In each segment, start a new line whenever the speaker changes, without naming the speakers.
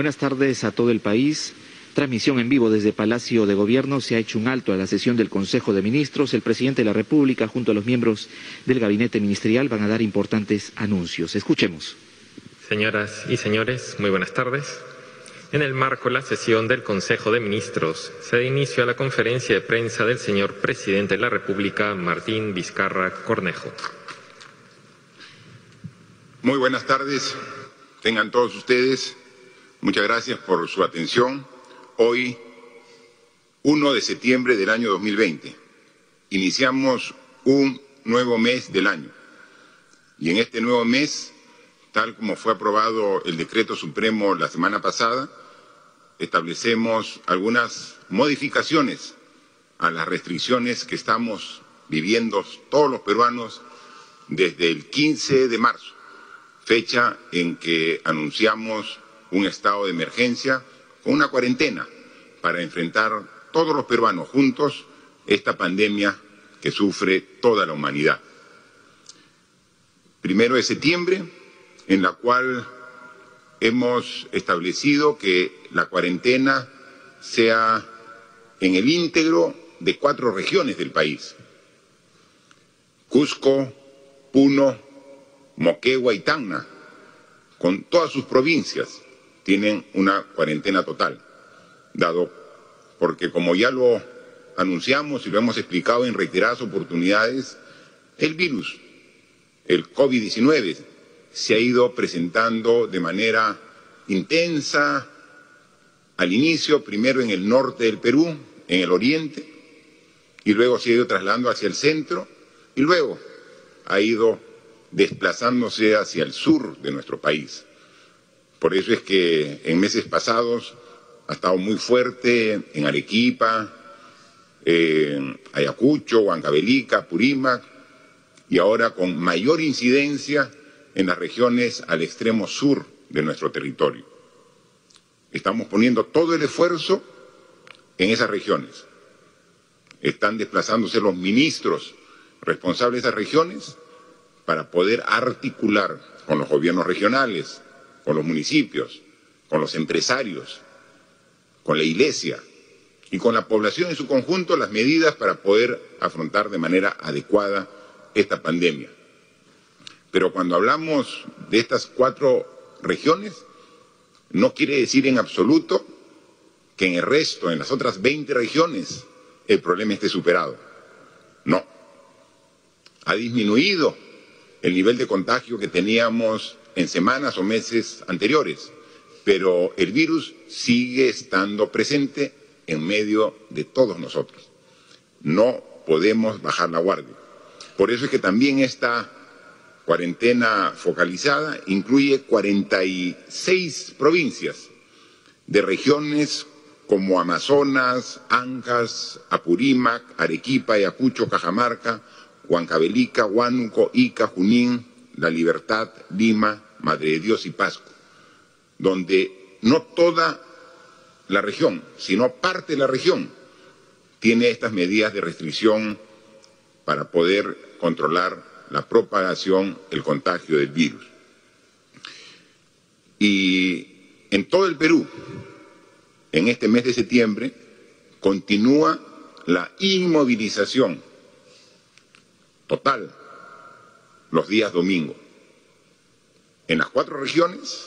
Buenas tardes a todo el país. Transmisión en vivo desde Palacio de Gobierno. Se ha hecho un alto a la sesión del Consejo de Ministros. El presidente de la República, junto a los miembros del gabinete ministerial, van a dar importantes anuncios. Escuchemos.
Señoras y señores, muy buenas tardes. En el marco de la sesión del Consejo de Ministros, se da inicio a la conferencia de prensa del señor presidente de la República, Martín Vizcarra Cornejo.
Muy buenas tardes. Tengan todos ustedes. Muchas gracias por su atención. Hoy, 1 de septiembre del año 2020, iniciamos un nuevo mes del año. Y en este nuevo mes, tal como fue aprobado el decreto supremo la semana pasada, establecemos algunas modificaciones a las restricciones que estamos viviendo todos los peruanos desde el 15 de marzo, fecha en que anunciamos un estado de emergencia con una cuarentena para enfrentar todos los peruanos juntos esta pandemia que sufre toda la humanidad. Primero de septiembre, en la cual hemos establecido que la cuarentena sea en el íntegro de cuatro regiones del país. Cusco, Puno, Moquegua y Tacna, con todas sus provincias, tienen una cuarentena total, dado porque como ya lo anunciamos y lo hemos explicado en reiteradas oportunidades, el virus, el COVID-19, se ha ido presentando de manera intensa al inicio, primero en el norte del Perú, en el oriente, y luego se ha ido trasladando hacia el centro, y luego ha ido desplazándose hacia el sur de nuestro país. Por eso es que en meses pasados ha estado muy fuerte en Arequipa, en Ayacucho, Huancavelica, Purímac, y ahora con mayor incidencia en las regiones al extremo sur de nuestro territorio. Estamos poniendo todo el esfuerzo en esas regiones. Están desplazándose los ministros responsables de esas regiones para poder articular con los gobiernos regionales, con los municipios, con los empresarios, con la iglesia y con la población en su conjunto las medidas para poder afrontar de manera adecuada esta pandemia. Pero cuando hablamos de estas cuatro regiones, no quiere decir en absoluto que en el resto, en las otras 20 regiones, el problema esté superado. No. Ha disminuido el nivel de contagio que teníamos en semanas o meses anteriores, pero el virus sigue estando presente en medio de todos nosotros. No podemos bajar la guardia. Por eso es que también esta cuarentena focalizada incluye 46 provincias de regiones como Amazonas, Ancas, Apurímac, Arequipa, Ayacucho, Cajamarca, Huancavelica, Huánuco, Ica, Junín, La Libertad, Lima, Madre de Dios y Pasco, donde no toda la región, sino parte de la región tiene estas medidas de restricción para poder controlar la propagación, el contagio del virus. Y en todo el Perú, en este mes de septiembre, continúa la inmovilización total los días domingo. En las cuatro regiones,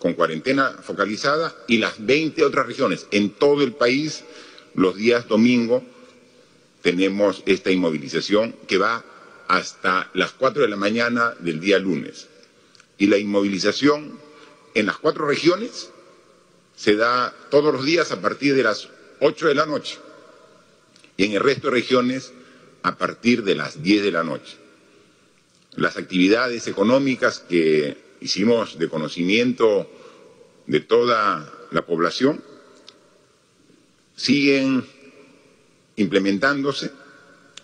con cuarentena focalizada, y las 20 otras regiones. En todo el país, los días domingo, tenemos esta inmovilización que va hasta las 4 de la mañana del día lunes. Y la inmovilización en las cuatro regiones se da todos los días a partir de las 8 de la noche y en el resto de regiones a partir de las 10 de la noche. Las actividades económicas que hicimos de conocimiento de toda la población siguen implementándose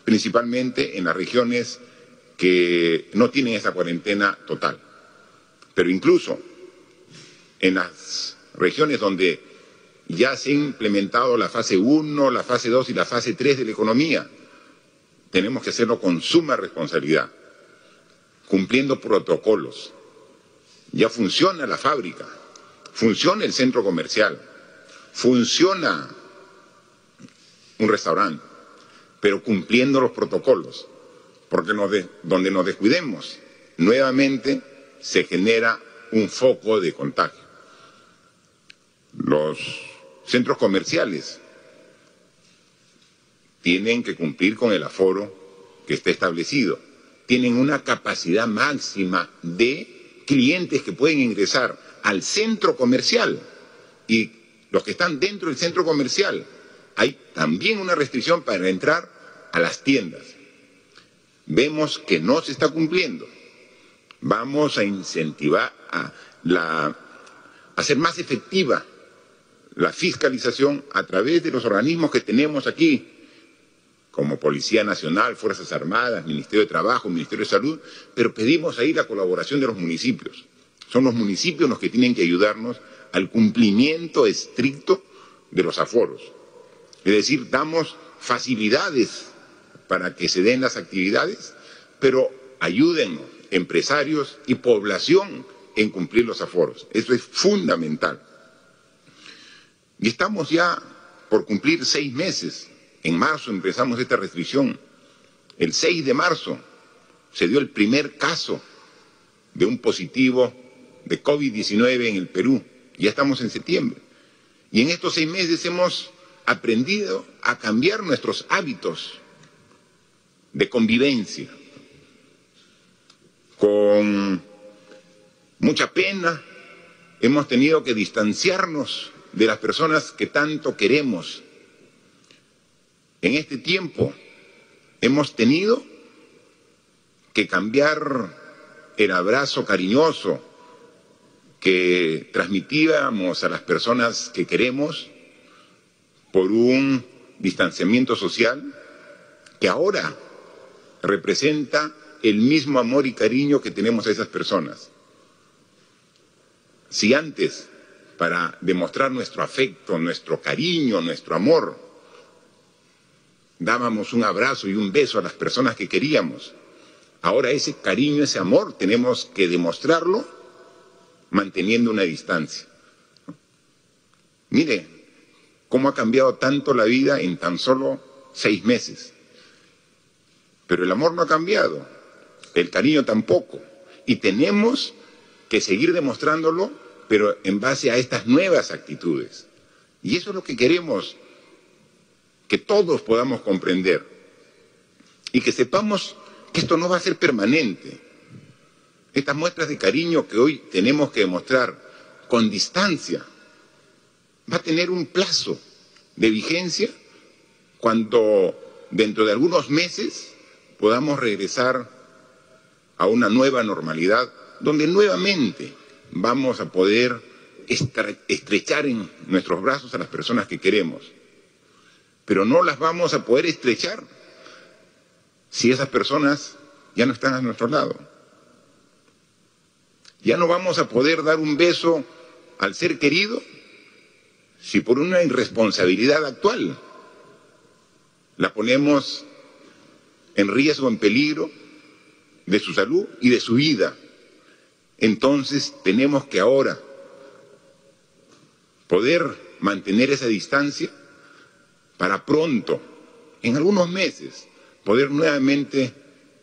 principalmente en las regiones que no tienen esa cuarentena total. Pero incluso en las regiones donde ya se ha implementado la fase 1, la fase 2 y la fase 3 de la economía, tenemos que hacerlo con suma responsabilidad, cumpliendo protocolos. Ya funciona la fábrica, funciona el centro comercial, funciona un restaurante, pero cumpliendo los protocolos, porque donde nos descuidemos, nuevamente se genera un foco de contagio. Los centros comerciales tienen que cumplir con el aforo que está establecido. Tienen una capacidad máxima de clientes que pueden ingresar al centro comercial y los que están dentro del centro comercial. Hay también una restricción para entrar a las tiendas. Vemos que no se está cumpliendo. Vamos a incentivar a, la, hacer más efectiva la fiscalización a través de los organismos que tenemos aquí, como Policía Nacional, Fuerzas Armadas, Ministerio de Trabajo, Ministerio de Salud, pero pedimos ahí la colaboración de los municipios. Son los municipios los que tienen que ayudarnos al cumplimiento estricto de los aforos. Es decir, damos facilidades para que se den las actividades, pero ayuden empresarios y población en cumplir los aforos. Eso es fundamental. Y estamos ya por cumplir seis meses en marzo empezamos esta restricción. El 6 de marzo se dio el primer caso de un positivo de COVID-19 en el Perú. Ya estamos en septiembre. Y en estos seis meses hemos aprendido a cambiar nuestros hábitos de convivencia. Con mucha pena hemos tenido que distanciarnos de las personas que tanto queremos en este tiempo hemos tenido que cambiar el abrazo cariñoso que transmitíamos a las personas que queremos por un distanciamiento social que ahora representa el mismo amor y cariño que tenemos a esas personas. Si antes, para demostrar nuestro afecto, nuestro cariño, nuestro amor, dábamos un abrazo y un beso a las personas que queríamos. Ahora ese cariño, ese amor, tenemos que demostrarlo manteniendo una distancia. Mire cómo ha cambiado tanto la vida en tan solo seis meses. Pero el amor no ha cambiado, el cariño tampoco. Y tenemos que seguir demostrándolo, pero en base a estas nuevas actitudes. Y eso es lo que queremos que todos podamos comprender y que sepamos que esto no va a ser permanente. Estas muestras de cariño que hoy tenemos que demostrar con distancia va a tener un plazo de vigencia cuando dentro de algunos meses podamos regresar a una nueva normalidad donde nuevamente vamos a poder estrechar en nuestros brazos a las personas que queremos pero no las vamos a poder estrechar si esas personas ya no están a nuestro lado. Ya no vamos a poder dar un beso al ser querido si por una irresponsabilidad actual la ponemos en riesgo, en peligro de su salud y de su vida. Entonces tenemos que ahora poder mantener esa distancia para pronto, en algunos meses, poder nuevamente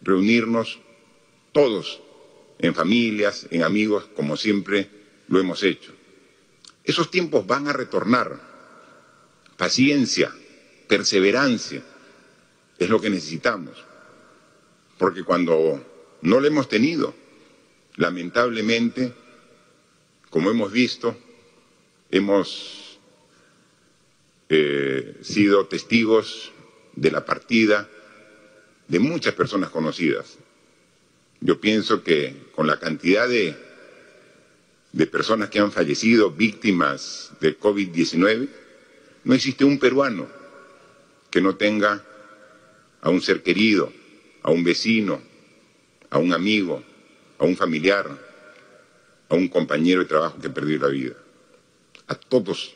reunirnos todos, en familias, en amigos, como siempre lo hemos hecho. Esos tiempos van a retornar. Paciencia, perseverancia, es lo que necesitamos. Porque cuando no lo hemos tenido, lamentablemente, como hemos visto, hemos eh, sido testigos de la partida de muchas personas conocidas. Yo pienso que con la cantidad de, de personas que han fallecido víctimas de COVID-19, no existe un peruano que no tenga a un ser querido, a un vecino, a un amigo, a un familiar, a un compañero de trabajo que perdió la vida. A todos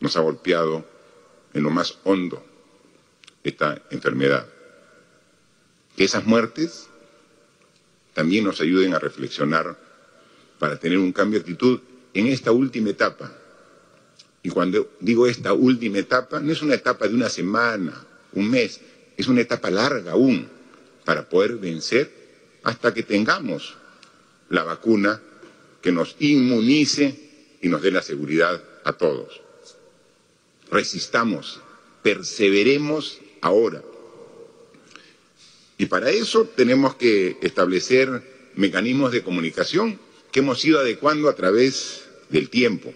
nos ha golpeado en lo más hondo esta enfermedad. Que esas muertes también nos ayuden a reflexionar para tener un cambio de actitud en esta última etapa. Y cuando digo esta última etapa, no es una etapa de una semana, un mes, es una etapa larga aún para poder vencer hasta que tengamos la vacuna que nos inmunice y nos dé la seguridad a todos. Resistamos, perseveremos ahora. Y para eso tenemos que establecer mecanismos de comunicación que hemos ido adecuando a través del tiempo.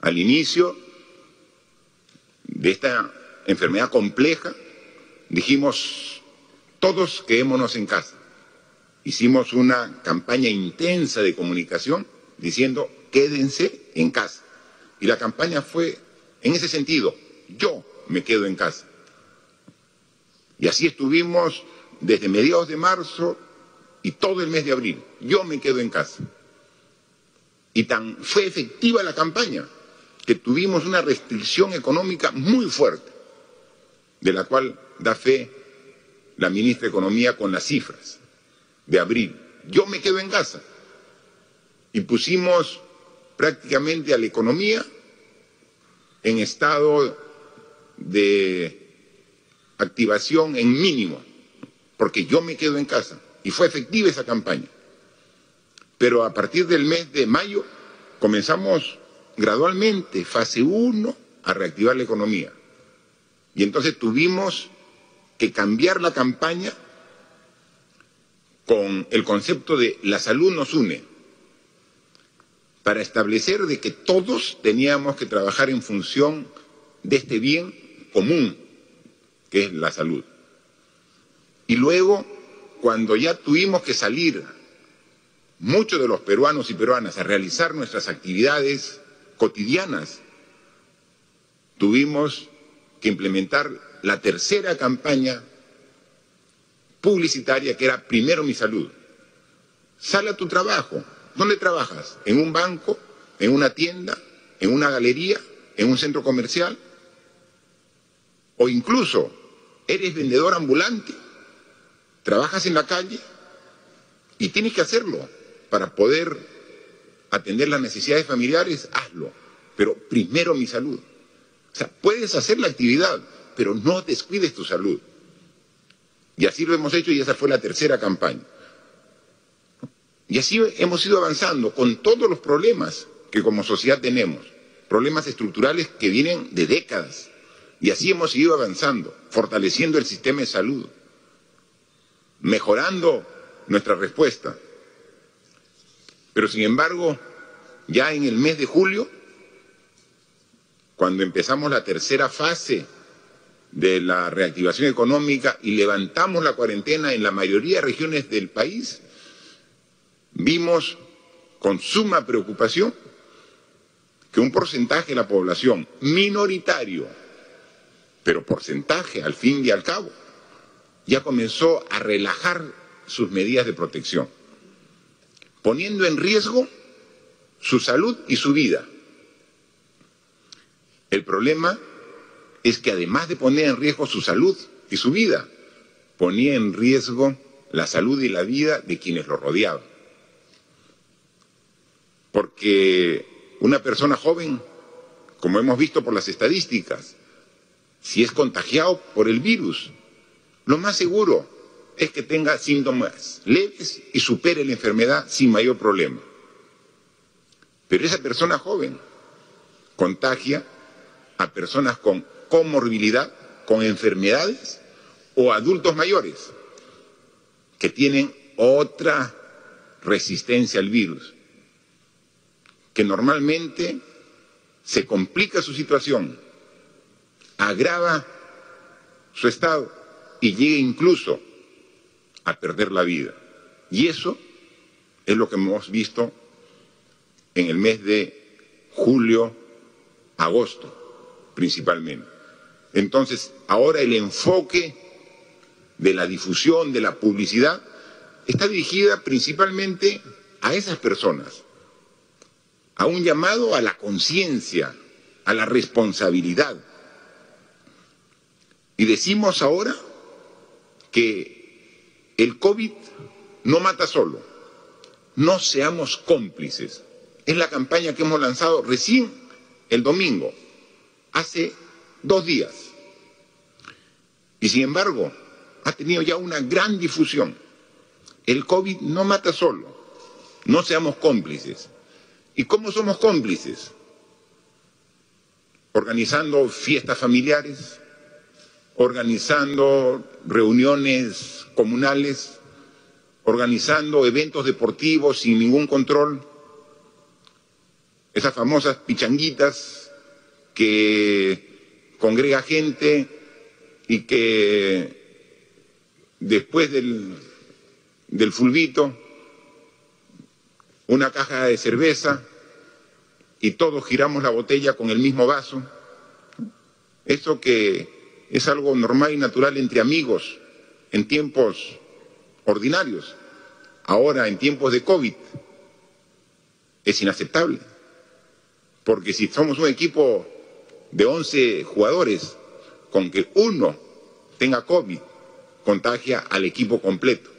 Al inicio de esta enfermedad compleja, dijimos, todos quedémonos en casa. Hicimos una campaña intensa de comunicación diciendo, quédense en casa. Y la campaña fue en ese sentido, yo me quedo en casa. Y así estuvimos desde mediados de marzo y todo el mes de abril. Yo me quedo en casa. Y tan fue efectiva la campaña que tuvimos una restricción económica muy fuerte, de la cual da fe la ministra de Economía con las cifras de abril. Yo me quedo en casa. Y pusimos prácticamente a la economía en estado de activación en mínimo, porque yo me quedo en casa. Y fue efectiva esa campaña. Pero a partir del mes de mayo comenzamos gradualmente, fase 1, a reactivar la economía. Y entonces tuvimos que cambiar la campaña con el concepto de la salud nos une, para establecer de que todos teníamos que trabajar en función de este bien común, que es la salud. Y luego cuando ya tuvimos que salir muchos de los peruanos y peruanas a realizar nuestras actividades cotidianas, tuvimos que implementar la tercera campaña publicitaria que era Primero mi salud. Sale a tu trabajo. ¿Dónde trabajas? ¿En un banco? ¿En una tienda? ¿En una galería? ¿En un centro comercial? O incluso, ¿eres vendedor ambulante? trabajas en la calle y tienes que hacerlo para poder atender las necesidades familiares, hazlo. Pero primero mi salud. O sea, puedes hacer la actividad, pero no descuides tu salud. Y así lo hemos hecho y esa fue la tercera campaña. Y así hemos ido avanzando con todos los problemas que como sociedad tenemos, problemas estructurales que vienen de décadas. Y así hemos ido avanzando, fortaleciendo el sistema de salud, mejorando nuestra respuesta. Pero sin embargo, ya en el mes de julio, cuando empezamos la tercera fase de la reactivación económica y levantamos la cuarentena en la mayoría de regiones del país, vimos con suma preocupación que un porcentaje de la población minoritario, pero porcentaje al fin y al cabo, ya comenzó a relajar sus medidas de protección, poniendo en riesgo su salud y su vida. El problema es que además de poner en riesgo su salud y su vida, ponía en riesgo la salud y la vida de quienes lo rodeaban. Porque una persona joven, como hemos visto por las estadísticas, si es contagiado por el virus, lo más seguro es que tenga síntomas leves y supere la enfermedad sin mayor problema. Pero esa persona joven contagia a personas con comorbilidad, con enfermedades o adultos mayores que tienen otra resistencia al virus, que normalmente se complica su situación, agrava su estado y llegue incluso a perder la vida. Y eso es lo que hemos visto en el mes de julio, agosto, principalmente. Entonces, ahora el enfoque de la difusión, de la publicidad, está dirigida principalmente a esas personas, a un llamado a la conciencia, a la responsabilidad. Y decimos ahora que el COVID no mata solo. No seamos cómplices. es la campaña que hemos lanzado recién el domingo, hace dos días. Y sin embargo, ha tenido ya una gran difusión. El COVID no mata solo, no seamos cómplices. ¿Y cómo somos cómplices? Organizando fiestas familiares, organizando reuniones comunales, organizando eventos deportivos sin ningún control, esas famosas pichanguitas que congrega gente y que después del, del fulbito, una caja de cerveza y todos giramos la botella con el mismo vaso. Eso que es algo normal y natural entre amigos en tiempos ordinarios, ahora en tiempos de COVID, es inaceptable. Porque si somos un equipo de 11 jugadores, con que uno tenga COVID, contagia al equipo completo.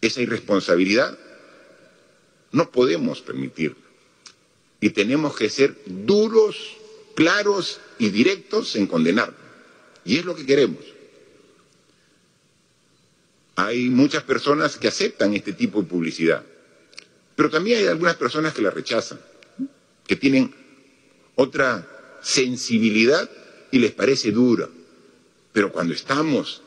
Esa irresponsabilidad no podemos permitirla. Y tenemos que ser duros, claros y directos en condenarlo. Y es lo que queremos. Hay muchas personas que aceptan este tipo de publicidad, pero también hay algunas personas que la rechazan, que tienen otra sensibilidad y les parece dura. Pero cuando estamos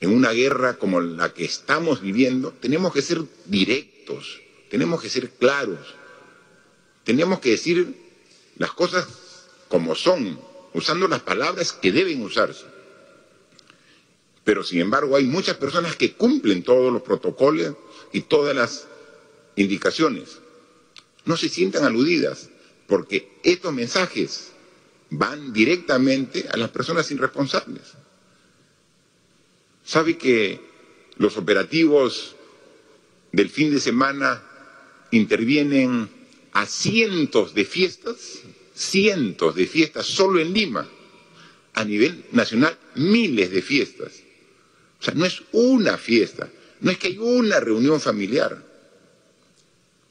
en una guerra como la que estamos viviendo, tenemos que ser directos, tenemos que ser claros, tenemos que decir las cosas como son, usando las palabras que deben usarse. Pero sin embargo hay muchas personas que cumplen todos los protocolos y todas las indicaciones. No se sientan aludidas, porque estos mensajes van directamente a las personas irresponsables. ¿Sabe que los operativos del fin de semana intervienen a cientos de fiestas? Cientos de fiestas solo en Lima. A nivel nacional, miles de fiestas. O sea, no es una fiesta, no es que hay una reunión familiar.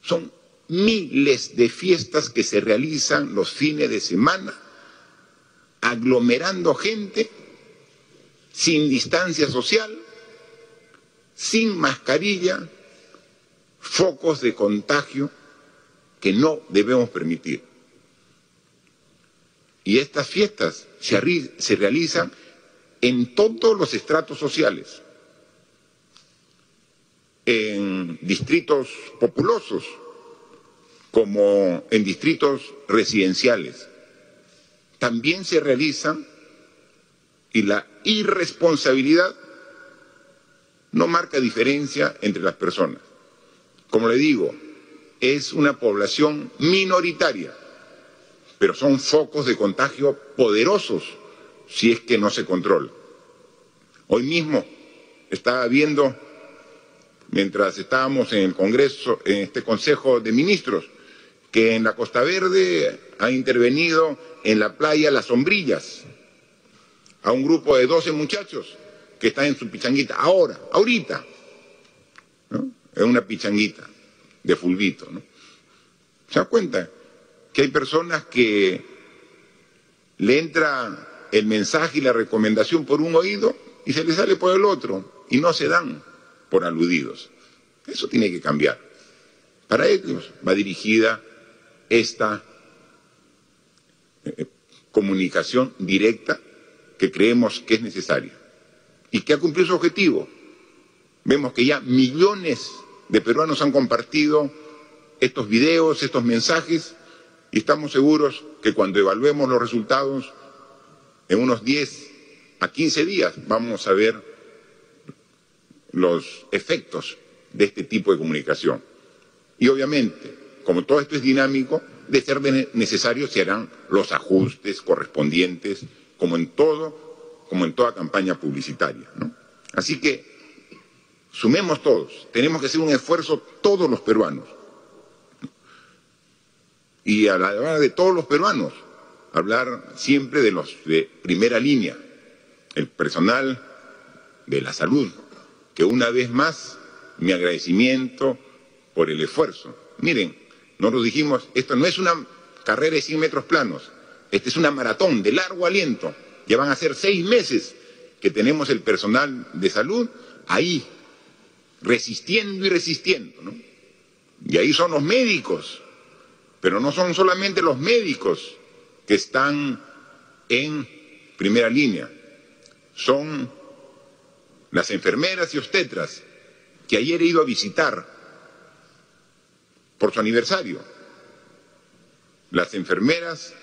Son miles de fiestas que se realizan los fines de semana, aglomerando gente, sin distancia social, sin mascarilla, focos de contagio que no debemos permitir. Y estas fiestas se, realizan en todos los estratos sociales, en distritos populosos como en distritos residenciales. También se realizan y la irresponsabilidad no marca diferencia entre las personas. Como le digo, es una población minoritaria, pero son focos de contagio poderosos si es que no se controla. Hoy mismo estaba viendo, mientras estábamos en el Congreso, en este Consejo de Ministros, que en la Costa Verde ha intervenido en la playa Las Sombrillas a un grupo de 12 muchachos que están en su pichanguita, ahora, ahorita. En una pichanguita de fulvito. ¿no? ¿Se da cuenta? Que hay personas que le entra el mensaje y la recomendación por un oído y se le sale por el otro y no se dan por aludidos. Eso tiene que cambiar. Para ellos va dirigida esta eh, comunicación directa que creemos que es necesaria y que ha cumplido su objetivo. Vemos que ya millones de peruanos han compartido estos videos, estos mensajes y estamos seguros que cuando evaluemos los resultados en unos 10 a 15 días vamos a ver los efectos de este tipo de comunicación. Y obviamente, como todo esto es dinámico, de ser necesario se harán los ajustes correspondientes, como en todo, como en toda campaña publicitaria. Así que sumemos todos, tenemos que hacer un esfuerzo todos los peruanos. Y a la hora de todos los peruanos, hablar siempre de los de primera línea, el personal de la salud, que una vez más mi agradecimiento por el esfuerzo. Miren, nosotros dijimos, esto no es una carrera de 100 metros planos, esta es una maratón de largo aliento. Ya van a ser seis meses que tenemos el personal de salud ahí, resistiendo y resistiendo. Y ahí son los médicos, pero no son solamente los médicos que están en primera línea, son las enfermeras y obstetras que ayer he ido a visitar por su aniversario. Las enfermeras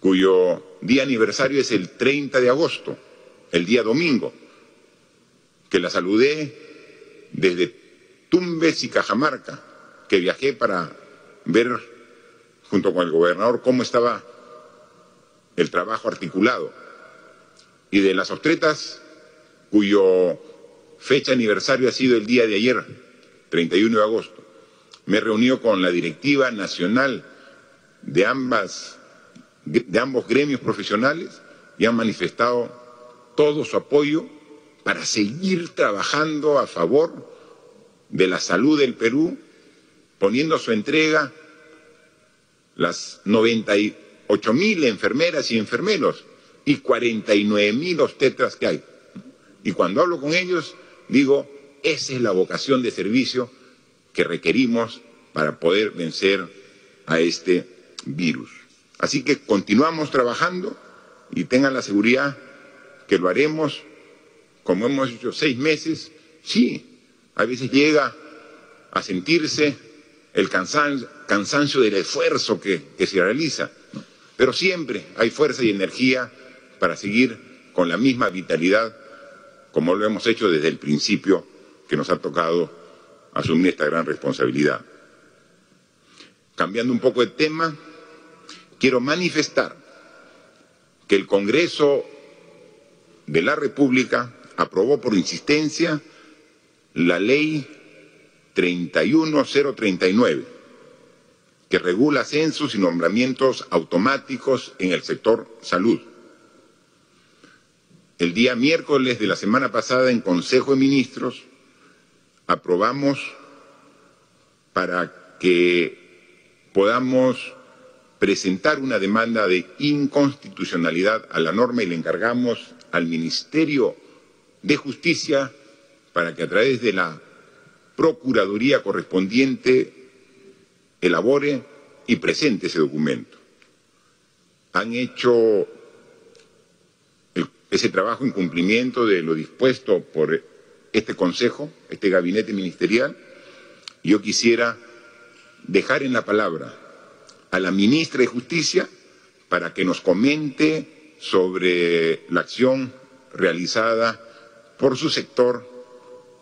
cuyo día aniversario es el 30 de agosto, el día domingo, que la saludé desde Tumbes y Cajamarca, que viajé para ver junto con el gobernador cómo estaba el trabajo articulado. Y de las obstetas cuyo fecha aniversario ha sido el día de ayer, 31 de agosto, me reunió con la directiva nacional de, ambas, de ambos gremios profesionales y han manifestado todo su apoyo para seguir trabajando a favor de la salud del Perú, poniendo a su entrega las 98 mil enfermeras y enfermeros y 49 mil obstetras que hay. Y cuando hablo con ellos, digo, esa es la vocación de servicio que requerimos para poder vencer a este virus. Así que continuamos trabajando y tengan la seguridad que lo haremos como hemos hecho seis meses. Sí, a veces llega a sentirse el cansancio, del esfuerzo que se realiza, pero siempre hay fuerza y energía para seguir con la misma vitalidad como lo hemos hecho desde el principio que nos ha tocado asumir esta gran responsabilidad. Cambiando un poco de tema, quiero manifestar que el Congreso de la República aprobó por insistencia la ley 31039, que regula censos y nombramientos automáticos en el sector salud. El día miércoles de la semana pasada en Consejo de Ministros aprobamos para que podamos presentar una demanda de inconstitucionalidad a la norma y le encargamos al Ministerio de Justicia para que a través de la Procuraduría correspondiente elabore y presente ese documento. Han hecho ese trabajo en cumplimiento de lo dispuesto por este Consejo, este gabinete ministerial. Yo quisiera dejar en la palabra a la ministra de Justicia para que nos comente sobre la acción realizada por su sector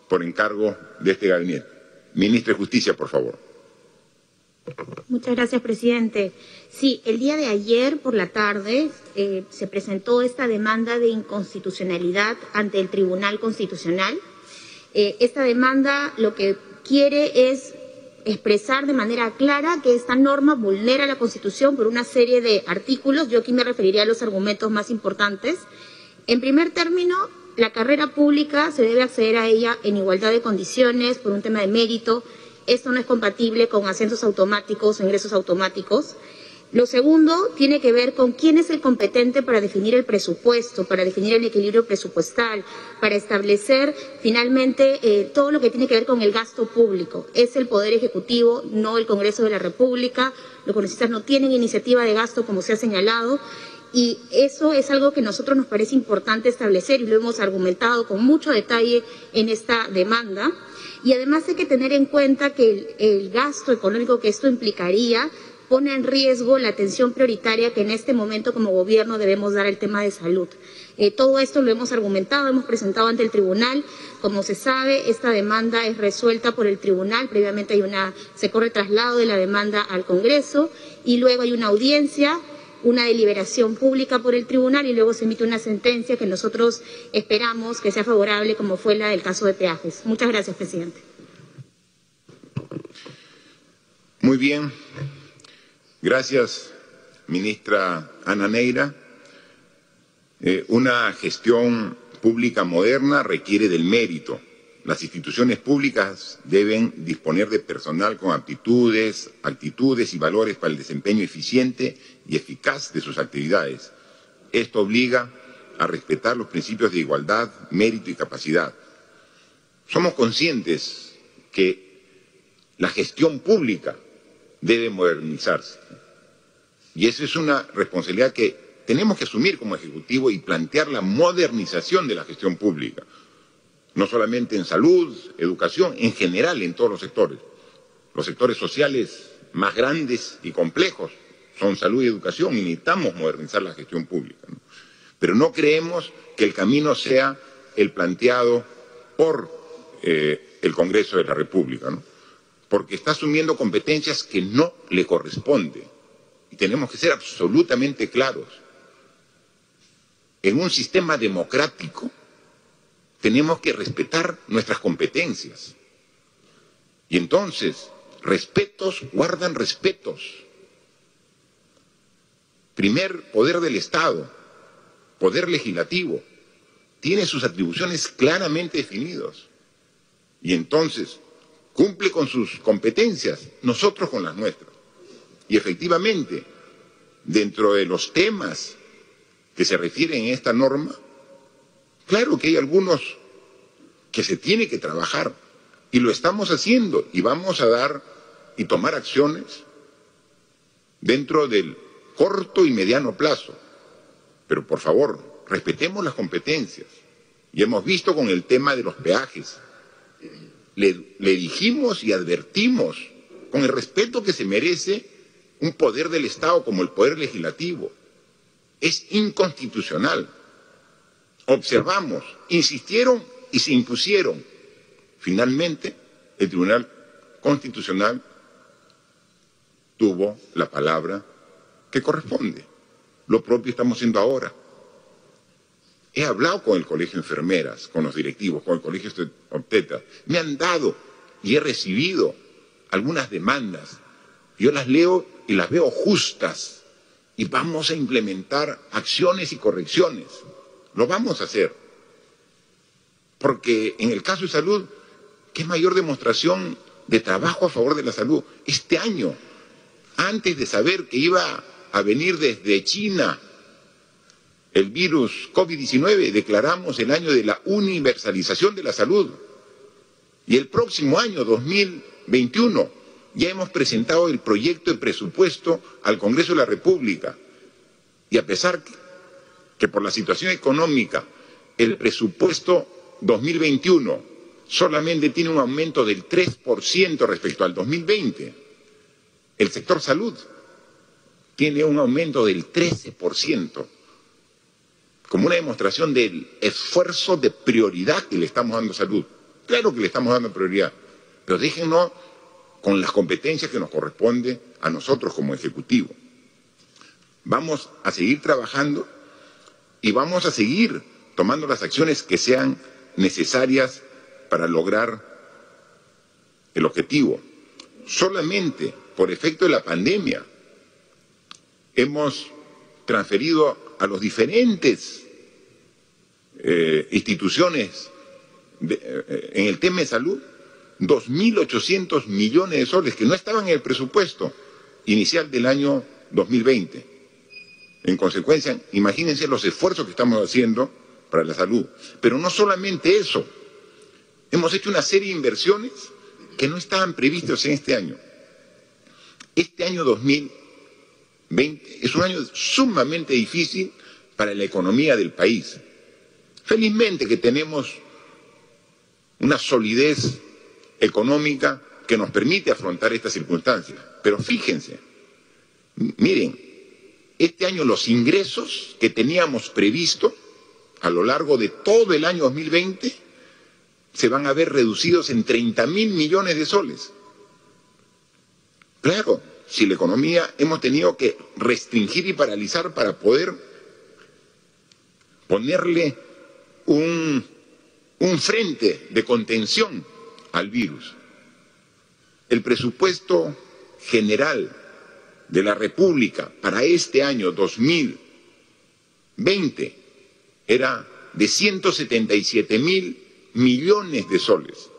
por encargo de este gabinete. Ministra de Justicia, por favor.
Muchas gracias, presidente. Sí, el día de ayer por la tarde eh, se presentó esta demanda de inconstitucionalidad ante el Tribunal Constitucional. Eh, esta demanda lo que quiere es expresar de manera clara que esta norma vulnera la Constitución por una serie de artículos. Yo aquí me referiría a los argumentos más importantes. En primer término, la carrera pública se debe acceder a ella en igualdad de condiciones por un tema de mérito esto no es compatible con ascensos automáticos o ingresos automáticos. Lo segundo tiene que ver con quién es el competente para definir el presupuesto, para definir el equilibrio presupuestal, para establecer finalmente eh, todo lo que tiene que ver con el gasto público. Es el Poder Ejecutivo, no el Congreso de la República. Los congresistas no tienen iniciativa de gasto, como se ha señalado. Y eso es algo que nosotros nos parece importante establecer y lo hemos argumentado con mucho detalle en esta demanda. Y además hay que tener en cuenta que el, gasto económico que esto implicaría pone en riesgo la atención prioritaria que en este momento como gobierno debemos dar al tema de salud. Eh, todo esto lo hemos argumentado, hemos presentado ante el tribunal. Como se sabe, esta demanda es resuelta por el tribunal. Previamente hay una, se corre traslado de la demanda al Congreso y luego hay una audiencia una deliberación pública por el tribunal y luego se emite una sentencia que nosotros esperamos que sea favorable, como fue la del caso de peajes. Muchas gracias, presidente.
Muy bien. Gracias, ministra Ana Neira. Eh, una gestión pública moderna requiere del mérito las instituciones públicas deben disponer de personal con aptitudes, actitudes y valores para el desempeño eficiente y eficaz de sus actividades. Esto obliga a respetar los principios de igualdad, mérito y capacidad. Somos conscientes que la gestión pública debe modernizarse. Y esa es una responsabilidad que tenemos que asumir como Ejecutivo y plantear la modernización de la gestión pública no solamente en salud, educación, en general en todos los sectores. Los sectores sociales más grandes y complejos son salud y educación y necesitamos modernizar la gestión pública. Pero no creemos que el camino sea el planteado por eh, el Congreso de la República, porque está asumiendo competencias que no le corresponden. Y tenemos que ser absolutamente claros. En un sistema democrático, tenemos que respetar nuestras competencias. Y entonces, respetos guardan respetos. Primer poder del Estado, poder legislativo, tiene sus atribuciones claramente definidos. Y entonces, cumple con sus competencias, nosotros con las nuestras. Y efectivamente, dentro de los temas que se refieren a esta norma, Claro que hay algunos que se tiene que trabajar y lo estamos haciendo y vamos a dar y tomar acciones dentro del corto y mediano plazo. Pero por favor, respetemos las competencias. Y hemos visto con el tema de los peajes. Le, dijimos y advertimos con el respeto que se merece un poder del Estado como el poder legislativo. Es inconstitucional observamos, insistieron y se impusieron. Finalmente, el Tribunal Constitucional tuvo la palabra que corresponde. Lo propio estamos haciendo ahora. He hablado con el colegio de enfermeras, con los directivos, con el colegio de obstetas. Me han dado y he recibido algunas demandas. Yo las leo y las veo justas y vamos a implementar acciones y correcciones. Lo vamos a hacer. Porque en el caso de salud, ¿qué mayor demostración de trabajo a favor de la salud? Este año, antes de saber que iba a venir desde China el virus COVID-19, declaramos el año de la universalización de la salud. Y el próximo año, 2021, ya hemos presentado el proyecto de presupuesto al Congreso de la República. Y a pesar que que por la situación económica el presupuesto 2021 solamente tiene un aumento del 3% respecto al 2020. El sector salud tiene un aumento del 13%, como una demostración del esfuerzo de prioridad que le estamos dando a salud. Claro que le estamos dando prioridad, pero déjenos con las competencias que nos corresponde a nosotros como Ejecutivo. Vamos a seguir trabajando y vamos a seguir tomando las acciones que sean necesarias para lograr el objetivo. Solamente por efecto de la pandemia hemos transferido a los diferentes eh, instituciones eh, en el tema de salud 2.800 millones de soles que no estaban en el presupuesto inicial del año 2020. En consecuencia, imagínense los esfuerzos que estamos haciendo para la salud. Pero no solamente eso, hemos hecho una serie de inversiones que no estaban previstas en este año. Este año 2020 es un año sumamente difícil para la economía del país. Felizmente que tenemos una solidez económica que nos permite afrontar estas circunstancias. Pero fíjense, miren, este año los ingresos que teníamos previsto a lo largo de todo el año 2020 se van a ver reducidos en 30 mil millones de soles. Claro, si la economía hemos tenido que restringir y paralizar para poder ponerle un, un frente de contención al virus. El presupuesto general de la República para este año 2020 era de 177 mil millones de soles.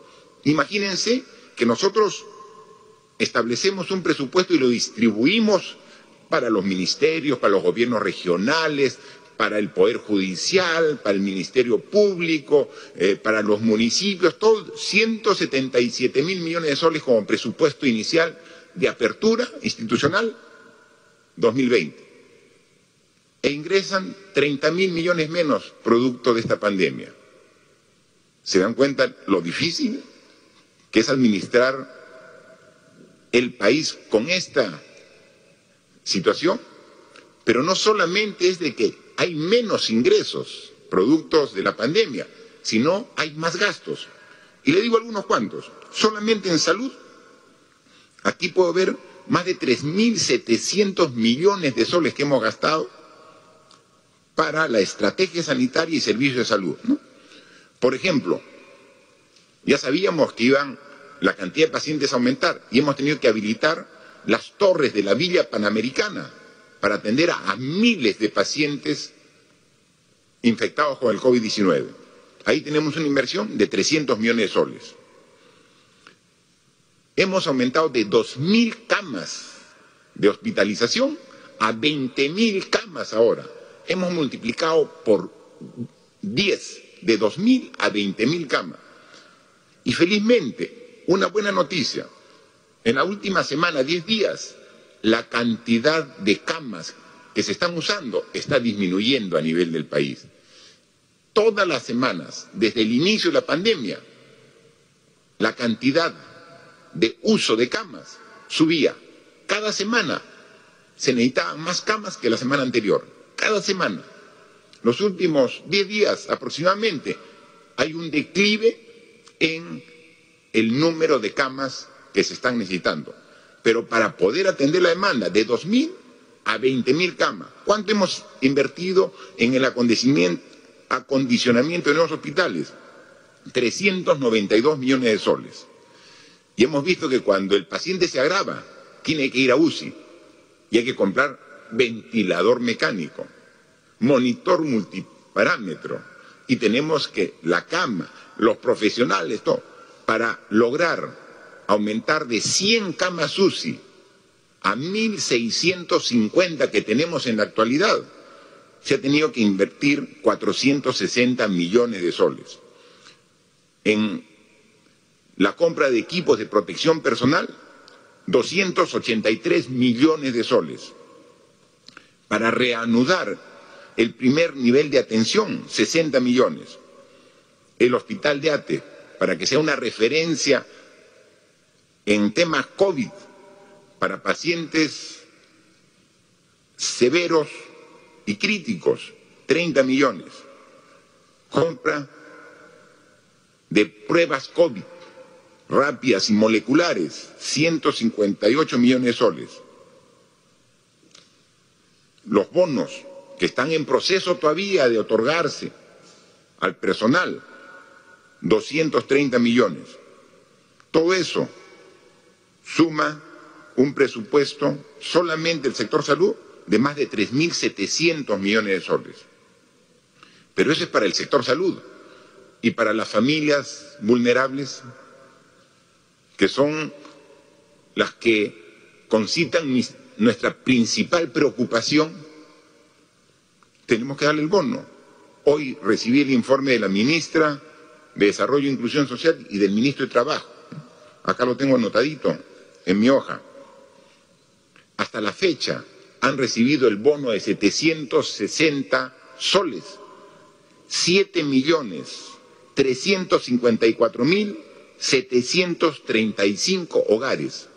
Imagínense que nosotros establecemos un presupuesto y lo distribuimos para los ministerios, para los gobiernos regionales, para el Poder Judicial, para el Ministerio Público, eh, para los municipios, todo 177 mil millones de soles como presupuesto inicial de apertura institucional 2020. E ingresan 30 mil millones menos producto de esta pandemia. ¿Se dan cuenta lo difícil que es administrar el país con esta situación? Pero no solamente es de que hay menos ingresos productos de la pandemia, sino hay más gastos. Y le digo algunos cuantos. Solamente en salud, aquí puedo ver más de 3.700 millones de soles que hemos gastado para la estrategia sanitaria y servicios de salud. Por ejemplo, ya sabíamos que iban la cantidad de pacientes aumentar y hemos tenido que habilitar las torres de la Villa Panamericana para atender a, miles de pacientes infectados con el COVID-19. Ahí tenemos una inversión de 300 millones de soles. Hemos aumentado de 2.000 camas de hospitalización a 20.000 camas ahora. Hemos multiplicado por 10, de 2.000 a 20.000 camas. Y felizmente, una buena noticia, en la última semana, 10 días, la cantidad de camas que se están usando está disminuyendo a nivel del país. Todas las semanas, desde el inicio de la pandemia, la cantidad de uso de camas subía. Cada semana se necesitaban más camas que la semana anterior. Cada semana. Los últimos 10 días aproximadamente hay un declive en el número de camas que se están necesitando pero para poder atender la demanda de 2.000 a 20.000 camas. ¿Cuánto hemos invertido en el acondicionamiento de nuevos hospitales? 392 millones de soles. Y hemos visto que cuando el paciente se agrava, tiene que ir a UCI y hay que comprar ventilador mecánico, monitor multiparámetro y tenemos que la cama, los profesionales, todo, para lograr aumentar de 100 camas UCI a 1.650 que tenemos en la actualidad, se ha tenido que invertir 460 millones de soles. En la compra de equipos de protección personal, 283 millones de soles. Para reanudar el primer nivel de atención, 60 millones. El hospital de ATE, para que sea una referencia en temas COVID para pacientes severos y críticos, 30 millones. Compra de pruebas COVID rápidas y moleculares, 158 millones de soles. Los bonos que están en proceso todavía de otorgarse al personal, 230 millones. Todo eso suma un presupuesto solamente el sector salud de más de 3.700 millones de soles. Pero eso es para el sector salud y para las familias vulnerables, que son las que concitan nuestra principal preocupación, tenemos que darle el bono. Hoy recibí el informe de la ministra de Desarrollo e Inclusión Social y del ministro de Trabajo. Acá lo tengo anotadito en mi hoja. Hasta la fecha han recibido el bono de 760 soles, 7 millones 354 mil 735 hogares.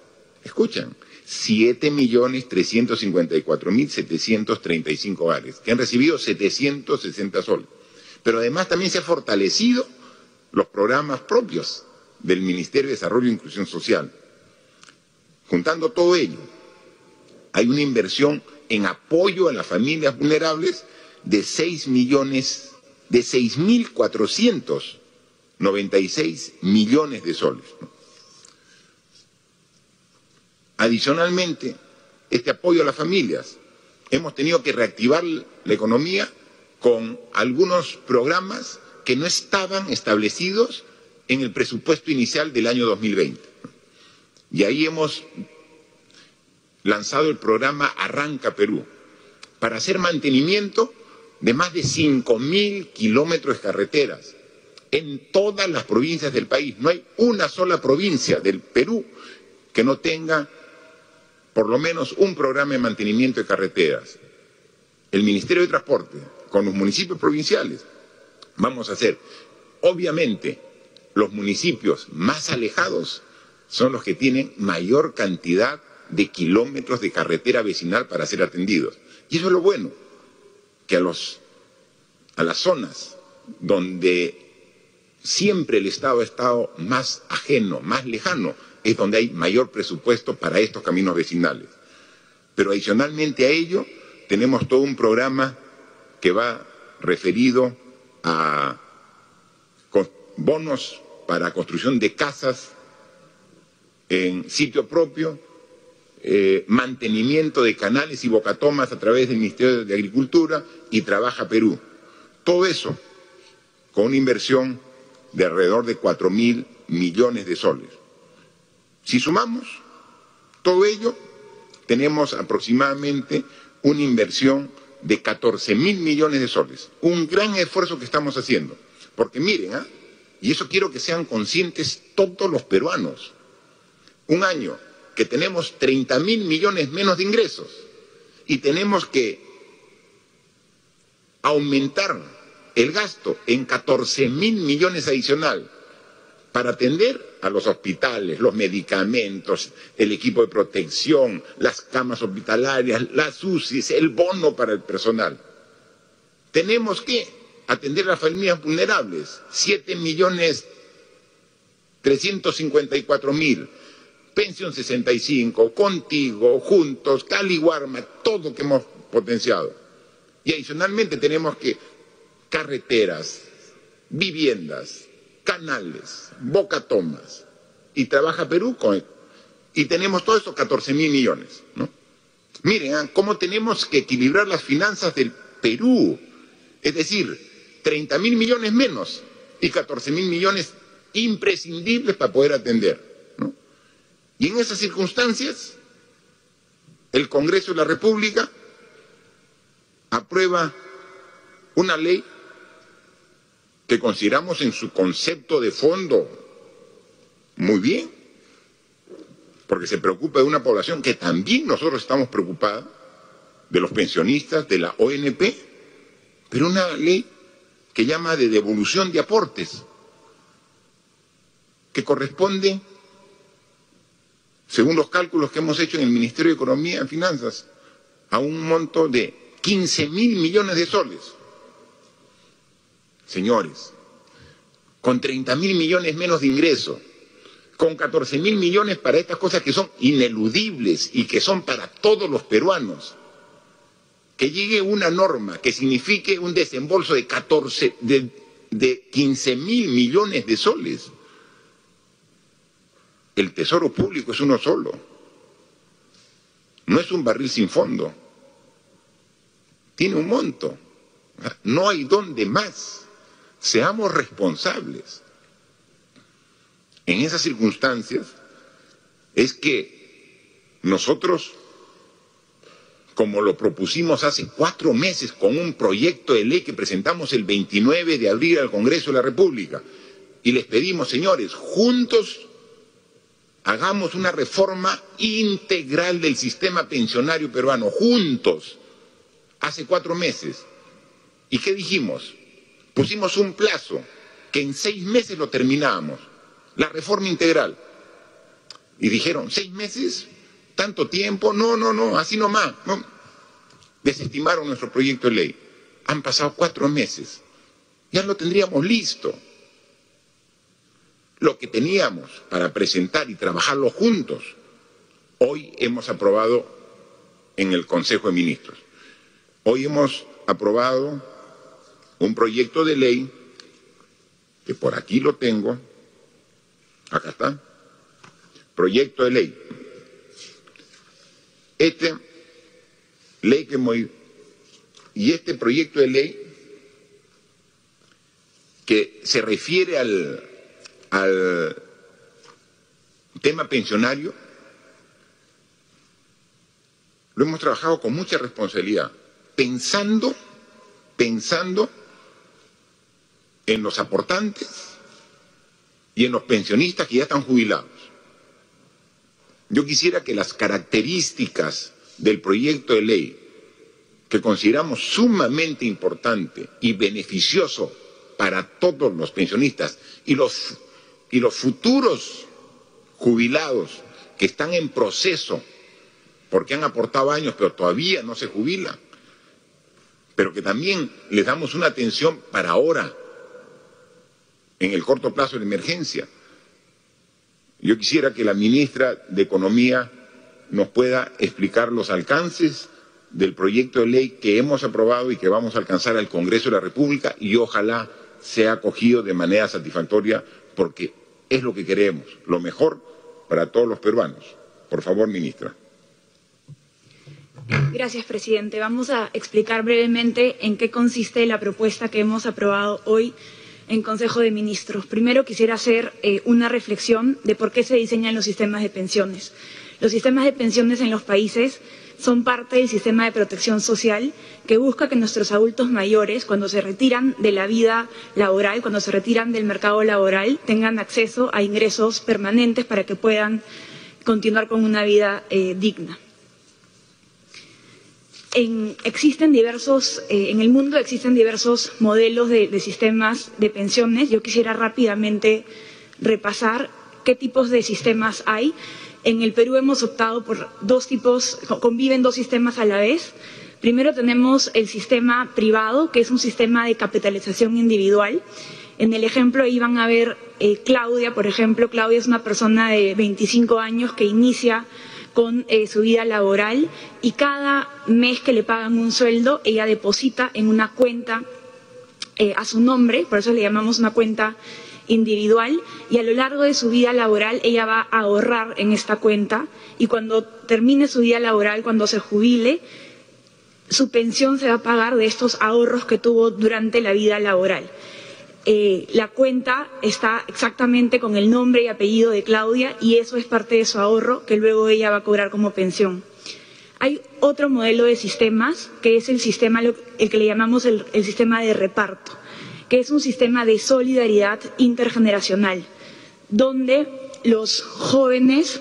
Escuchan, 7 millones 354 mil 735 hogares, que han recibido 760 soles. Pero además también se han fortalecido los programas propios del Ministerio de Desarrollo e Inclusión Social. Juntando todo ello, hay una inversión en apoyo a las familias vulnerables de 6 millones, de 6.496 millones de soles. Adicionalmente, este apoyo a las familias, hemos tenido que reactivar la economía con algunos programas que no estaban establecidos en el presupuesto inicial del año 2020. Y ahí hemos lanzado el programa Arranca Perú para hacer mantenimiento de más de 5.000 kilómetros de carreteras en todas las provincias del país. No hay una sola provincia del Perú que no tenga por lo menos un programa de mantenimiento de carreteras. El Ministerio de Transporte, con los municipios provinciales, vamos a hacer. Obviamente, los municipios más alejados son los que tienen mayor cantidad de kilómetros de carretera vecinal para ser atendidos. Y eso es lo bueno, que a, los, a las zonas donde siempre el Estado ha estado más ajeno, más lejano, es donde hay mayor presupuesto para estos caminos vecinales. Pero adicionalmente a ello, tenemos todo un programa que va referido a bonos para construcción de casas en sitio propio, eh, mantenimiento de canales y bocatomas a través del Ministerio de Agricultura y Trabaja Perú. Todo eso con una inversión de alrededor de cuatro mil millones de soles. Si sumamos todo ello, tenemos aproximadamente una inversión de 14 mil millones de soles. Un gran esfuerzo que estamos haciendo. Porque miren, ¿ah? y eso quiero que sean conscientes todos los peruanos. Un año que tenemos 30 mil millones menos de ingresos y tenemos que aumentar el gasto en 14 mil millones adicional para atender a los hospitales, los medicamentos, el equipo de protección, las camas hospitalarias, las UCIs, el bono para el personal. Tenemos que atender a las familias vulnerables, 7 millones 354 mil, pensión 65, contigo, juntos, Cali Guarma, todo que hemos potenciado. Y adicionalmente tenemos que carreteras, viviendas, canales, bocatomas. Y trabaja Perú con y tenemos todos estos 14 mil millones. ¿no? Miren, ¿ah? cómo tenemos que equilibrar las finanzas del Perú. Es decir, 30 mil millones menos y 14 mil millones imprescindibles para poder atender. ¿no? Y en esas circunstancias, el Congreso de la República aprueba una ley que consideramos en su concepto de fondo muy bien, porque se preocupa de una población que también nosotros estamos preocupados, de los pensionistas, de la ONP, pero una ley que llama de devolución de aportes, que corresponde, según los cálculos que hemos hecho en el Ministerio de Economía y Finanzas, a un monto de 15 mil millones de soles señores, con 30 mil millones menos de ingresos, con 14 mil millones para estas cosas que son ineludibles y que son para todos los peruanos, que llegue una norma que signifique un desembolso de 14, de, de 15 mil millones de soles. El tesoro público es uno solo. No es un barril sin fondo. Tiene un monto. No hay dónde más. Seamos responsables. En esas circunstancias es que nosotros, como lo propusimos hace cuatro meses con un proyecto de ley que presentamos el 29 de abril al Congreso de la República, y les pedimos, señores, juntos hagamos una reforma integral del sistema pensionario peruano, juntos, hace cuatro meses. ¿Y qué dijimos? Pusimos un plazo que en seis meses lo terminábamos, la reforma integral. Y dijeron, ¿seis meses? ¿Tanto tiempo? No, no, no, así nomás. No. Desestimaron nuestro proyecto de ley. Han pasado cuatro meses. Ya lo tendríamos listo. Lo que teníamos para presentar y trabajarlo juntos, hoy hemos aprobado en el Consejo de Ministros. Hoy hemos aprobado un proyecto de ley que por aquí lo tengo, acá está, proyecto de ley. Este ley que muy y este proyecto de ley que se refiere al, al tema pensionario, lo hemos trabajado con mucha responsabilidad, pensando, pensando en los aportantes y en los pensionistas que ya están jubilados. Yo quisiera que las características del proyecto de ley que consideramos sumamente importante y beneficioso para todos los pensionistas y los, y los futuros jubilados que están en proceso porque han aportado años pero todavía no se jubilan, pero que también les damos una atención para ahora, en el corto plazo de emergencia. Yo quisiera que la ministra de Economía nos pueda explicar los alcances del proyecto de ley que hemos aprobado y que vamos a alcanzar al Congreso de la República y ojalá sea acogido de manera satisfactoria porque es lo que queremos, lo mejor para todos los peruanos. Por favor, ministra.
Gracias, presidente. Vamos a explicar brevemente en qué consiste la propuesta que hemos aprobado hoy en Consejo de Ministros. Primero quisiera hacer eh, una reflexión de por qué se diseñan los sistemas de pensiones. Los sistemas de pensiones en los países son parte del sistema de protección social que busca que nuestros adultos mayores, cuando se retiran de la vida laboral, cuando se retiran del mercado laboral, tengan acceso a ingresos permanentes para que puedan continuar con una vida eh, digna. En, existen diversos, eh, en el mundo existen diversos modelos de, sistemas de pensiones. Yo quisiera rápidamente repasar qué tipos de sistemas hay. En el Perú hemos optado por dos tipos, conviven dos sistemas a la vez. Primero tenemos el sistema privado, que es un sistema de capitalización individual. En el ejemplo van a ver eh, Claudia, por ejemplo. Claudia es una persona de 25 años que inicia con eh, su vida laboral y cada mes que le pagan un sueldo, ella deposita en una cuenta eh, a su nombre, por eso le llamamos una cuenta individual y a lo largo de su vida laboral ella va a ahorrar en esta cuenta y cuando termine su vida laboral, cuando se jubile, su pensión se va a pagar de estos ahorros que tuvo durante la vida laboral. Eh, la cuenta está exactamente con el nombre y apellido de Claudia y eso es parte de su ahorro que luego ella va a cobrar como pensión. Hay otro modelo de sistemas que es el sistema, el que le llamamos el sistema de reparto que es un sistema de solidaridad intergeneracional, donde los jóvenes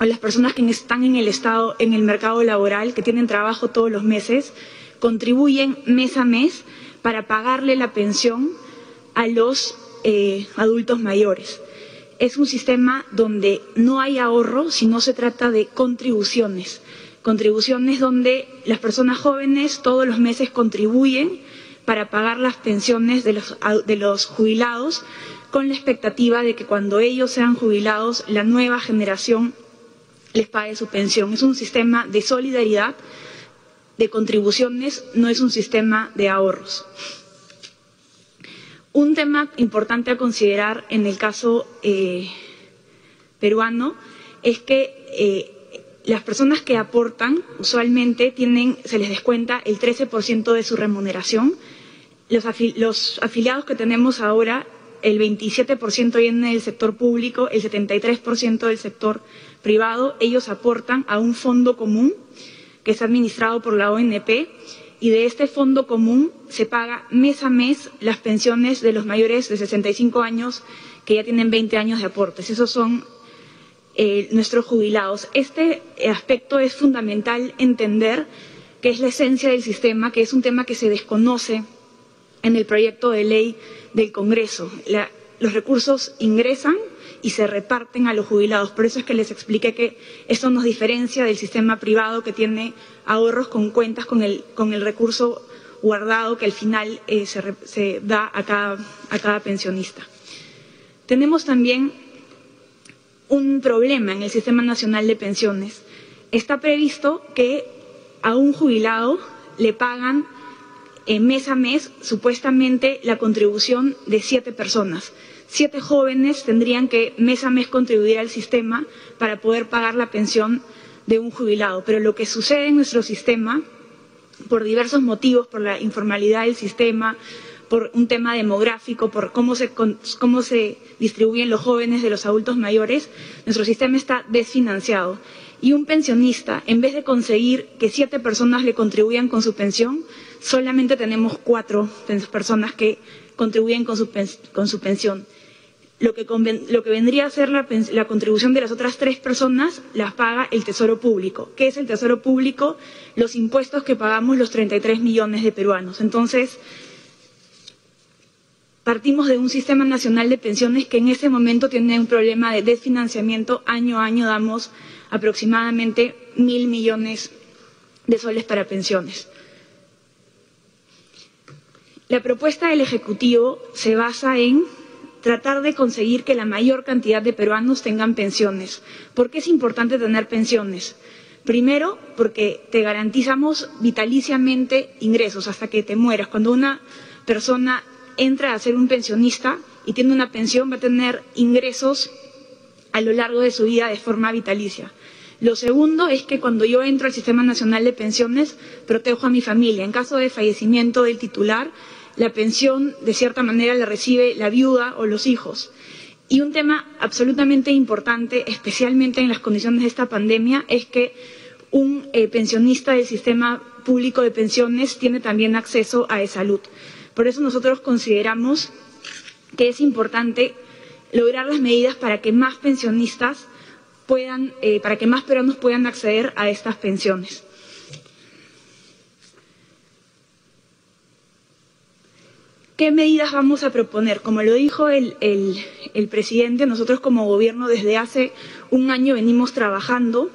o las personas que están en el estado, en el mercado laboral, que tienen trabajo todos los meses, contribuyen mes a mes para pagarle la pensión a los eh, adultos mayores. Es un sistema donde no hay ahorro, sino se trata de contribuciones. Contribuciones donde las personas jóvenes todos los meses contribuyen para pagar las pensiones de los, de los jubilados con la expectativa de que cuando ellos sean jubilados la nueva generación les pague su pensión. Es un sistema de solidaridad, de contribuciones, no es un sistema de ahorros. Un tema importante a considerar en el caso eh, peruano es que eh, las personas que aportan usualmente tienen, se les descuenta el 13% de su remuneración. Los, los, afiliados que tenemos ahora, el 27% viene del sector público, el 73% del sector privado. Ellos aportan a un fondo común que es administrado por la ONP y de este fondo común se paga mes a mes las pensiones de los mayores de 65 años que ya tienen 20 años de aportes. Esos son eh, nuestros jubilados. Este aspecto es fundamental entender que es la esencia del sistema, que es un tema que se desconoce en el proyecto de ley del Congreso. Los recursos ingresan y se reparten a los jubilados. Por eso es que les expliqué que esto nos diferencia del sistema privado que tiene ahorros con cuentas con el, con el recurso guardado que al final eh, se, se, da a cada, a cada pensionista. Tenemos también un problema en el Sistema Nacional de Pensiones. Está previsto que a un jubilado le pagan eh, mes a mes supuestamente la contribución de siete personas. Siete jóvenes tendrían que mes a mes contribuir al sistema para poder pagar la pensión de un jubilado. Pero lo que sucede en nuestro sistema, por diversos motivos, por la informalidad del sistema, por un tema demográfico, por cómo se, cómo se distribuyen los jóvenes de los adultos mayores, nuestro sistema está desfinanciado. Y un pensionista, en vez de conseguir que siete personas le contribuyan con su pensión, solamente tenemos cuatro personas que contribuyen con su, con su pensión. Lo que, lo que, vendría a ser la, la, contribución de las otras tres personas las paga el Tesoro Público. ¿Qué es el Tesoro Público? Los impuestos que pagamos los 33 millones de peruanos. Entonces, partimos de un sistema nacional de pensiones que en ese momento tiene un problema de desfinanciamiento. Año a año damos aproximadamente mil millones de soles para pensiones. La propuesta del Ejecutivo se basa en tratar de conseguir que la mayor cantidad de peruanos tengan pensiones. ¿Por qué es importante tener pensiones? Primero, porque te garantizamos vitaliciamente ingresos hasta que te mueras. Cuando una persona entra a ser un pensionista y tiene una pensión, va a tener ingresos a lo largo de su vida de forma vitalicia. Lo segundo es que cuando yo entro al Sistema Nacional de Pensiones, protejo a mi familia. En caso de fallecimiento del titular, la pensión de cierta manera la recibe la viuda o los hijos. Y un tema absolutamente importante, especialmente en las condiciones de esta pandemia, es que un eh, pensionista del sistema público de pensiones tiene también acceso a salud. Por eso nosotros consideramos que es importante lograr las medidas para que más pensionistas puedan, eh, para que más peruanos puedan acceder a estas pensiones. ¿Qué medidas vamos a proponer? Como lo dijo el, el, presidente, nosotros como gobierno desde hace un año venimos trabajando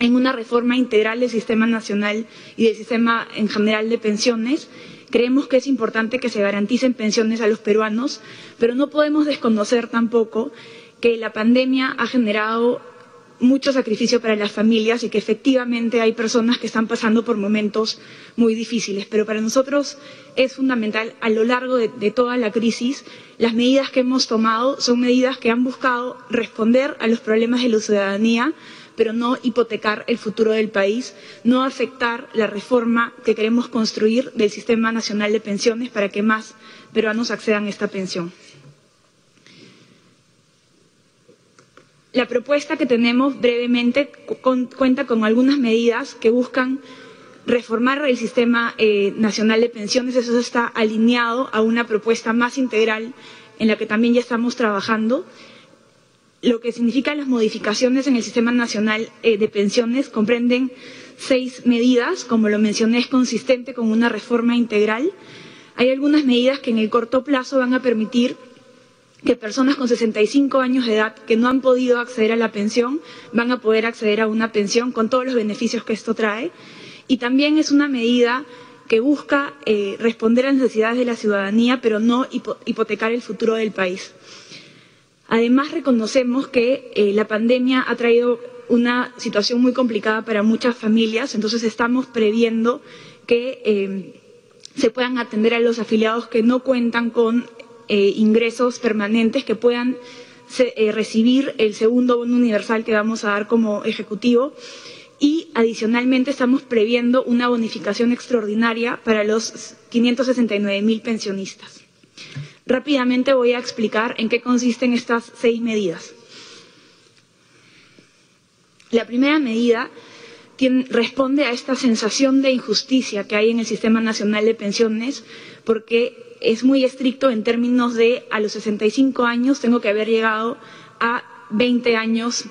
en una reforma integral del sistema nacional y del sistema en general de pensiones. Creemos que es importante que se garanticen pensiones a los peruanos, pero no podemos desconocer tampoco que la pandemia ha generado mucho sacrificio para las familias y que efectivamente hay personas que están pasando por momentos muy difíciles. Pero para nosotros es fundamental a lo largo de, de, toda la crisis, las medidas que hemos tomado son medidas que han buscado responder a los problemas de la ciudadanía, pero no hipotecar el futuro del país, no afectar la reforma que queremos construir del Sistema Nacional de Pensiones para que más peruanos accedan a esta pensión. La propuesta que tenemos brevemente cuenta con algunas medidas que buscan reformar el sistema eh, nacional de pensiones. Eso está alineado a una propuesta más integral en la que también ya estamos trabajando. Lo que significa las modificaciones en el sistema nacional eh, de pensiones comprenden seis medidas, como lo mencioné, es consistente con una reforma integral. Hay algunas medidas que en el corto plazo van a permitir que personas con 65 años de edad que no han podido acceder a la pensión van a poder acceder a una pensión con todos los beneficios que esto trae. Y también es una medida que busca eh, responder a las necesidades de la ciudadanía, pero no hipotecar el futuro del país. Además, reconocemos que eh, la pandemia ha traído una situación muy complicada para muchas familias, entonces estamos previendo que eh, se puedan atender a los afiliados que no cuentan con eh, ingresos permanentes que puedan eh, recibir el segundo bono universal que vamos a dar como ejecutivo y adicionalmente estamos previendo una bonificación extraordinaria para los 569 mil pensionistas. Rápidamente voy a explicar en qué consisten estas seis medidas. La primera medida responde a esta sensación de injusticia que hay en el Sistema Nacional de Pensiones porque es muy estricto en términos de a los 65 años tengo que haber llegado a 20 años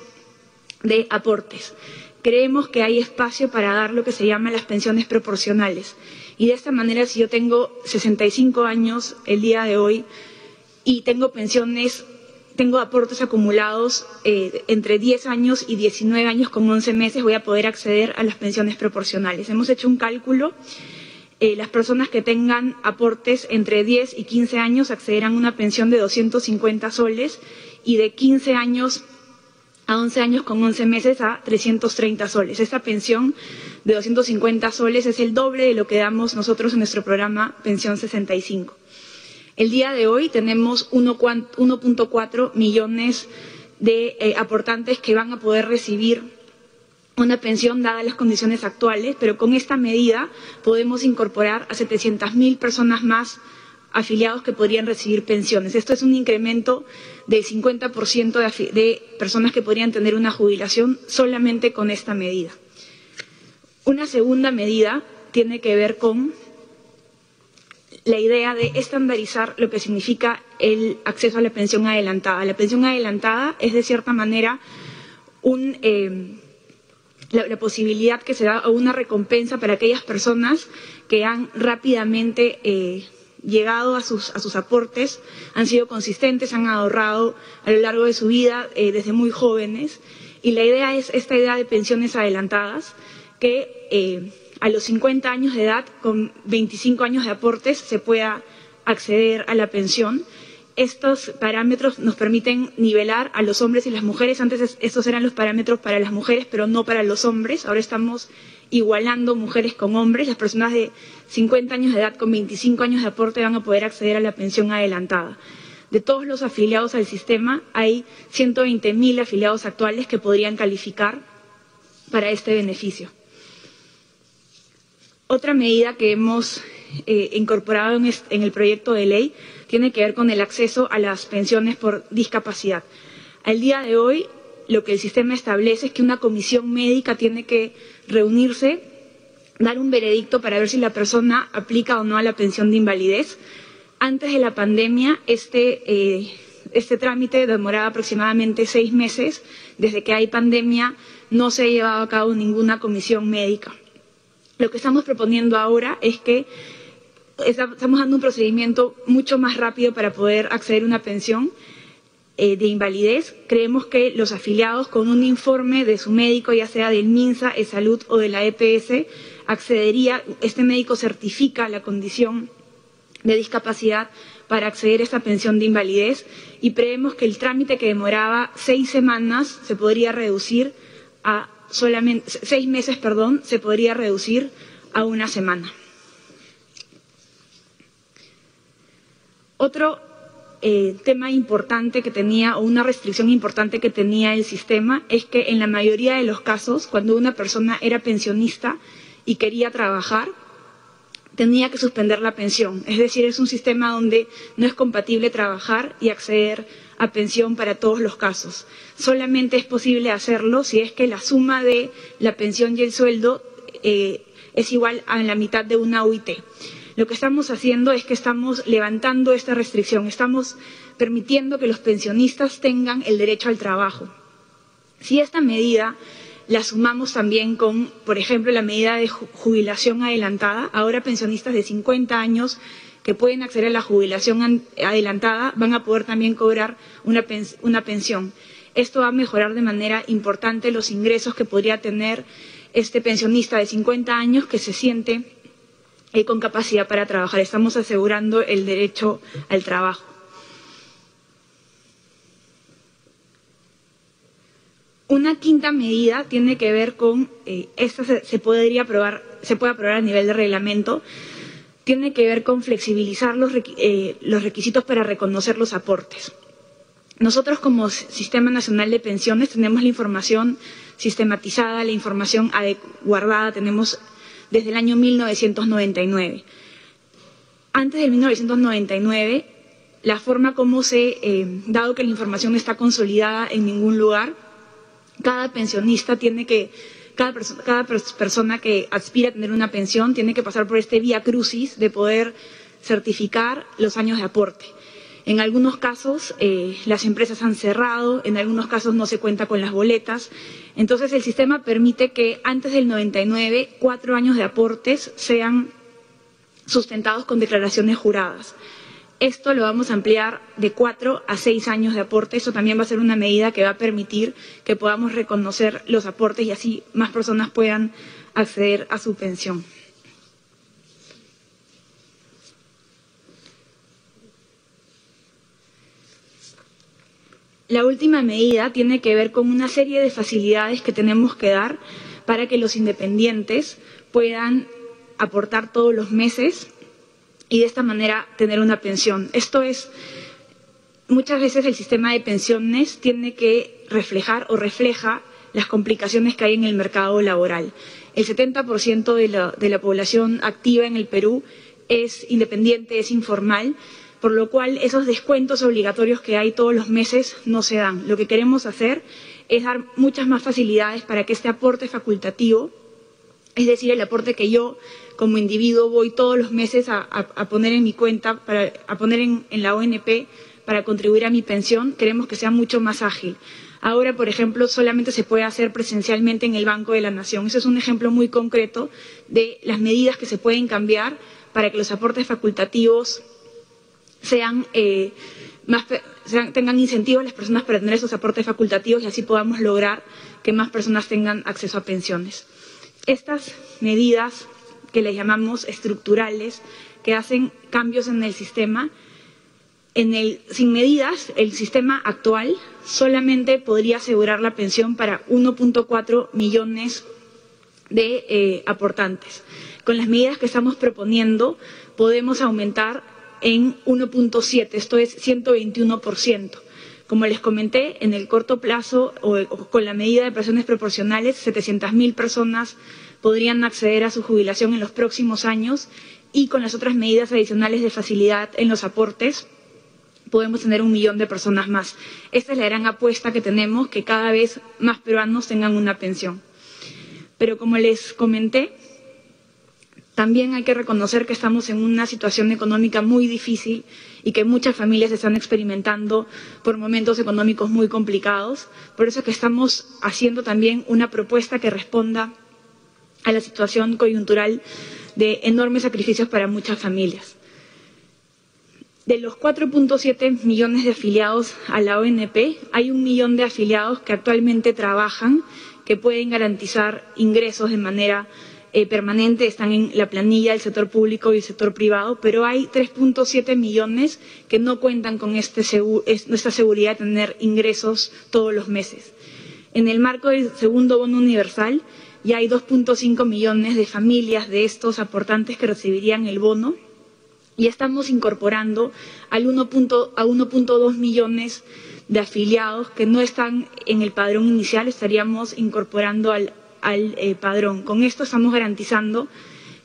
de aportes. Creemos que hay espacio para dar lo que se llama las pensiones proporcionales. Y de esta manera, si yo tengo 65 años el día de hoy y tengo pensiones, tengo aportes acumulados eh, entre 10 años y 19 años con 11 meses, voy a poder acceder a las pensiones proporcionales. Hemos hecho un cálculo eh, las personas que tengan aportes entre 10 y 15 años accederán a una pensión de 250 soles y de 15 años a 11 años con 11 meses a 330 soles. Esta pensión de 250 soles es el doble de lo que damos nosotros en nuestro programa Pensión 65. El día de hoy tenemos 1.4 millones de eh, aportantes que van a poder recibir una pensión dadas las condiciones actuales, pero con esta medida podemos incorporar a 700.000 personas más afiliados que podrían recibir pensiones. Esto es un incremento del 50% de, personas que podrían tener una jubilación solamente con esta medida. Una segunda medida tiene que ver con la idea de estandarizar lo que significa el acceso a la pensión adelantada. La pensión adelantada es, de cierta manera, un, eh, la, la, posibilidad que se da una recompensa para aquellas personas que han rápidamente eh, llegado a sus, a sus, aportes, han sido consistentes, han ahorrado a lo largo de su vida eh, desde muy jóvenes. Y la idea es esta idea de pensiones adelantadas que eh, a los 50 años de edad, con 25 años de aportes, se pueda acceder a la pensión. Estos parámetros nos permiten nivelar a los hombres y las mujeres. Antes estos eran los parámetros para las mujeres, pero no para los hombres. Ahora estamos igualando mujeres con hombres. Las personas de 50 años de edad con 25 años de aporte van a poder acceder a la pensión adelantada. De todos los afiliados al sistema, hay 120.000 afiliados actuales que podrían calificar para este beneficio. Otra medida que hemos eh, incorporado en, en el proyecto de ley tiene que ver con el acceso a las pensiones por discapacidad. Al día de hoy, lo que el sistema establece es que una comisión médica tiene que reunirse, dar un veredicto para ver si la persona aplica o no a la pensión de invalidez. Antes de la pandemia, este, eh, este trámite demoraba aproximadamente seis meses. Desde que hay pandemia, no se ha llevado a cabo ninguna comisión médica. Lo que estamos proponiendo ahora es que estamos dando un procedimiento mucho más rápido para poder acceder a una pensión eh, de invalidez. Creemos que los afiliados con un informe de su médico, ya sea del MINSA, de Salud o de la EPS, accedería, este médico certifica la condición de discapacidad para acceder a esta pensión de invalidez y creemos que el trámite que demoraba seis semanas se podría reducir a solamente seis meses, perdón, se podría reducir a una semana. Otro eh, tema importante que tenía, o una restricción importante que tenía el sistema, es que en la mayoría de los casos, cuando una persona era pensionista y quería trabajar, tenía que suspender la pensión. Es decir, es un sistema donde no es compatible trabajar y acceder a pensión para todos los casos. Solamente es posible hacerlo si es que la suma de la pensión y el sueldo eh, es igual a la mitad de una UIT. Lo que estamos haciendo es que estamos levantando esta restricción, estamos permitiendo que los pensionistas tengan el derecho al trabajo. Si esta medida la sumamos también con, por ejemplo, la medida de jubilación adelantada, ahora pensionistas de 50 años que pueden acceder a la jubilación adelantada van a poder también cobrar una, una pensión. Esto va a mejorar de manera importante los ingresos que podría tener este pensionista de 50 años que se siente eh, con capacidad para trabajar. Estamos asegurando el derecho al trabajo. Una quinta medida tiene que ver con, eh, esta se, podría aprobar, se puede aprobar a nivel de reglamento, tiene que ver con flexibilizar los, eh, los requisitos para reconocer los aportes. Nosotros como Sistema Nacional de Pensiones tenemos la información sistematizada, la información guardada, tenemos desde el año 1999. Antes del 1999, la forma como se, eh, dado que la información no está consolidada en ningún lugar, cada pensionista tiene que cada, cada persona que aspira a tener una pensión tiene que pasar por este vía crucis de poder certificar los años de aporte. En algunos casos eh, las empresas han cerrado, en algunos casos no se cuenta con las boletas. Entonces el sistema permite que antes del 99 cuatro años de aportes sean sustentados con declaraciones juradas. Esto lo vamos a ampliar de cuatro a seis años de aporte. Eso también va a ser una medida que va a permitir que podamos reconocer los aportes y así más personas puedan acceder a su pensión. La última medida tiene que ver con una serie de facilidades que tenemos que dar para que los independientes puedan aportar todos los meses y de esta manera tener una pensión. Esto es, muchas veces el sistema de pensiones tiene que reflejar o refleja las complicaciones que hay en el mercado laboral. El 70% de la, de la población activa en el Perú es independiente, es informal, por lo cual esos descuentos obligatorios que hay todos los meses no se dan. Lo que queremos hacer es dar muchas más facilidades para que este aporte facultativo, es decir, el aporte que yo como individuo voy todos los meses a, poner en mi cuenta, a poner en, en la ONP para contribuir a mi pensión, queremos que sea mucho más ágil. Ahora, por ejemplo, solamente se puede hacer presencialmente en el Banco de la Nación. Ese es un ejemplo muy concreto de las medidas que se pueden cambiar para que los aportes facultativos sean, eh, más, tengan incentivos las personas para tener esos aportes facultativos y así podamos lograr que más personas tengan acceso a pensiones. Estas medidas que les llamamos estructurales, que hacen cambios en el sistema, en el, sin medidas, el sistema actual solamente podría asegurar la pensión para 1.4 millones de eh, aportantes. Con las medidas que estamos proponiendo podemos aumentar en 1.7, esto es 121%. Como les comenté, en el corto plazo o, con la medida de pensiones proporcionales, 700.000 personas podrían acceder a su jubilación en los próximos años y con las otras medidas adicionales de facilidad en los aportes podemos tener un millón de personas más. Esta es la gran apuesta que tenemos, que cada vez más peruanos tengan una pensión. Pero como les comenté, también hay que reconocer que estamos en una situación económica muy difícil y que muchas familias están experimentando por momentos económicos muy complicados. Por eso es que estamos haciendo también una propuesta que responda a la situación coyuntural de enormes sacrificios para muchas familias. De los 4.7 millones de afiliados a la ONP, hay un millón de afiliados que actualmente trabajan, que pueden garantizar ingresos de manera eh, permanente, están en la planilla del sector público y el sector privado, pero hay 3.7 millones que no cuentan con este esta seguridad de tener ingresos todos los meses. En el marco del segundo bono universal, ya hay 2.5 millones de familias de estos aportantes que recibirían el bono y estamos incorporando al 1. a 1.2 millones de afiliados que no están en el padrón inicial, estaríamos incorporando al, eh, padrón. Con esto estamos garantizando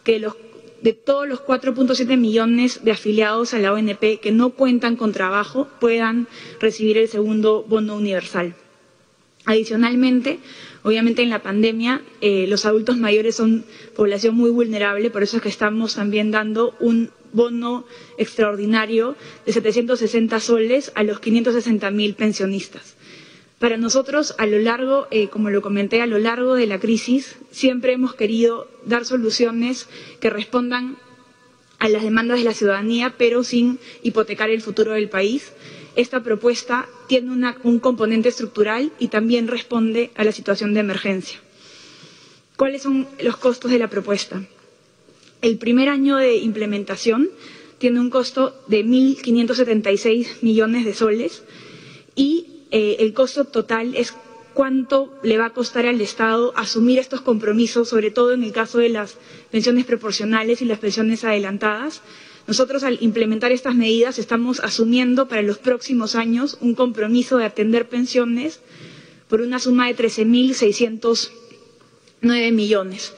que los, de todos los 4.7 millones de afiliados a la ONP que no cuentan con trabajo puedan recibir el segundo bono universal. Adicionalmente, obviamente en la pandemia eh, los adultos mayores son población muy vulnerable, por eso es que estamos también dando un bono extraordinario de 760 soles a los 560.000 pensionistas. Para nosotros, a lo largo, eh, como lo comenté, a lo largo de la crisis, siempre hemos querido dar soluciones que respondan a las demandas de la ciudadanía, pero sin hipotecar el futuro del país. Esta propuesta tiene un componente estructural y también responde a la situación de emergencia. ¿Cuáles son los costos de la propuesta? El primer año de implementación tiene un costo de 1.576 millones de soles y eh, el costo total es cuánto le va a costar al Estado asumir estos compromisos, sobre todo en el caso de las pensiones proporcionales y las pensiones adelantadas. Nosotros al implementar estas medidas estamos asumiendo para los próximos años un compromiso de atender pensiones por una suma de 13.609 millones.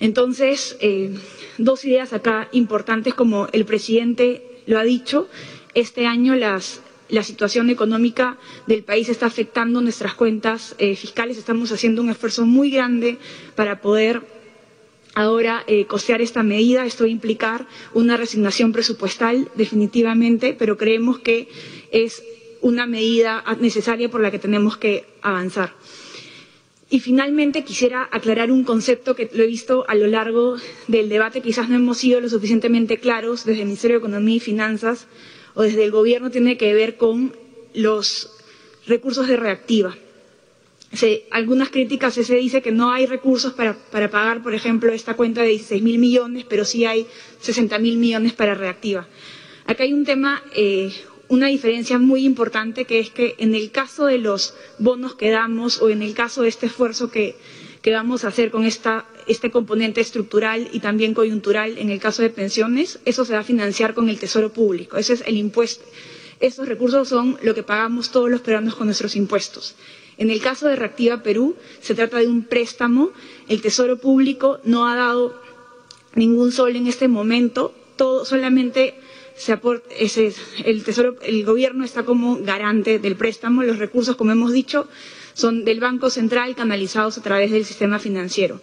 Entonces, eh, dos ideas acá importantes, como el presidente lo ha dicho. Este año la situación económica del país está afectando nuestras cuentas eh, fiscales. Estamos haciendo un esfuerzo muy grande para poder ahora eh, costear esta medida. Esto va a implicar una resignación presupuestal, definitivamente, pero creemos que es una medida necesaria por la que tenemos que avanzar. Y finalmente quisiera aclarar un concepto que lo he visto a lo largo del debate, quizás no hemos sido lo suficientemente claros desde el Ministerio de Economía y Finanzas o desde el Gobierno, tiene que ver con los recursos de reactiva. algunas críticas se dice que no hay recursos para, pagar, por ejemplo, esta cuenta de 16 mil millones, pero sí hay 60 mil millones para reactiva. Acá hay un tema eh, una diferencia muy importante que es que en el caso de los bonos que damos o en el caso de este esfuerzo que, vamos a hacer con este componente estructural y también coyuntural en el caso de pensiones, eso se va a financiar con el Tesoro Público. Ese es el impuesto. Esos recursos son lo que pagamos todos los peruanos con nuestros impuestos. En el caso de Reactiva Perú, se trata de un préstamo. El Tesoro Público no ha dado ningún sol en este momento todo solamente se aporta, ese, el tesoro, el gobierno está como garante del préstamo, los recursos, como hemos dicho, son del Banco Central canalizados a través del sistema financiero.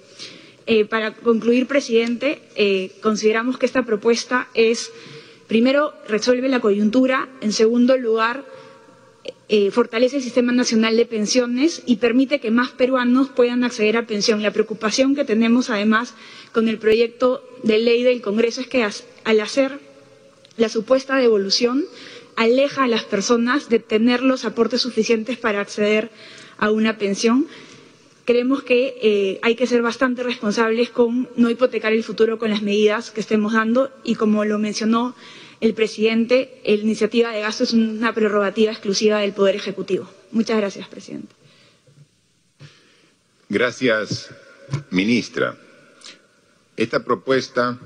Eh, para concluir, presidente, eh, consideramos que esta propuesta es, primero, resuelve la coyuntura, en segundo lugar, eh, fortalece el Sistema Nacional de Pensiones y permite que más peruanos puedan acceder a pensión. La preocupación que tenemos, además, con el proyecto de ley del Congreso es que al hacer la supuesta devolución aleja a las personas de tener los aportes suficientes para acceder a una pensión. Creemos que eh, hay que ser bastante responsables con no hipotecar el futuro con las medidas que estemos dando y como lo mencionó el presidente, la iniciativa de gasto es una prerrogativa exclusiva del Poder Ejecutivo. Muchas gracias, presidente.
Gracias, ministra. Esta propuesta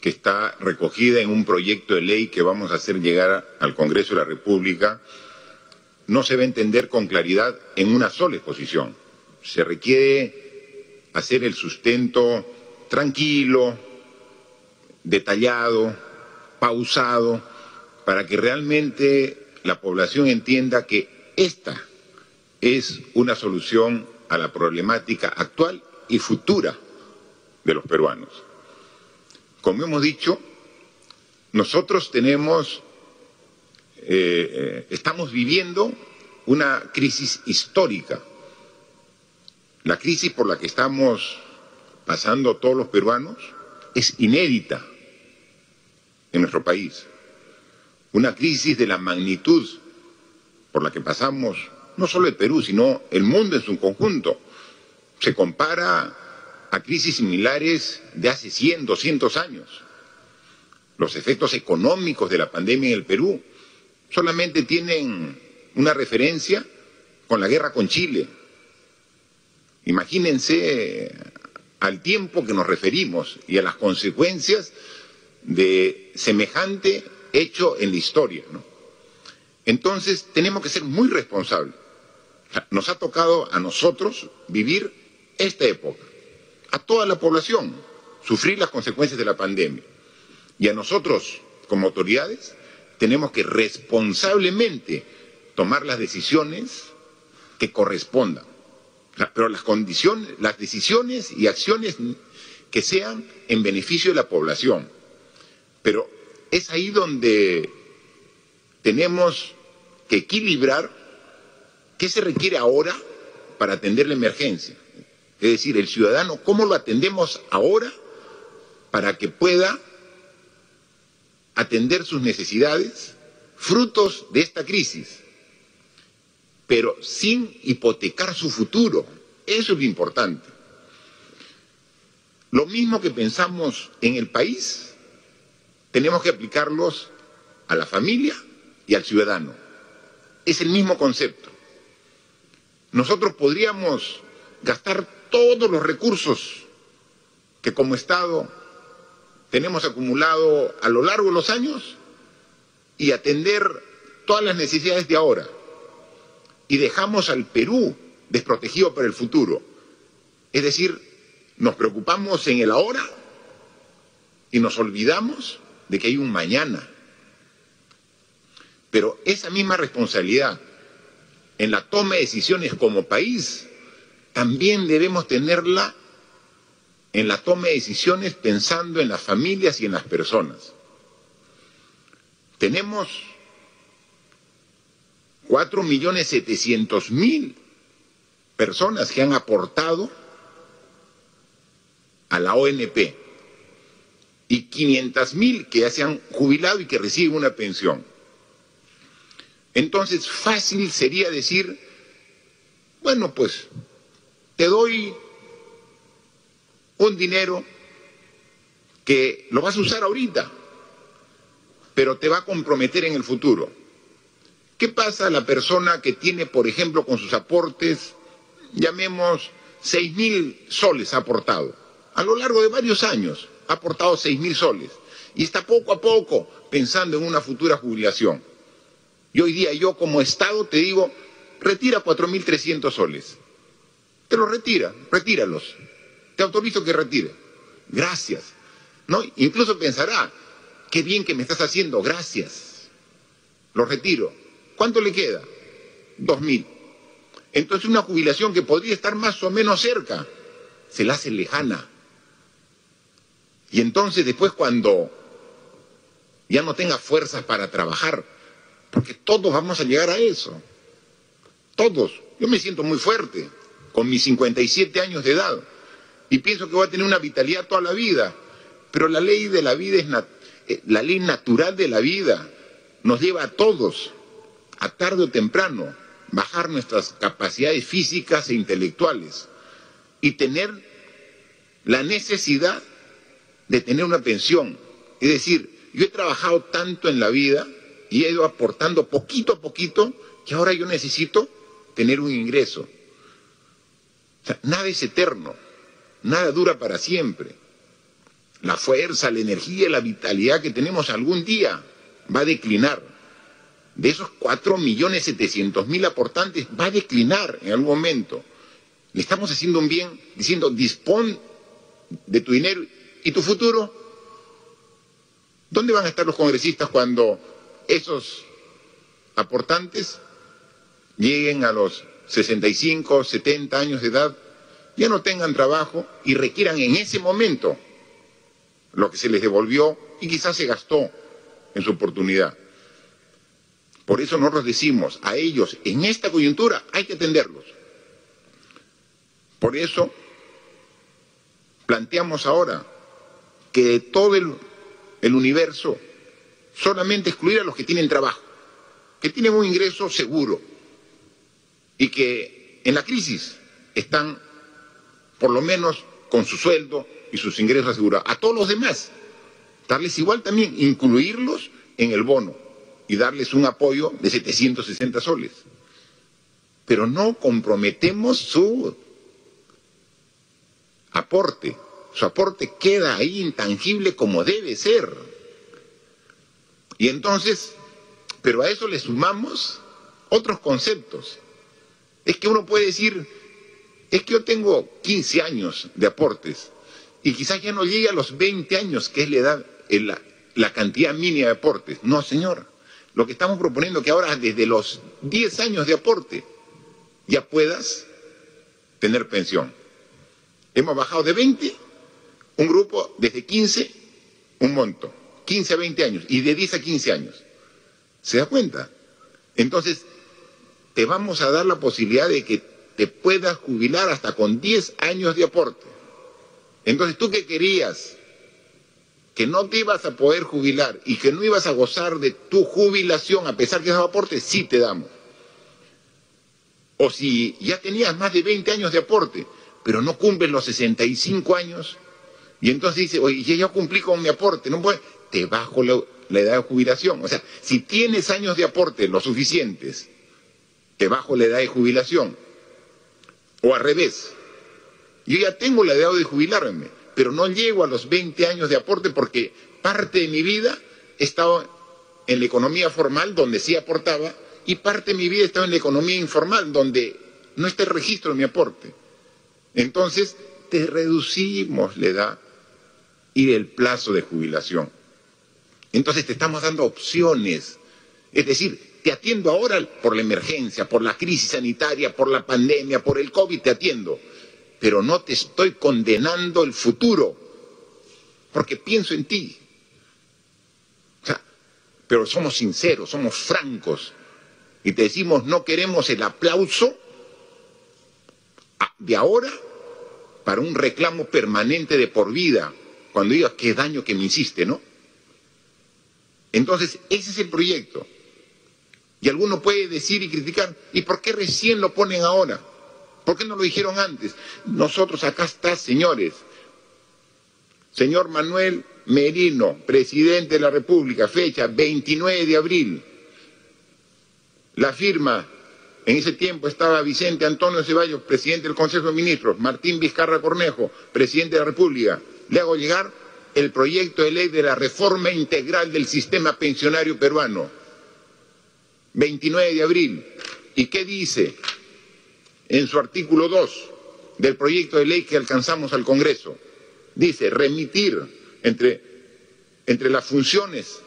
que está recogida en un proyecto de ley que vamos a hacer llegar al Congreso de la República, no se va a entender con claridad en una sola exposición. Se requiere hacer el sustento tranquilo, detallado, pausado, para que realmente la población entienda que esta es una solución a la problemática actual y futura de los peruanos. Como hemos dicho, nosotros tenemos, eh, eh, estamos viviendo una crisis histórica. La crisis por la que estamos pasando todos los peruanos es inédita en nuestro país. Una crisis de la magnitud por la que pasamos no solo el Perú, sino el mundo en su conjunto. Se compara a crisis similares de hace 100, 200 años. Los efectos económicos de la pandemia en el Perú solamente tienen una referencia con la guerra con Chile. Imagínense al tiempo que nos referimos y a las consecuencias de semejante hecho en la historia. Entonces tenemos que ser muy responsables. Nos ha tocado a nosotros vivir esta época a toda la población sufrir las consecuencias de la pandemia. Y a nosotros, como autoridades, tenemos que responsablemente tomar las decisiones que correspondan. Pero las condiciones, las decisiones y acciones que sean en beneficio de la población. Pero es ahí donde tenemos que equilibrar qué se requiere ahora para atender la emergencia es decir, el ciudadano, ¿cómo lo atendemos ahora para que pueda atender sus necesidades frutos de esta crisis? Pero sin hipotecar su futuro. Eso es lo importante. Lo mismo que pensamos en el país, tenemos que aplicarlos a la familia y al ciudadano. Es el mismo concepto. Nosotros podríamos gastar todos los recursos que como Estado tenemos acumulado a lo largo de los años y atender todas las necesidades de ahora. Y dejamos al Perú desprotegido para el futuro. Es decir, nos preocupamos en el ahora y nos olvidamos de que hay un mañana. Pero esa misma responsabilidad en la toma de decisiones como país también debemos tenerla en la toma de decisiones pensando en las familias y en las personas. Tenemos cuatro millones setecientos mil personas que han aportado a la ONP y quinientas mil que ya se han jubilado y que reciben una pensión. Entonces, fácil sería decir, bueno, pues te doy un dinero que lo vas a usar ahorita, pero te va a comprometer en el futuro. ¿Qué pasa a la persona que tiene, por ejemplo, con sus aportes, llamemos seis mil soles aportado? A lo largo de varios años ha aportado seis mil soles y está poco a poco pensando en una futura jubilación. Y hoy día yo como Estado te digo, retira cuatro mil trescientos soles te lo retira, retíralos. Te autorizo que retire. Gracias. ¿No? Incluso pensará, qué bien que me estás haciendo, gracias. Lo retiro. ¿Cuánto le queda? Dos mil. Entonces una jubilación que podría estar más o menos cerca, se la hace lejana. Y entonces después cuando ya no tenga fuerzas para trabajar, porque todos vamos a llegar a eso, todos. Yo me siento muy fuerte, con mis 57 años de edad, y pienso que voy a tener una vitalidad toda la vida, pero la ley de la vida es eh, la ley natural de la vida, nos lleva a todos, a tarde o temprano, bajar nuestras capacidades físicas e intelectuales y tener la necesidad de tener una pensión. Es decir, yo he trabajado tanto en la vida y he ido aportando poquito a poquito que ahora yo necesito tener un ingreso. nada es eterno, nada dura para siempre. La fuerza, la energía, la vitalidad que tenemos algún día va a declinar. De esos cuatro millones setecientos mil aportantes va a declinar en algún momento. Le estamos haciendo un bien diciendo dispón de tu dinero y tu futuro. ¿Dónde van a estar los congresistas cuando esos aportantes lleguen a los 65, 70 años de edad, ya no tengan trabajo y requieran en ese momento lo que se les devolvió y quizás se gastó en su oportunidad. Por eso nosotros decimos a ellos, en esta coyuntura hay que atenderlos. Por eso planteamos ahora que de todo el, universo solamente excluir a los que tienen trabajo, que tienen un ingreso seguro y que en la crisis están por lo menos con su sueldo y sus ingresos asegurados. A todos los demás, darles igual también, incluirlos en el bono y darles un apoyo de 760 soles. Pero no comprometemos su aporte. Su aporte queda ahí intangible como debe ser. Y entonces, pero a eso le sumamos otros conceptos. Es que uno puede decir, es que yo tengo 15 años de aportes y quizás ya no llegue a los 20 años, que es la edad, la, la cantidad mínima de aportes. No, señor. Lo que estamos proponiendo es que ahora desde los 10 años de aporte ya puedas tener pensión. Hemos bajado de 20, un grupo desde 15, un monto. 15 a 20 años y de 10 a 15 años. ¿Se da cuenta? Entonces, te vamos a dar la posibilidad de que te puedas jubilar hasta con 10 años de aporte. Entonces, ¿tú qué querías? Que no te ibas a poder jubilar y que no ibas a gozar de tu jubilación a pesar que es aporte, sí te damos. O si ya tenías más de 20 años de aporte, pero no cumples los 65 años, y entonces dice, oye, ya cumplí con mi aporte, no puede, te bajo la, edad de jubilación. O sea, si tienes años de aporte lo suficientes, te bajo la edad de jubilación. O al revés, yo ya tengo la edad de jubilarme, pero no llego a los 20 años de aporte porque parte de mi vida he estado en la economía formal, donde sí aportaba, y parte de mi vida he estado en la economía informal, donde no está el registro de mi aporte. Entonces, te reducimos la edad y el plazo de jubilación. Entonces te estamos dando opciones. Es decir, te atiendo ahora por la emergencia, por la crisis sanitaria, por la pandemia, por el COVID, te atiendo. Pero no te estoy condenando el futuro, porque pienso en ti. pero somos sinceros, somos francos, y te decimos, no queremos el aplauso de ahora para un reclamo permanente de por vida, cuando digas qué daño que me hiciste, ¿no? Entonces, ese es el proyecto. Y alguno puede decir y criticar, ¿y por qué recién lo ponen ahora? ¿Por qué no lo dijeron antes? Nosotros acá está, señores. Señor Manuel Merino, presidente de la República, fecha 29 de abril. La firma, en ese tiempo estaba Vicente Antonio Ceballos, presidente del Consejo de Ministros, Martín Vizcarra Cornejo, presidente de la República. Le hago llegar el proyecto de ley de la reforma integral del sistema pensionario peruano. 29 de abril. ¿Y qué dice en su artículo 2 del proyecto de ley que alcanzamos al Congreso? Dice, remitir entre, entre las funciones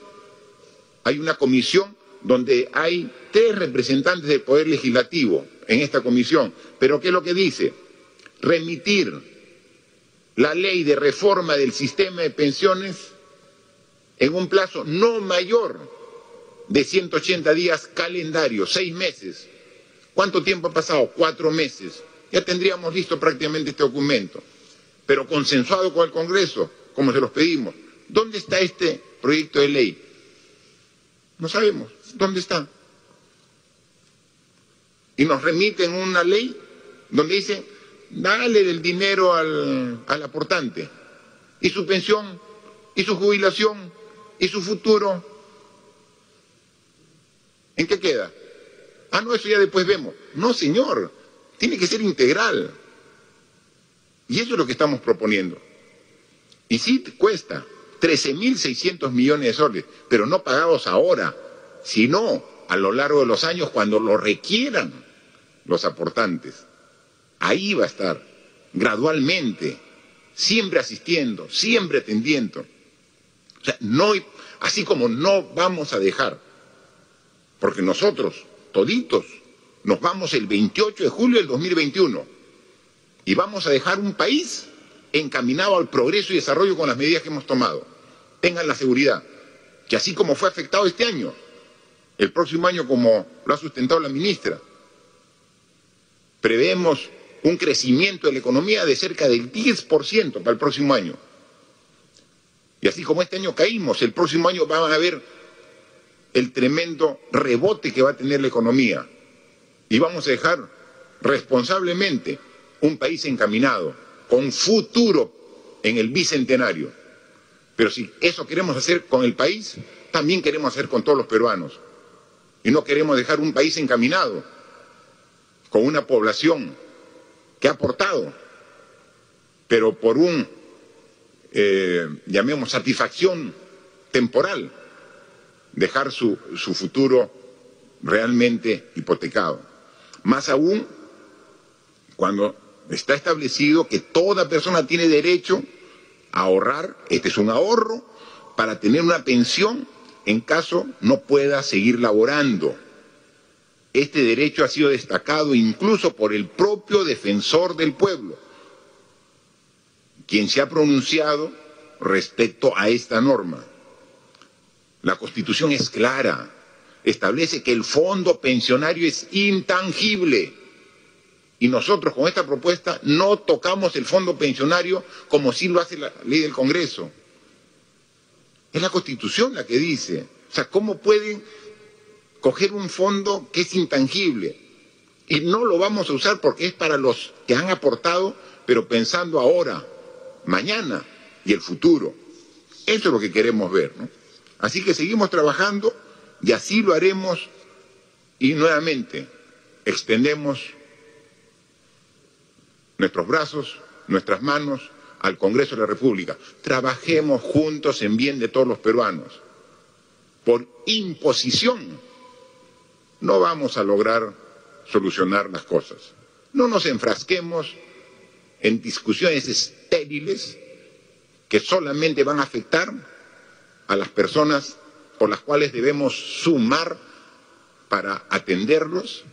hay una comisión donde hay tres representantes del Poder Legislativo en esta comisión. Pero ¿qué es lo que dice? Remitir la ley de reforma del sistema de pensiones en un plazo no mayor de 180 días calendario, seis meses. ¿Cuánto tiempo ha pasado? Cuatro meses. Ya tendríamos listo prácticamente este documento, pero consensuado con el Congreso, como se los pedimos. ¿Dónde está este proyecto de ley? No sabemos. ¿Dónde está? Y nos remiten una ley donde dice, dale del dinero al, al aportante. Y su pensión, y su jubilación, y su futuro. ¿En qué queda? Ah, no, eso ya después vemos. No, señor, tiene que ser integral. Y eso es lo que estamos proponiendo. Y sí cuesta 13.600 millones de soles, pero no pagados ahora, sino a lo largo de los años cuando lo requieran los aportantes. Ahí va a estar, gradualmente, siempre asistiendo, siempre atendiendo. O sea, no, así como no vamos a dejar, porque nosotros, toditos, nos vamos el 28 de julio del 2021 y vamos a dejar un país encaminado al progreso y desarrollo con las medidas que hemos tomado. Tengan la seguridad que así como fue afectado este año, el próximo año, como lo ha sustentado la ministra, prevemos un crecimiento de la economía de cerca del 10% para el próximo año. Y así como este año caímos, el próximo año van a ver el tremendo rebote que va a tener la economía. Y vamos a dejar responsablemente un país encaminado, con futuro en el bicentenario. Pero si eso queremos hacer con el país, también queremos hacer con todos los peruanos. Y no queremos dejar un país encaminado, con una población que ha aportado, pero por un, eh, llamemos, satisfacción temporal, dejar su, su futuro realmente hipotecado. Más aún cuando está establecido que toda persona tiene derecho a ahorrar, este es un ahorro, para tener una pensión en caso no pueda seguir laborando. Este derecho ha sido destacado incluso por el propio defensor del pueblo, quien se ha pronunciado respecto a esta norma. La Constitución es clara, establece que el fondo pensionario es intangible. Y nosotros con esta propuesta no tocamos el fondo pensionario como sí lo hace la ley del Congreso. Es la Constitución la que dice. O sea, ¿cómo pueden coger un fondo que es intangible? Y no lo vamos a usar porque es para los que han aportado, pero pensando ahora, mañana y el futuro. Eso es lo que queremos ver. ¿no? Así que seguimos trabajando y así lo haremos y nuevamente extendemos nuestros brazos, nuestras manos al Congreso de la República. Trabajemos juntos en bien de todos los peruanos. Por imposición no vamos a lograr solucionar las cosas. No nos enfrasquemos en discusiones estériles que solamente van a afectar a las personas por las cuales debemos sumar para atenderlos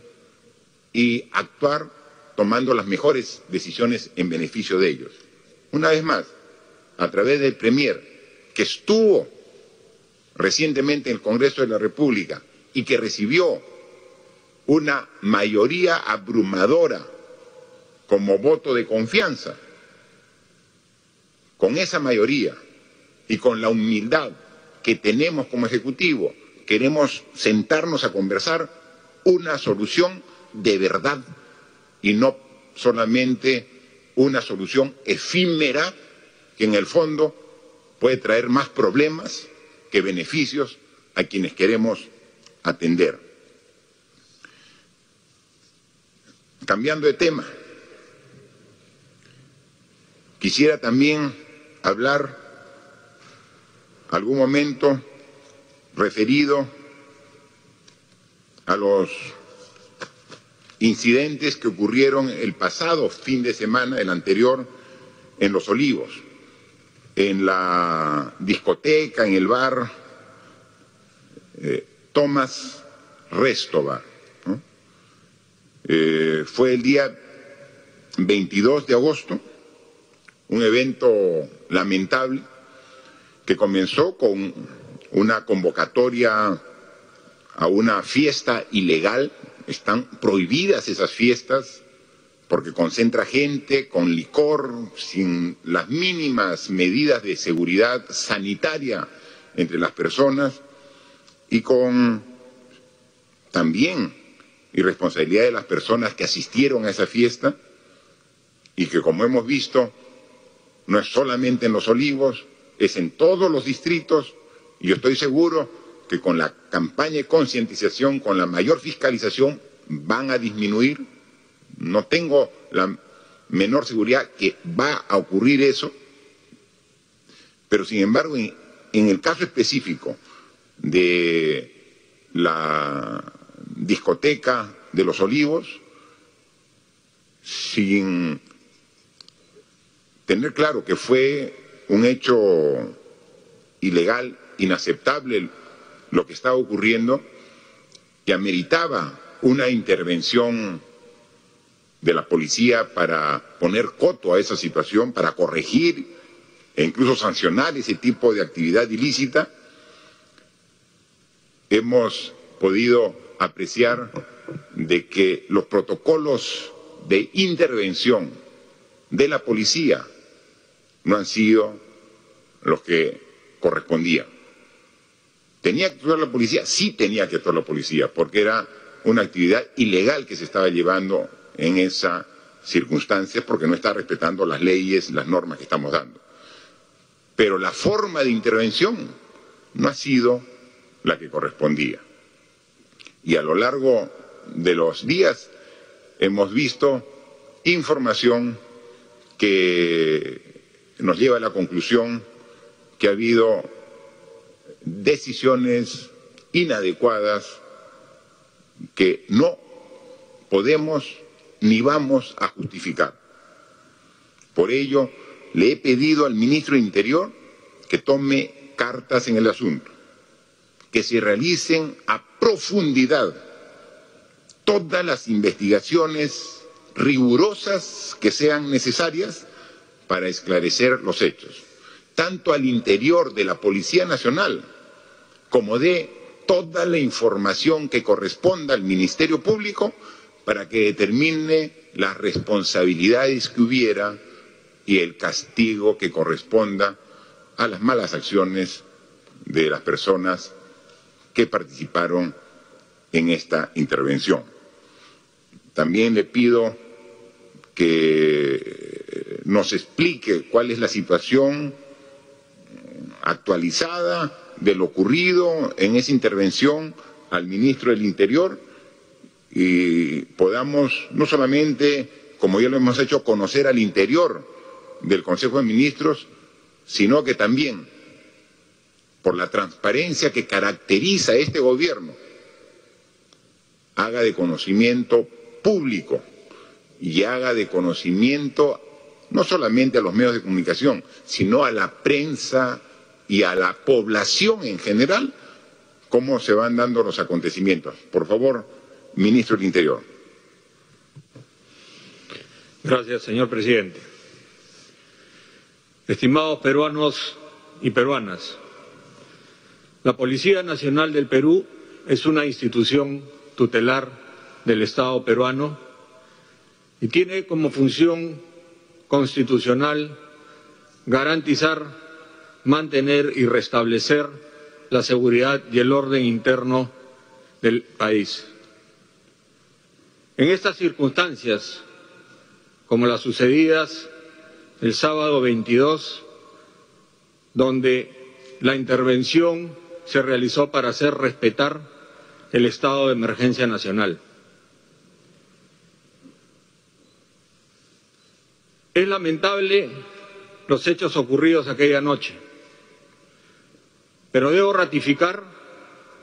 y actuar tomando las mejores decisiones en beneficio de ellos. Una vez más, a través del Premier, que estuvo recientemente en el Congreso de la República y que recibió una mayoría abrumadora como voto de confianza, con esa mayoría y con la humildad que tenemos como Ejecutivo, queremos sentarnos a conversar una solución de verdad y no solamente una solución efímera que en el fondo puede traer más problemas que beneficios a quienes queremos atender. Cambiando de tema, quisiera también hablar algún momento referido a los incidentes que ocurrieron el pasado fin de semana, el anterior, en Los Olivos. en la discoteca, en el bar, eh, Tomás Restobar. Eh, fue el día 22 de agosto, un evento lamentable que comenzó con una convocatoria a una fiesta ilegal. Están prohibidas esas fiestas porque concentra gente con licor, sin las mínimas medidas de seguridad sanitaria entre las personas y con también irresponsabilidad de las personas que asistieron a esa fiesta y que como hemos visto no es solamente en los olivos, es en todos los distritos y yo estoy seguro que con la campaña de concientización, con la mayor fiscalización, van a disminuir. No tengo la menor seguridad que va a ocurrir eso, pero sin embargo, en, el caso específico de la discoteca de los olivos, sin tener claro que fue un hecho ilegal, inaceptable lo que estaba ocurriendo, que ameritaba una intervención de la policía para poner coto a esa situación, para corregir e incluso sancionar ese tipo de actividad ilícita, hemos podido apreciar de que los protocolos de intervención de la policía no han sido los que correspondían. ¿Tenía que actuar la policía? Sí tenía que actuar la policía, porque era una actividad ilegal que se estaba llevando en esa circunstancia porque no está respetando las leyes, las normas que estamos dando. Pero la forma de intervención no ha sido la que correspondía. Y a lo largo de los días hemos visto información que nos lleva a la conclusión que ha habido decisiones inadecuadas que no podemos ni vamos a justificar. Por ello, le he pedido al ministro de Interior que tome cartas en el asunto, que se realicen a profundidad todas las investigaciones rigurosas que sean necesarias para esclarecer los hechos, tanto al interior de la Policía Nacional como de toda la información que corresponda al Ministerio Público para que determine las responsabilidades que hubiera y el castigo que corresponda a las malas acciones de las personas que participaron en esta intervención. También le pido que nos explique cuál es la situación actualizada de lo ocurrido en esa intervención al ministro del Interior y podamos no solamente, como ya lo hemos hecho, conocer al interior del Consejo de Ministros, sino que también, por la transparencia que caracteriza a este gobierno, haga de conocimiento público y haga de conocimiento no solamente a los medios de comunicación, sino a la prensa y a la población en general, cómo se van dando los acontecimientos. Por favor, Ministro del Interior.
Gracias, señor presidente. Estimados peruanos y peruanas, la Policía Nacional del Perú es una institución tutelar del Estado peruano y tiene como función constitucional garantizar, mantener y restablecer la seguridad y el orden interno del país. En estas circunstancias, como las sucedidas el sábado 22, donde la intervención se realizó para hacer respetar el estado de emergencia nacional. Es lamentable los hechos ocurridos aquella noche, pero debo ratificar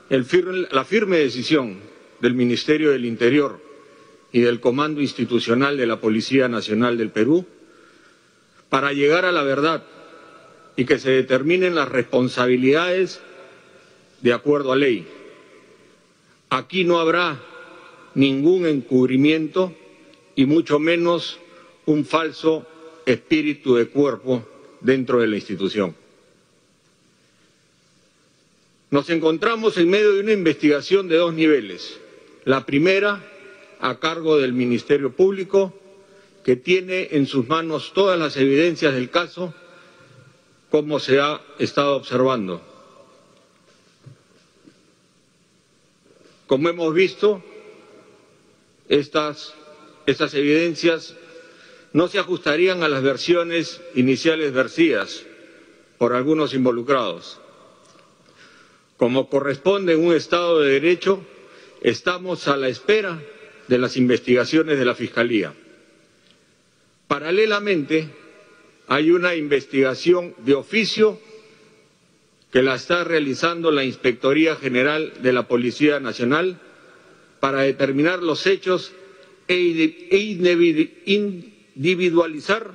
la firme decisión del Ministerio del Interior y del Comando Institucional de la Policía Nacional del Perú para llegar a la verdad y que se determinen las responsabilidades de acuerdo a ley. Aquí no habrá ningún encubrimiento y mucho menos un falso espíritu de cuerpo dentro de la institución. Nos encontramos en medio de una investigación de dos niveles. La primera, a cargo del Ministerio Público, que tiene en sus manos todas las evidencias del caso, como se ha estado observando. Como hemos visto, estas, estas evidencias no se ajustarían a las versiones iniciales versías por algunos involucrados. Como corresponde en un Estado de Derecho, estamos a la espera de las investigaciones de la Fiscalía. Paralelamente, hay una investigación de oficio que la está realizando la Inspectoría General de la Policía Nacional para determinar los hechos e, e individualizar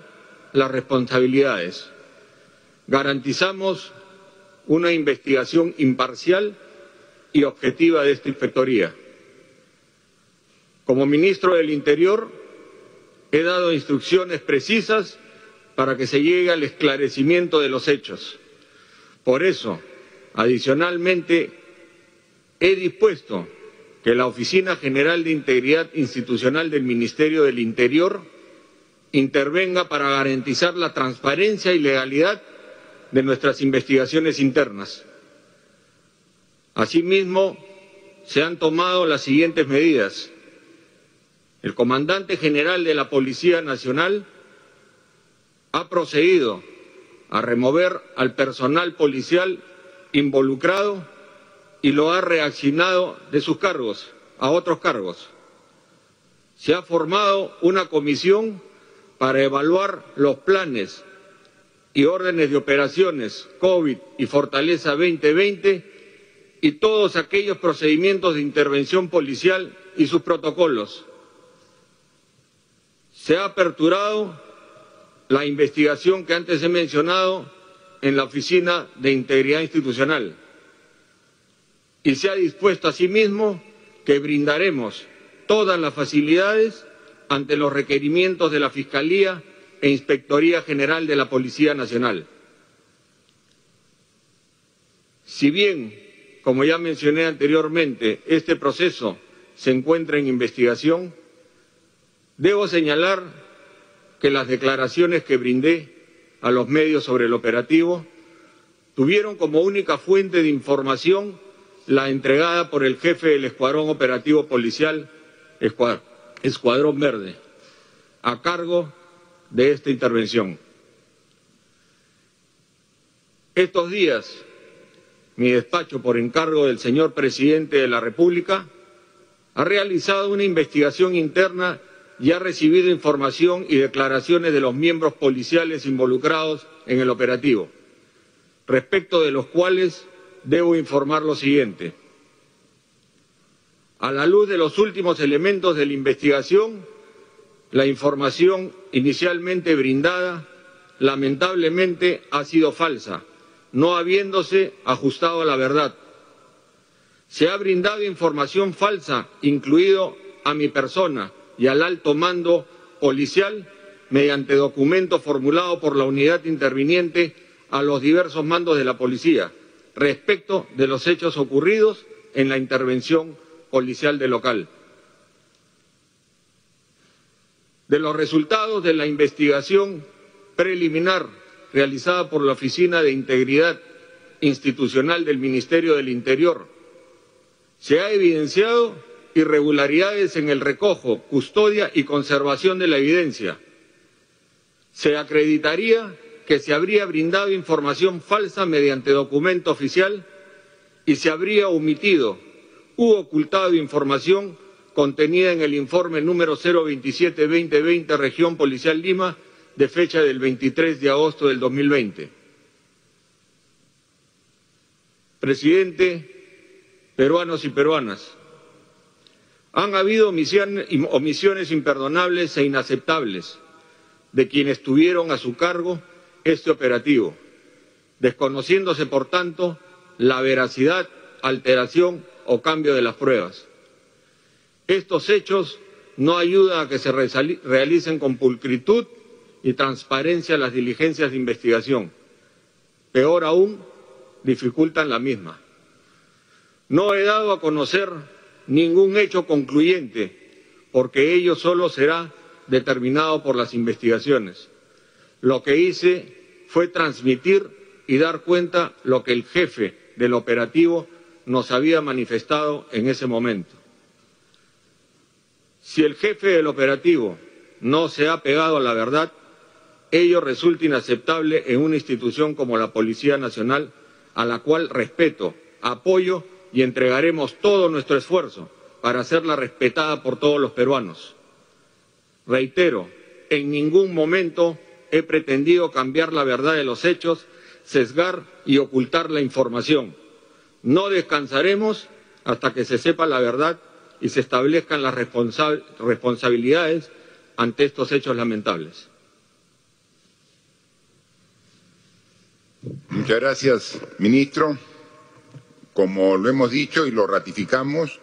las responsabilidades. Garantizamos una investigación imparcial y objetiva de esta inspectoría. Como ministro del Interior, he dado instrucciones precisas para que se llegue al esclarecimiento de los hechos. Por eso, adicionalmente, he dispuesto que la Oficina General de Integridad Institucional del Ministerio del Interior intervenga para garantizar la transparencia y legalidad de nuestras investigaciones internas. Asimismo, se han tomado las siguientes medidas. El comandante general de la Policía Nacional ha procedido a remover al personal policial involucrado y lo ha reaccionado de sus cargos a otros cargos. Se ha formado una comisión para evaluar los planes y órdenes de operaciones COVID y Fortaleza 2020 y todos aquellos procedimientos de intervención policial y sus protocolos. Se ha aperturado la investigación que antes he mencionado en la Oficina de Integridad Institucional y se ha dispuesto asimismo que brindaremos todas las facilidades ante los requerimientos de la Fiscalía e Inspectoría General de la Policía Nacional. Si bien, como ya mencioné anteriormente, este proceso se encuentra en investigación, debo señalar que las declaraciones que brindé a los medios sobre el operativo tuvieron como única fuente de información la entregada por el jefe del Escuadrón Operativo Policial, Escuadrón Verde, a cargo de esta intervención. Estos días, mi despacho, por encargo del señor presidente de la República, ha realizado una investigación interna y ha recibido información y declaraciones de los miembros policiales involucrados en el operativo, respecto de los cuales debo informar lo siguiente. A la luz de los últimos elementos de la investigación, la información inicialmente brindada lamentablemente ha sido falsa, no habiéndose ajustado a la verdad. Se ha brindado información falsa, incluido a mi persona y al alto mando policial, mediante documento formulado por la unidad interviniente a los diversos mandos de la policía, respecto de los hechos ocurridos en la intervención policial del local. De los resultados de la investigación preliminar realizada por la Oficina de Integridad Institucional del Ministerio del Interior, se ha evidenciado irregularidades en el recojo, custodia y conservación de la evidencia. Se acreditaría que se habría brindado información falsa mediante documento oficial y se habría omitido u ocultado información contenida en el informe número 027-2020 Región Policial Lima de fecha del 23 de agosto del 2020. Presidente, peruanos y peruanas, han habido omisiones imperdonables e inaceptables de quienes tuvieron a su cargo este operativo desconociéndose, por tanto, la veracidad, alteración o cambio de las pruebas. Estos hechos no ayudan a que se realicen con pulcritud y transparencia las diligencias de investigación. Peor aún, dificultan la misma. No he dado a conocer ningún hecho concluyente, porque ello solo será determinado por las investigaciones. Lo que hice fue transmitir y dar cuenta lo que el jefe del operativo nos había manifestado en ese momento. Si el jefe del operativo no se ha pegado a la verdad, ello resulta inaceptable en una institución como la Policía Nacional, a la cual respeto, apoyo y entregaremos todo nuestro esfuerzo para hacerla respetada por todos los peruanos. Reitero, en ningún momento he pretendido cambiar la verdad de los hechos, sesgar y ocultar la información. No descansaremos hasta que se sepa la verdad y se establezcan las responsabilidades ante estos hechos lamentables.
Muchas gracias, ministro. Como lo hemos dicho y lo ratificamos,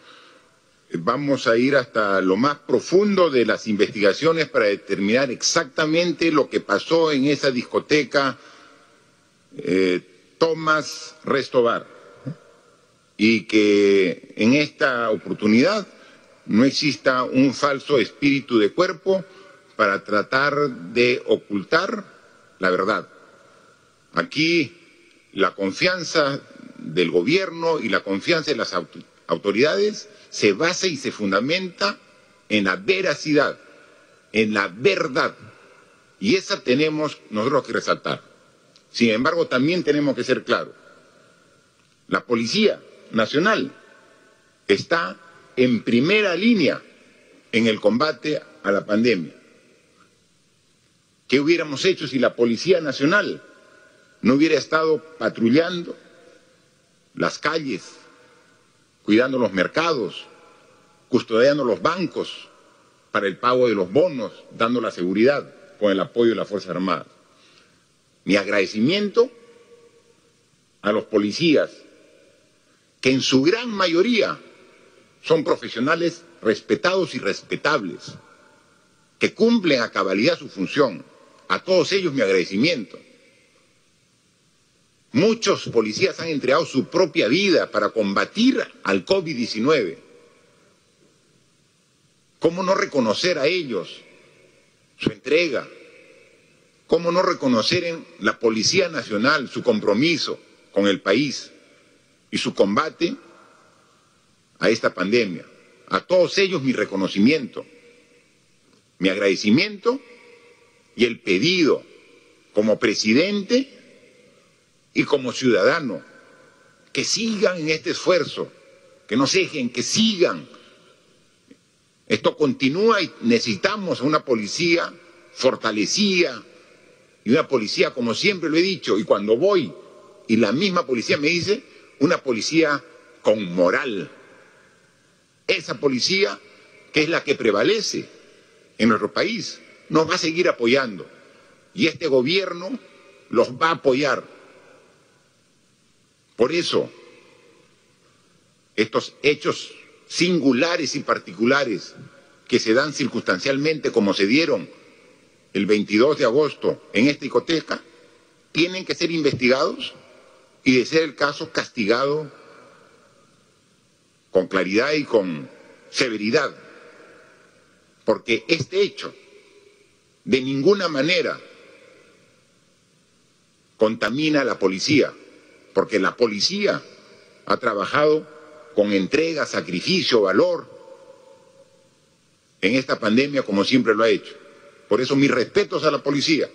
vamos a ir hasta lo más profundo de las investigaciones para determinar exactamente lo que pasó en esa discoteca eh, Tomás Restobar y que en esta oportunidad no exista un falso espíritu de cuerpo para tratar de ocultar la verdad. Aquí la confianza del gobierno y la confianza de las autoridades se basa y se fundamenta en la veracidad, en la verdad. Y esa tenemos nosotros que resaltar. Sin embargo, también tenemos que ser claros. La Policía Nacional está en primera línea en el combate a la pandemia. ¿Qué hubiéramos hecho si la Policía Nacional no hubiera estado patrullando las calles, cuidando los mercados, custodiando los bancos para el pago de los bonos, dando la seguridad con el apoyo de las Fuerzas Armadas. Mi agradecimiento a los policías, que en su gran mayoría son profesionales respetados y respetables, que cumplen a cabalidad su función. A todos ellos mi agradecimiento. Muchos policías han entregado su propia vida para combatir al COVID-19. ¿Cómo no reconocer a ellos su entrega? ¿Cómo no reconocer en la Policía Nacional su compromiso con el país y su combate a esta pandemia? A todos ellos mi reconocimiento, mi agradecimiento y el pedido como presidente y como ciudadano, que sigan en este esfuerzo, que no dejen, que sigan. Esto continúa y necesitamos una policía fortalecida y una policía, como siempre lo he dicho, y cuando voy y la misma policía me dice, una policía con moral. Esa policía que es la que prevalece en nuestro país nos va a seguir apoyando y este gobierno los va a apoyar por eso, estos hechos singulares y particulares que se dan circunstancialmente como se dieron el 22 de agosto en esta hicoteca, tienen que ser investigados y, de ser el caso, castigado con claridad y con severidad. Porque este hecho de ninguna manera contamina a la policía porque la policía ha trabajado con entrega, sacrificio, valor en esta pandemia como siempre lo ha hecho. Por eso mis respetos a la policía.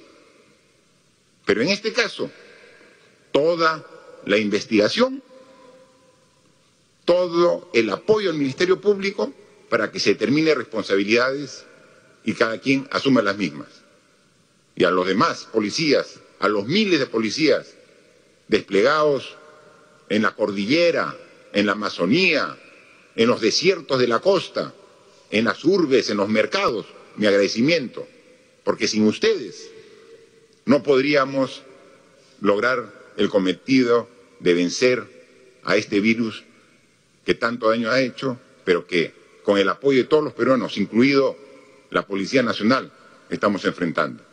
Pero en este caso, toda la investigación, todo el apoyo al Ministerio Público para que se determine responsabilidades y cada quien asuma las mismas. Y a los demás policías, a los miles de policías desplegados en la cordillera, en la Amazonía, en los desiertos de la costa, en las urbes, en los mercados, mi agradecimiento, porque sin ustedes no podríamos lograr el cometido de vencer a este virus que tanto daño ha hecho, pero que con el apoyo de todos los peruanos, incluido la Policía Nacional, estamos enfrentando.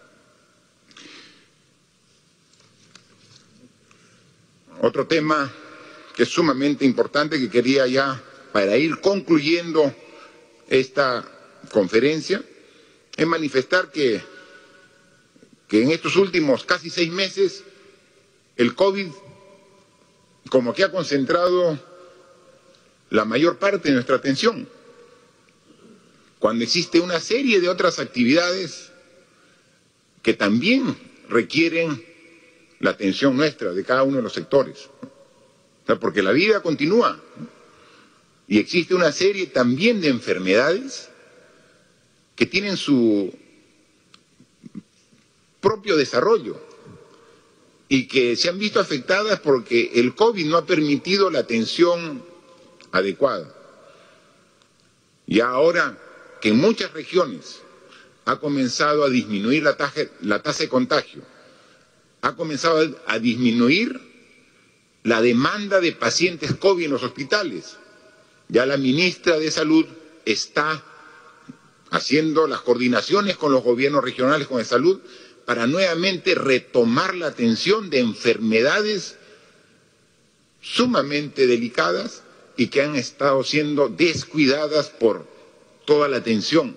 Otro tema que es sumamente importante que quería ya, para ir concluyendo esta conferencia, es manifestar que, que en estos últimos casi seis meses el COVID como que ha concentrado la mayor parte de nuestra atención, cuando existe una serie de otras actividades que también requieren la atención nuestra de cada uno de los sectores. porque la vida continúa y existe una serie también de enfermedades que tienen su propio desarrollo y que se han visto afectadas porque el COVID no ha permitido la atención adecuada. Y ahora que en muchas regiones ha comenzado a disminuir la tasa, de contagio, ha comenzado a disminuir la demanda de pacientes COVID en los hospitales. Ya la ministra de Salud está haciendo las coordinaciones con los gobiernos regionales con de salud para nuevamente retomar la atención de enfermedades sumamente delicadas y que han estado siendo descuidadas por toda la atención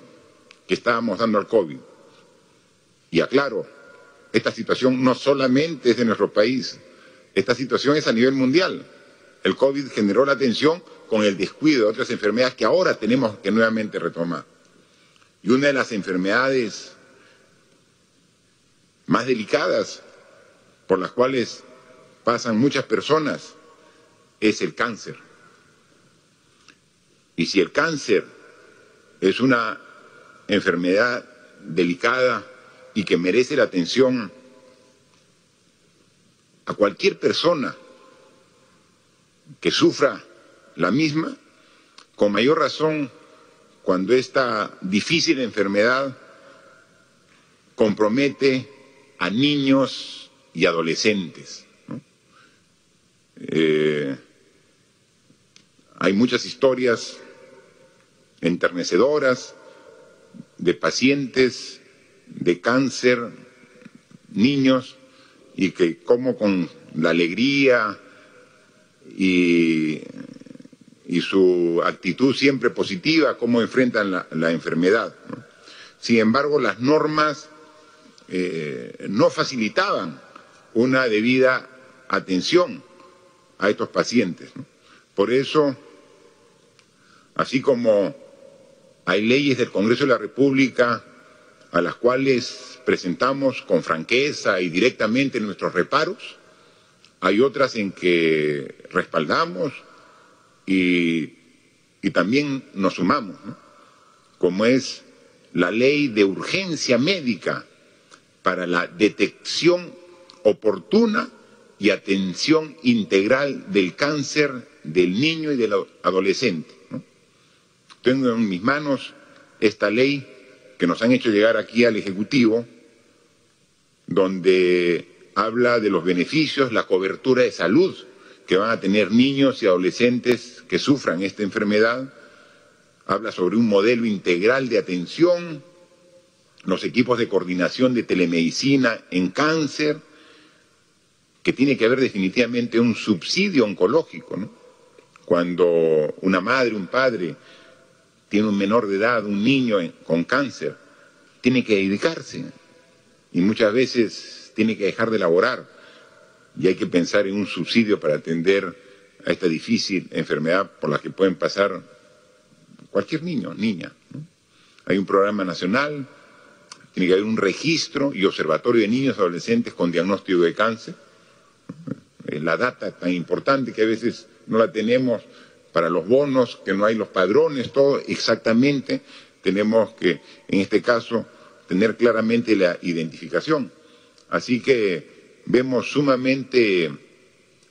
que estábamos dando al COVID. Y aclaro, esta situación no solamente es de nuestro país, esta situación es a nivel mundial. El COVID generó la atención con el descuido de otras enfermedades que ahora tenemos que nuevamente retomar. Y una de las enfermedades más delicadas por las cuales pasan muchas personas es el cáncer. Y si el cáncer es una enfermedad delicada y que merece la atención a cualquier persona que sufra la misma, con mayor razón cuando esta difícil enfermedad compromete a niños y adolescentes. Eh, hay muchas historias enternecedoras de pacientes de cáncer, niños, y que como con la alegría y, y su actitud siempre positiva, cómo enfrentan la, enfermedad. Sin embargo, las normas eh, no facilitaban una debida atención a estos pacientes. Por eso, así como hay leyes del Congreso de la República a las cuales presentamos con franqueza y directamente nuestros reparos, hay otras en que respaldamos y, también nos sumamos, como es la ley de urgencia médica para la detección oportuna y atención integral del cáncer del niño y del adolescente. Tengo en mis manos esta ley que nos han hecho llegar aquí al Ejecutivo, donde habla de los beneficios, la cobertura de salud que van a tener niños y adolescentes que sufran esta enfermedad, habla sobre un modelo integral de atención, los equipos de coordinación de telemedicina en cáncer, que tiene que haber definitivamente un subsidio oncológico. Cuando una madre, un padre tiene un menor de edad, un niño con cáncer, tiene que dedicarse y muchas veces tiene que dejar de laborar y hay que pensar en un subsidio para atender a esta difícil enfermedad por la que pueden pasar cualquier niño, niña. Hay un programa nacional, tiene que haber un registro y observatorio de niños y adolescentes con diagnóstico de cáncer. La data tan importante que a veces no la tenemos para los bonos, que no hay los padrones, todo exactamente. Tenemos que, en este caso, tener claramente la identificación. Así que vemos sumamente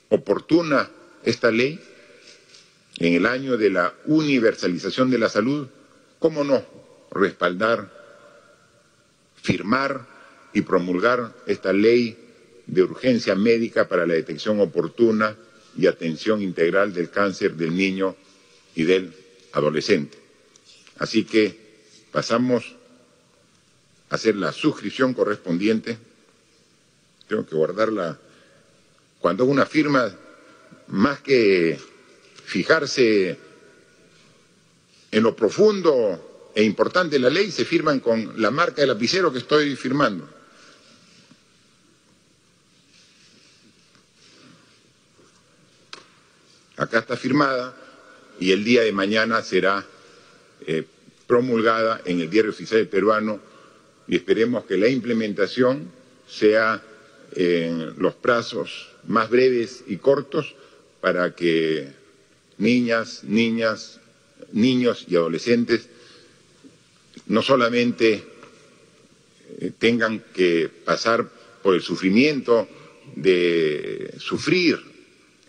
oportuna esta ley en el año de la universalización de la salud. ¿Cómo no respaldar, firmar y promulgar esta ley de urgencia médica para la detección oportuna y atención integral del cáncer del niño y del adolescente. Así que pasamos a hacer la suscripción correspondiente. Tengo que guardarla. Cuando una firma, más que fijarse en lo profundo e importante la ley, se firman con la marca del lapicero que estoy firmando. Acá está firmada y el día de mañana será eh, promulgada en el diario oficial peruano y esperemos que la implementación sea en los plazos más breves y cortos para que niñas, niñas, niños y adolescentes no solamente eh, tengan que pasar por el sufrimiento de sufrir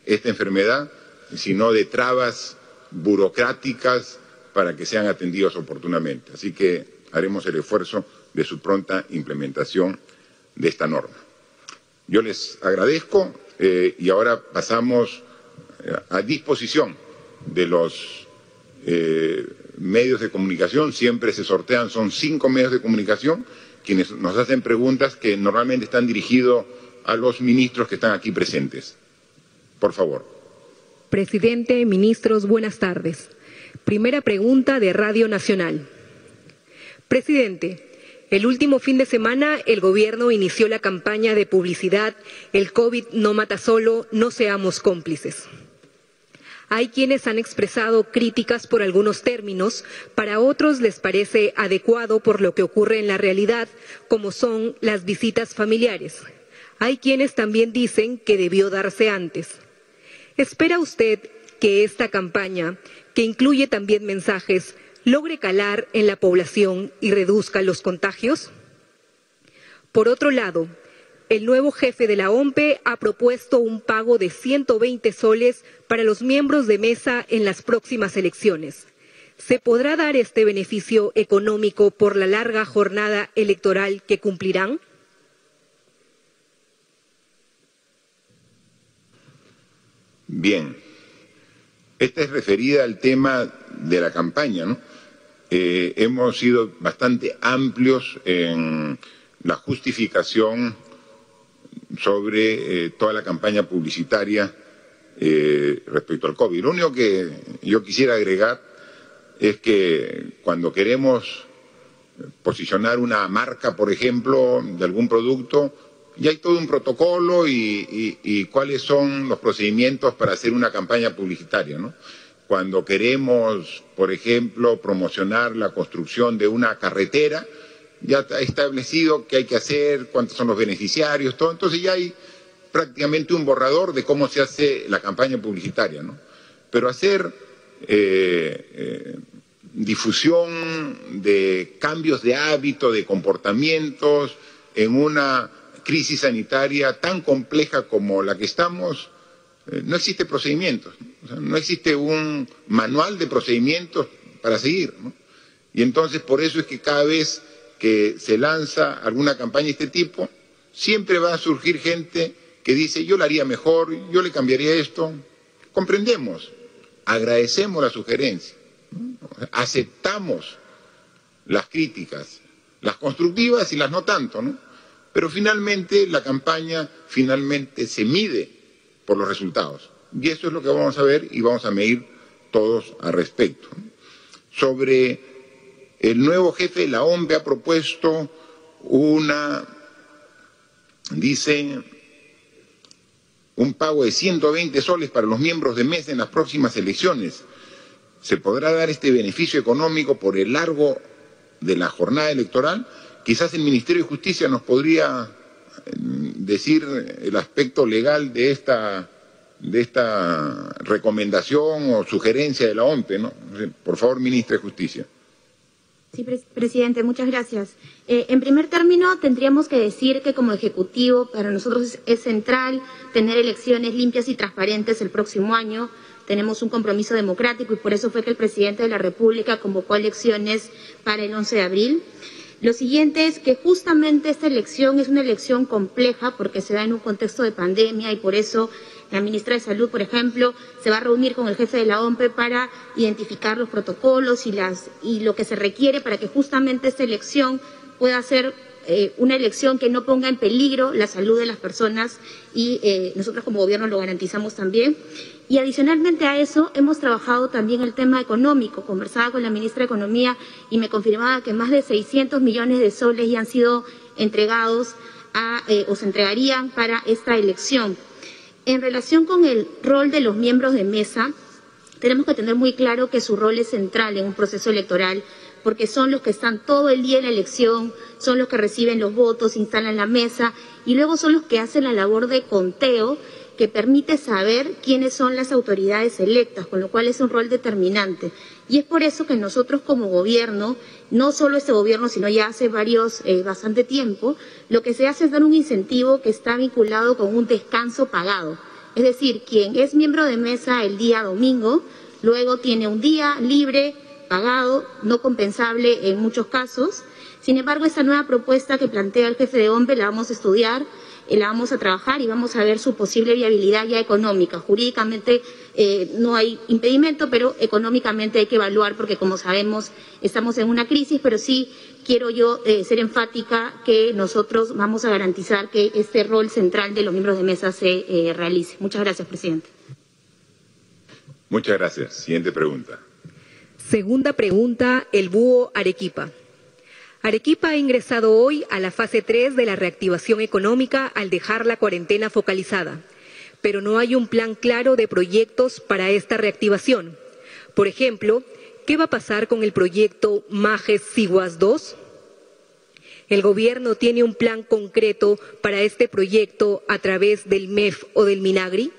esta enfermedad, sino de trabas burocráticas para que sean atendidos oportunamente. Así que haremos el esfuerzo de su pronta implementación de esta norma. Yo les agradezco eh, y ahora pasamos eh, a disposición de los medios de comunicación. Siempre se sortean, son cinco medios de comunicación quienes nos hacen preguntas que normalmente están dirigidos a los ministros que están aquí presentes. Por favor.
Presidente, ministros, buenas tardes. Primera pregunta de Radio Nacional. Presidente, el último fin de semana el gobierno inició la campaña de publicidad El COVID no mata solo, no seamos cómplices. Hay quienes han expresado críticas por algunos términos, para otros les parece adecuado por lo que ocurre en la realidad, como son las visitas familiares. Hay quienes también dicen que debió darse antes. ¿Espera usted que esta campaña, que incluye también mensajes, logre calar en la población y reduzca los contagios? Por otro lado, el nuevo jefe de la OMPE ha propuesto un pago de 120 soles para los miembros de mesa en las próximas elecciones. ¿Se podrá dar este beneficio económico por la larga jornada electoral que cumplirán?
Bien, esta es referida al tema de la campaña, ¿no? Eh, hemos sido bastante amplios en la justificación sobre eh, toda la campaña publicitaria eh, respecto al COVID. Lo único que yo quisiera agregar es que cuando queremos posicionar una marca, por ejemplo, de algún producto, ya hay todo un protocolo y, cuáles son los procedimientos para hacer una campaña publicitaria, ¿no? Cuando queremos, por ejemplo, promocionar la construcción de una carretera, ya está establecido qué hay que hacer, cuántos son los beneficiarios, todo. Entonces ya hay prácticamente un borrador de cómo se hace la campaña publicitaria, ¿no? Pero hacer eh, eh, difusión de cambios de hábito, de comportamientos en una crisis sanitaria tan compleja como la que estamos, eh, no existe procedimientos, ¿no? existe un manual de procedimientos para seguir. Y entonces por eso es que cada vez que se lanza alguna campaña de este tipo, siempre va a surgir gente que dice yo la haría mejor, yo le cambiaría esto. Comprendemos, agradecemos la sugerencia, aceptamos las críticas, las constructivas y las no tanto, ¿no? Pero finalmente la campaña finalmente se mide por los resultados. Y eso es lo que vamos a ver y vamos a medir todos al respecto. Sobre el nuevo jefe, la OMB ha propuesto una, dice, un pago de 120 soles para los miembros de mesa en las próximas elecciones. Se podrá dar este beneficio económico por el largo de la jornada electoral Quizás el Ministerio de Justicia nos podría eh, decir el aspecto legal de esta, de esta recomendación o sugerencia de la OMPE, ¿no? Por favor, Ministra de Justicia.
Sí, presidente, muchas gracias. Eh, en primer término, tendríamos que decir que como Ejecutivo para nosotros es, central tener elecciones limpias y transparentes el próximo año. Tenemos un compromiso democrático y por eso fue que el presidente de la República convocó elecciones para el 11 de abril. Lo siguiente es que justamente esta elección es una elección compleja porque se da en un contexto de pandemia y por eso la ministra de Salud, por ejemplo, se va a reunir con el jefe de la OMPE para identificar los protocolos y, las, y lo que se requiere para que justamente esta elección pueda ser eh, una elección que no ponga en peligro la salud de las personas y eh, nosotros como gobierno lo garantizamos también. Y adicionalmente a eso hemos trabajado también el tema económico. Conversaba con la ministra de Economía y me confirmaba que más de 600 millones de soles ya han sido entregados a, eh, o se entregarían para esta elección. En relación con el rol de los miembros de mesa, tenemos que tener muy claro que su rol es central en un proceso electoral, porque son los que están todo el día en la elección, son los que reciben los votos, instalan la mesa y luego son los que hacen la labor de conteo que permite saber quiénes son las autoridades electas, con lo cual es un rol determinante. Y es por eso que nosotros como gobierno, no solo este gobierno, sino ya hace varios, eh, bastante tiempo, lo que se hace es dar un incentivo que está vinculado con un descanso pagado. Es decir, quien es miembro de mesa el día domingo, luego tiene un día libre, pagado, no compensable en muchos casos. Sin embargo, esta nueva propuesta que plantea el jefe de OMPE la vamos a estudiar la vamos a trabajar y vamos a ver su posible viabilidad ya económica. Jurídicamente eh, no hay impedimento, pero económicamente hay que evaluar porque, como sabemos, estamos en una crisis, pero sí quiero yo eh, ser enfática que nosotros vamos a garantizar que este rol central de los miembros de mesa se realice. Muchas gracias, presidente.
Muchas gracias. Siguiente pregunta.
Segunda pregunta, el búho Arequipa. Arequipa ha ingresado hoy a la fase 3 de la reactivación económica al dejar la cuarentena focalizada, pero no hay un plan claro de proyectos para esta reactivación. Por ejemplo, ¿qué va a pasar con el proyecto Majes Siguas 2? ¿El gobierno tiene un plan concreto para este proyecto a través del MEF o del Minagri?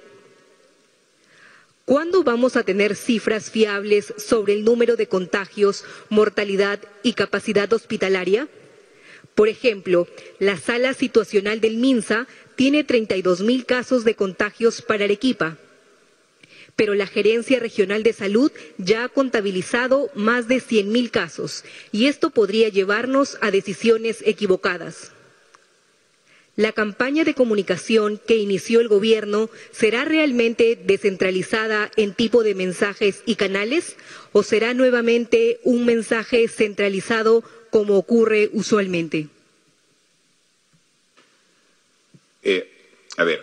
¿Cuándo vamos a tener cifras fiables sobre el número de contagios, mortalidad y capacidad hospitalaria? Por ejemplo, la sala situacional del MINSA tiene 32 mil casos de contagios para Arequipa, pero la Gerencia Regional de Salud ya ha contabilizado más de 100 mil casos y esto podría llevarnos a decisiones equivocadas. La campaña de comunicación que inició el gobierno será realmente descentralizada en tipo de mensajes y canales o será nuevamente un mensaje centralizado como ocurre usualmente?
Eh, a ver,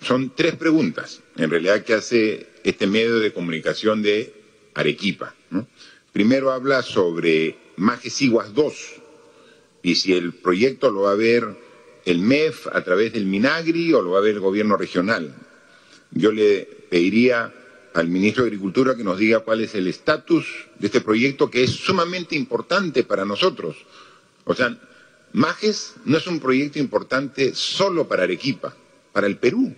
son tres preguntas en realidad que hace este medio de comunicación de Arequipa. Primero habla sobre Majesiguas 2 y si el proyecto lo va a ver el MEF a través del Minagri o lo va a ver el gobierno regional. Yo le pediría al ministro de Agricultura que nos diga cuál es el estatus de este proyecto que es sumamente importante para nosotros. O sea, Majes no es un proyecto importante solo para Arequipa, para el Perú.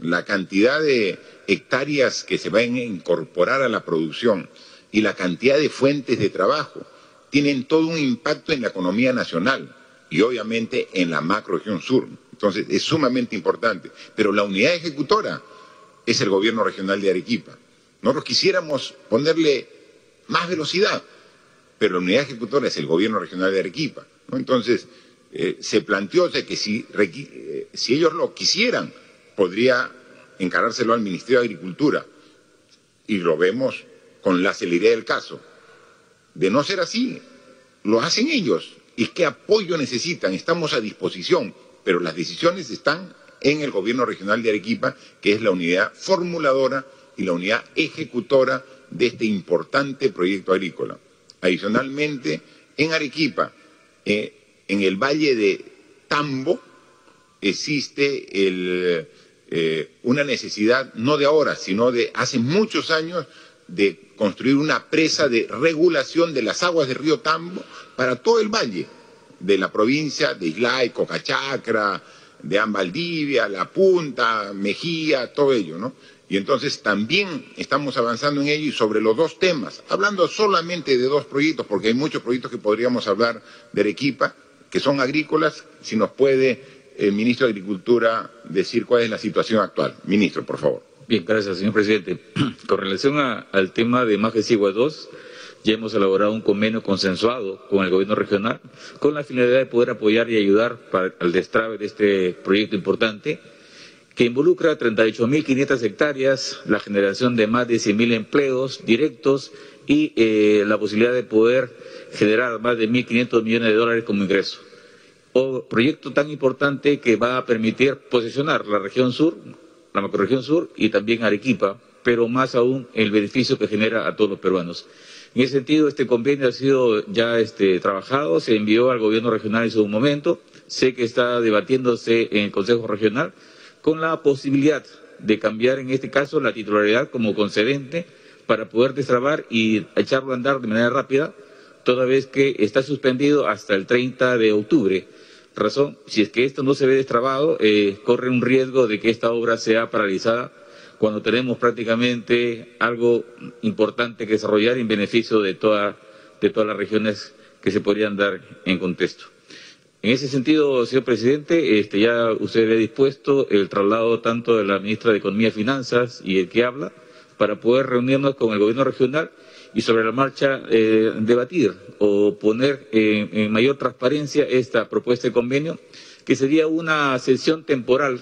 La cantidad de hectáreas que se van a incorporar a la producción y la cantidad de fuentes de trabajo tienen todo un impacto en la economía nacional y obviamente en la macroregión sur. Entonces es sumamente importante. Pero la unidad ejecutora es el gobierno regional de Arequipa. Nosotros quisiéramos ponerle más velocidad, pero la unidad ejecutora es el gobierno regional de Arequipa. Entonces eh, se planteó que si, eh, si ellos lo quisieran, podría encargárselo al Ministerio de Agricultura. Y lo vemos con la celeridad del caso. De no ser así, lo hacen ellos y qué apoyo necesitan. Estamos a disposición, pero las decisiones están en el gobierno regional de Arequipa, que es la unidad formuladora y la unidad ejecutora de este importante proyecto agrícola. Adicionalmente, en Arequipa, eh, en el valle de Tambo, existe eh, una necesidad, no de ahora, sino de hace muchos años, de construir una presa de regulación de las aguas del río Tambo para todo el valle de la provincia de Islay, Cocachacra, de Ambaldivia, La Punta, Mejía, todo ello, ¿no? Y entonces también estamos avanzando en ello y sobre los dos temas, hablando solamente de dos proyectos, porque hay muchos proyectos que podríamos hablar de Arequipa, que son agrícolas, si nos puede el ministro de Agricultura decir cuál es la situación actual. Ministro, por favor.
Bien, gracias, señor presidente. Con relación al tema de Majesigua 2, Ya hemos elaborado un convenio consensuado con el gobierno regional con la finalidad de poder apoyar y ayudar para el destrave de este proyecto importante que involucra 38.500 hectáreas, la generación de más de 100.000 empleos directos y eh, la posibilidad de poder generar más de 1.500 millones de dólares como ingreso. O proyecto tan importante que va a permitir posicionar la región sur, la macroregión sur y también Arequipa, pero más aún el beneficio que genera a todos los peruanos. En ese sentido, este convenio ha sido ya este, trabajado, se envió al gobierno regional en su momento, sé que está debatiéndose en el Consejo Regional, con la posibilidad de cambiar en este caso la titularidad como concedente para poder destrabar y echarlo a andar de manera rápida, toda vez que está suspendido hasta el 30 de octubre. Razón, si es que esto no se ve destrabado, eh, corre un riesgo de que esta obra sea paralizada cuando tenemos prácticamente algo importante que desarrollar en beneficio de, de todas las regiones que se podrían dar en contexto. En ese sentido, señor presidente, este, ya usted ha dispuesto el traslado tanto de la ministra de Economía y Finanzas y el que habla para poder reunirnos con el gobierno regional y sobre la marcha eh, debatir o poner en mayor transparencia esta propuesta de convenio, que sería una sesión temporal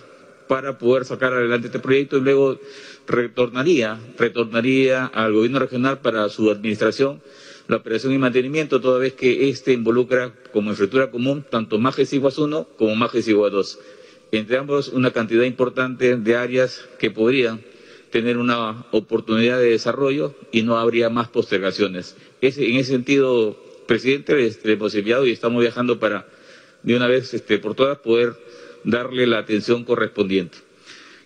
para poder sacar adelante este proyecto y luego retornaría, retornaría al gobierno regional para su administración la operación y mantenimiento, toda vez que éste involucra como infraestructura común tanto Majes Iguas 1 como Majes Iguas 2. Entre ambos, una cantidad importante de áreas que podrían tener una oportunidad de desarrollo y no habría más postergaciones. en ese sentido, presidente, este, hemos enviado y estamos viajando para de una vez este, por todas poder darle la atención correspondiente.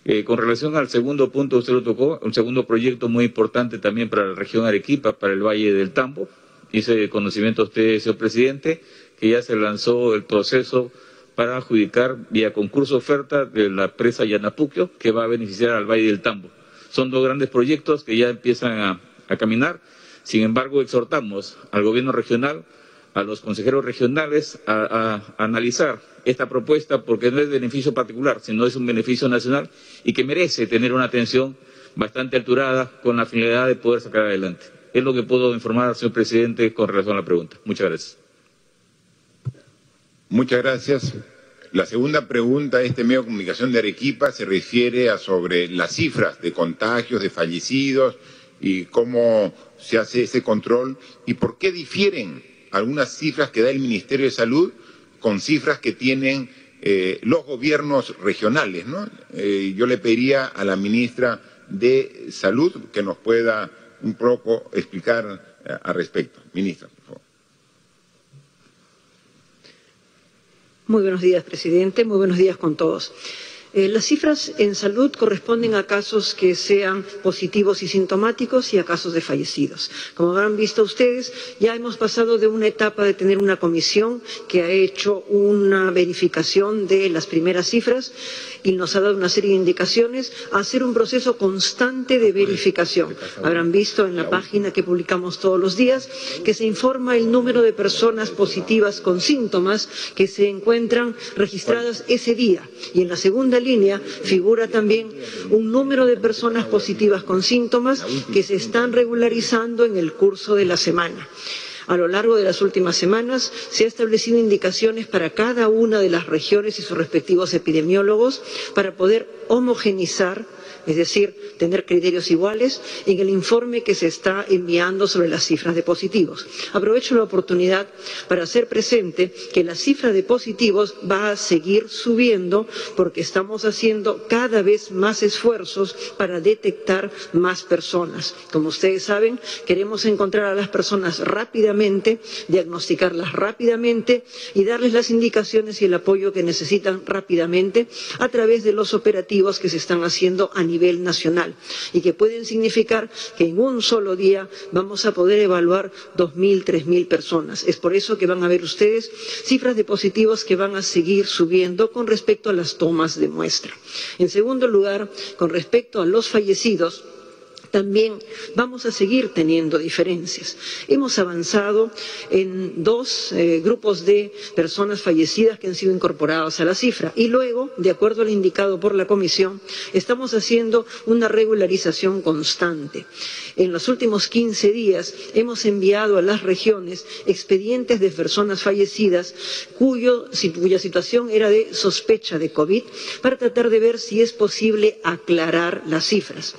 Eh, con relación al segundo punto, usted lo tocó, un segundo proyecto muy importante también para la región Arequipa, para el Valle del Tambo. Hice conocimiento a usted, señor presidente, que ya se lanzó el proceso para adjudicar vía concurso oferta de la presa Yanapuquio, que va a beneficiar al Valle del Tambo. Son dos grandes proyectos que ya empiezan a, caminar. Sin embargo, exhortamos al gobierno regional, a los consejeros regionales, a analizar esta propuesta porque no es beneficio particular, sino es un beneficio nacional y que merece tener una atención bastante alturada con la finalidad de poder sacar adelante. Es lo que puedo informar, señor presidente, con relación a la pregunta. Muchas gracias.
Muchas gracias. La segunda pregunta de este medio de comunicación de Arequipa se refiere a sobre las cifras de contagios, de fallecidos y cómo se hace ese control y por qué difieren algunas cifras que da el Ministerio de Salud con cifras que tienen eh, los gobiernos regionales. ¿no? Eh, yo le pediría a la ministra de Salud que nos pueda un poco explicar eh, al respecto. Ministra, por favor.
Muy buenos días, presidente. Muy buenos días con todos. Eh, las cifras en salud corresponden a casos que sean positivos y sintomáticos y a casos de fallecidos. Como habrán visto ustedes, ya hemos pasado de una etapa de tener una comisión que ha hecho una verificación de las primeras cifras y nos ha dado una serie de indicaciones a hacer un proceso constante de verificación. Habrán visto en la página que publicamos todos los días que se informa el número de personas positivas con síntomas que se encuentran registradas ese día. Y en la segunda línea figura también un número de personas positivas con síntomas que se están regularizando en el curso de la semana. A lo largo de las últimas semanas se han establecido indicaciones para cada una de las regiones y sus respectivos epidemiólogos para poder homogenizar es decir, tener criterios iguales en el informe que se está enviando sobre las cifras de positivos. Aprovecho la oportunidad para hacer presente que la cifra de positivos va a seguir subiendo porque estamos haciendo cada vez más esfuerzos para detectar más personas. Como ustedes saben, queremos encontrar a las personas rápidamente, diagnosticarlas rápidamente y darles las indicaciones y el apoyo que necesitan rápidamente a través de los operativos que se están haciendo a nivel nacional y que pueden significar que en un solo día vamos a poder evaluar 2.000, 3.000 personas. Es por eso que van a ver ustedes cifras de positivos que van a seguir subiendo con respecto a las tomas de muestra. En segundo lugar, con respecto a los fallecidos, también vamos a seguir teniendo diferencias. Hemos avanzado en dos eh, grupos de personas fallecidas que han sido incorporadas a la cifra y luego, de acuerdo al indicado por la Comisión, estamos haciendo una regularización constante. En los últimos 15 días hemos enviado a las regiones expedientes de personas fallecidas cuya situación era de sospecha de COVID para tratar de ver si es posible aclarar las cifras.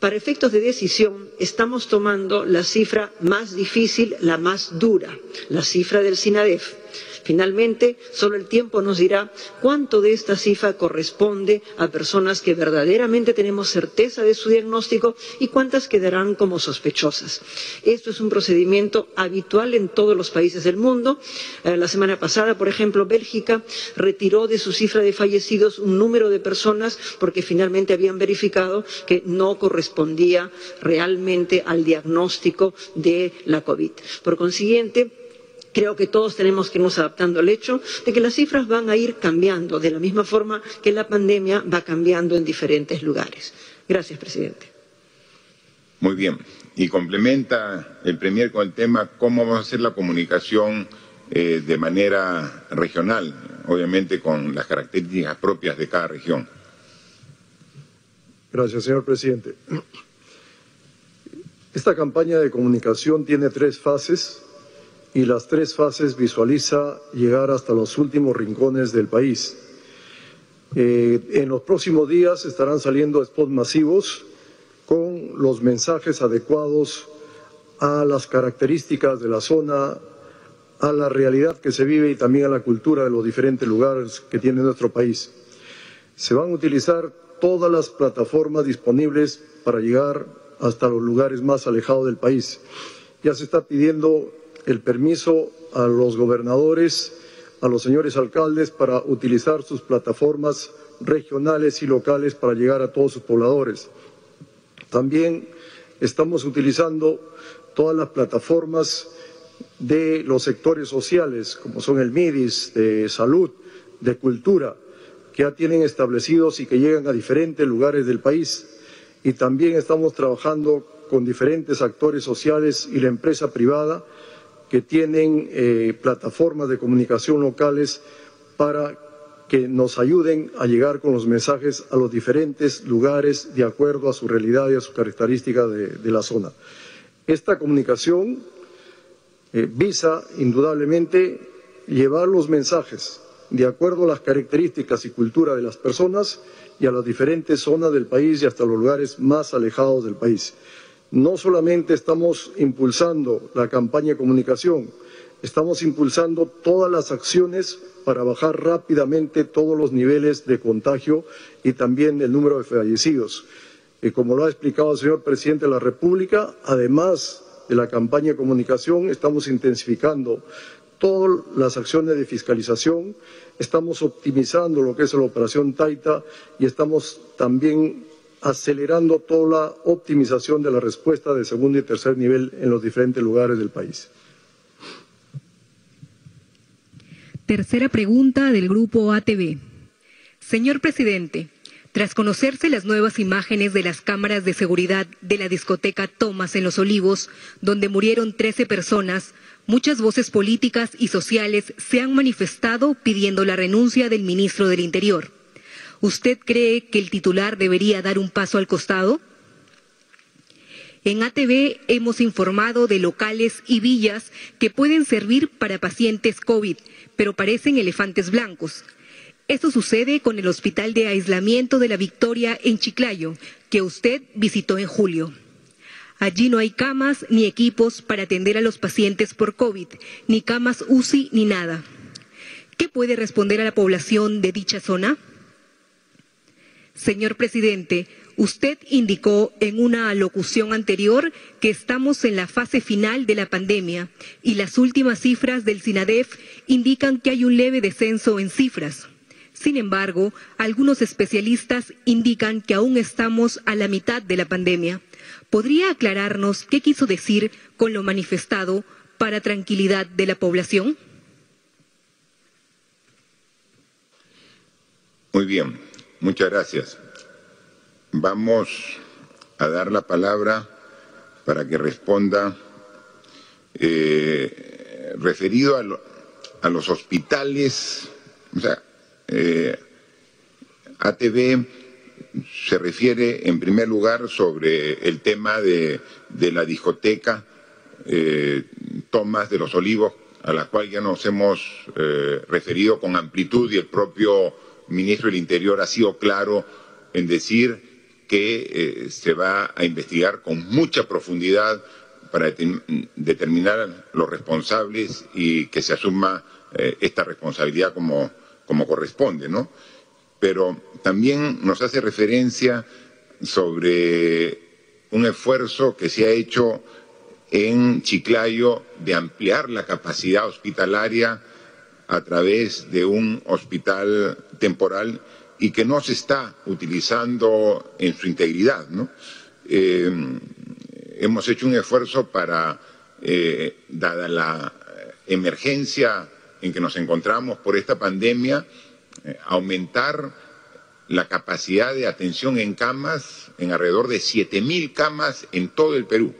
Para efectos de decisión, estamos tomando la cifra más difícil, la más dura, la cifra del SINADEF Finalmente, solo el tiempo nos dirá cuánto de esta cifra corresponde a personas que verdaderamente tenemos certeza de su diagnóstico y cuántas quedarán como sospechosas. Esto es un procedimiento habitual en todos los países del mundo. Eh, la semana pasada, por ejemplo, Bélgica retiró de su cifra de fallecidos un número de personas porque finalmente habían verificado que no correspondía realmente al diagnóstico de la COVID. Por consiguiente, Creo que todos tenemos que irnos adaptando al hecho de que las cifras van a ir cambiando de la misma forma que la pandemia va cambiando en diferentes lugares. Gracias, presidente.
Muy bien. Y complementa el Premier con el tema cómo vamos a hacer la comunicación eh, de manera regional, obviamente con las características propias de cada región.
Gracias, señor presidente. Esta campaña de comunicación tiene tres fases y las tres fases visualiza llegar hasta los últimos rincones del país. Eh, en los próximos días estarán saliendo spots masivos con los mensajes adecuados a las características de la zona, a la realidad que se vive y también a la cultura de los diferentes lugares que tiene nuestro país. Se van a utilizar todas las plataformas disponibles para llegar hasta los lugares más alejados del país. Ya se está pidiendo el permiso a los gobernadores, a los señores alcaldes para utilizar sus plataformas regionales y locales para llegar a todos sus pobladores. También estamos utilizando todas las plataformas de los sectores sociales, como son el MIDIS, de salud, de cultura, que ya tienen establecidos y que llegan a diferentes lugares del país. Y también estamos trabajando con diferentes actores sociales y la empresa privada que tienen eh, plataformas de comunicación locales para que nos ayuden a llegar con los mensajes a los diferentes lugares de acuerdo a su realidad y a su característica de, la zona. Esta comunicación eh, visa indudablemente llevar los mensajes de acuerdo a las características y cultura de las personas y a las diferentes zonas del país y hasta los lugares más alejados del país. No solamente estamos impulsando la campaña de comunicación, estamos impulsando todas las acciones para bajar rápidamente todos los niveles de contagio y también el número de fallecidos. Y como lo ha explicado el señor presidente de la República, además de la campaña de comunicación, estamos intensificando todas las acciones de fiscalización, estamos optimizando lo que es la operación Taita y estamos también acelerando toda la optimización de la respuesta de segundo y tercer nivel en los diferentes lugares del país.
Tercera pregunta del grupo ATV. Señor presidente, tras conocerse las nuevas imágenes de las cámaras de seguridad de la discoteca Thomas en Los Olivos, donde murieron 13 personas, muchas voces políticas y sociales se han manifestado pidiendo la renuncia del ministro del Interior. ¿Usted cree que el titular debería dar un paso al costado? En ATV hemos informado de locales y villas que pueden servir para pacientes COVID, pero parecen elefantes blancos. Esto sucede con el Hospital de Aislamiento de la Victoria en Chiclayo, que usted visitó en julio. Allí no hay camas ni equipos para atender a los pacientes por COVID, ni camas UCI ni nada. ¿Qué puede responder a la población de dicha zona? Señor presidente, usted indicó en una alocución anterior que estamos en la fase final de la pandemia y las últimas cifras del SINADEF indican que hay un leve descenso en cifras. Sin embargo, algunos especialistas indican que aún estamos a la mitad de la pandemia. ¿Podría aclararnos qué quiso decir con lo manifestado para tranquilidad de la población?
Muy bien. Muchas gracias. Vamos a dar la palabra para que responda eh, referido a, los hospitales, o sea, eh, ATV se refiere en primer lugar sobre el tema de, la discoteca eh, Tomás de los Olivos, a la cual ya nos hemos referido con amplitud y el propio ministro del Interior ha sido claro en decir que se va a investigar con mucha profundidad para determinar los responsables y que se asuma eh, esta responsabilidad como, como corresponde, ¿no? Pero también nos hace referencia sobre un esfuerzo que se ha hecho en Chiclayo de ampliar la capacidad hospitalaria a través de un hospital temporal y que no se está utilizando en su integridad. Eh, hemos hecho un esfuerzo para, eh, dada la emergencia en que nos encontramos por esta pandemia, eh, aumentar la capacidad de atención en camas en alrededor de 7.000 camas en todo el Perú.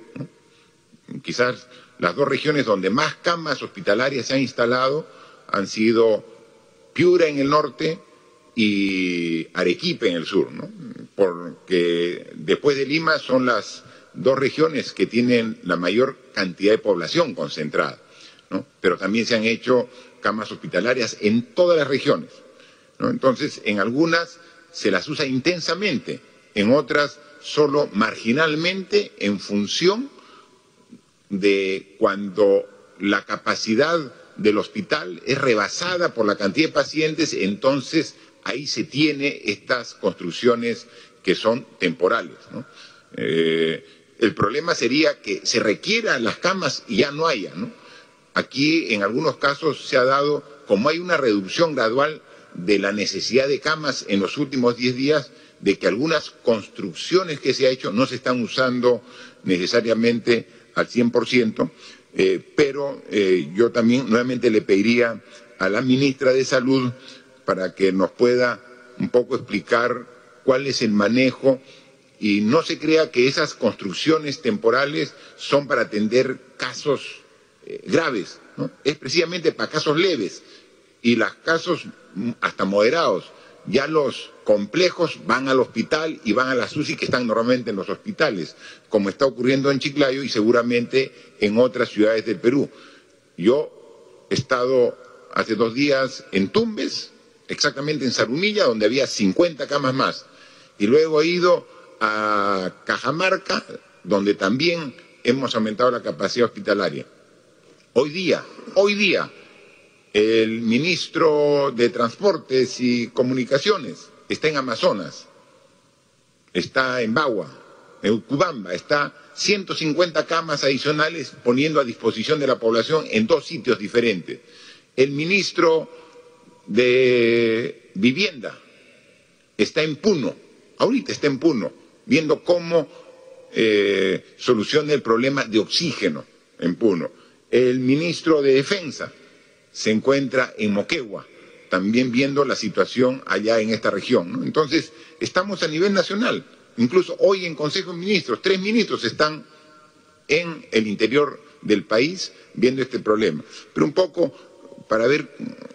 Quizás las dos regiones donde más camas hospitalarias se han instalado han sido Piura en el norte y Arequipe en el sur, porque después de Lima son las dos regiones que tienen la mayor cantidad de población concentrada, pero también se han hecho camas hospitalarias en todas las regiones. Entonces, en algunas se las usa intensamente, en otras solo marginalmente en función de cuando la capacidad del hospital es rebasada por la cantidad de pacientes, entonces ahí se tiene estas construcciones que son temporales. Eh, el problema sería que se requieran las camas y ya no haya. Aquí en algunos casos se ha dado, como hay una reducción gradual de la necesidad de camas en los últimos 10 días, de que algunas construcciones que se ha hecho no se están usando necesariamente al 100%, eh, pero eh, yo también nuevamente le pediría a la ministra de Salud para que nos pueda un poco explicar cuál es el manejo y no se crea que esas construcciones temporales son para atender casos eh, graves, es precisamente para casos leves y los casos mm, hasta moderados. Ya los complejos van al hospital y van a la SUSI que están normalmente en los hospitales, como está ocurriendo en Chiclayo y seguramente en otras ciudades del Perú. Yo he estado hace dos días en Tumbes, exactamente en Sarumilla, donde había 50 camas más, y luego he ido a Cajamarca, donde también hemos aumentado la capacidad hospitalaria. Hoy día, hoy día, el ministro de Transportes y Comunicaciones está en Amazonas, está en Bagua, en Ucubamba, está 150 camas adicionales poniendo a disposición de la población en dos sitios diferentes. El ministro de Vivienda está en Puno, ahorita está en Puno viendo cómo eh, soluciona el problema de oxígeno en Puno. El ministro de Defensa se encuentra en Moquegua, también viendo la situación allá en esta región. Entonces, estamos a nivel nacional. Incluso hoy en Consejo de Ministros, tres ministros están en el interior del país viendo este problema. Pero un poco para ver,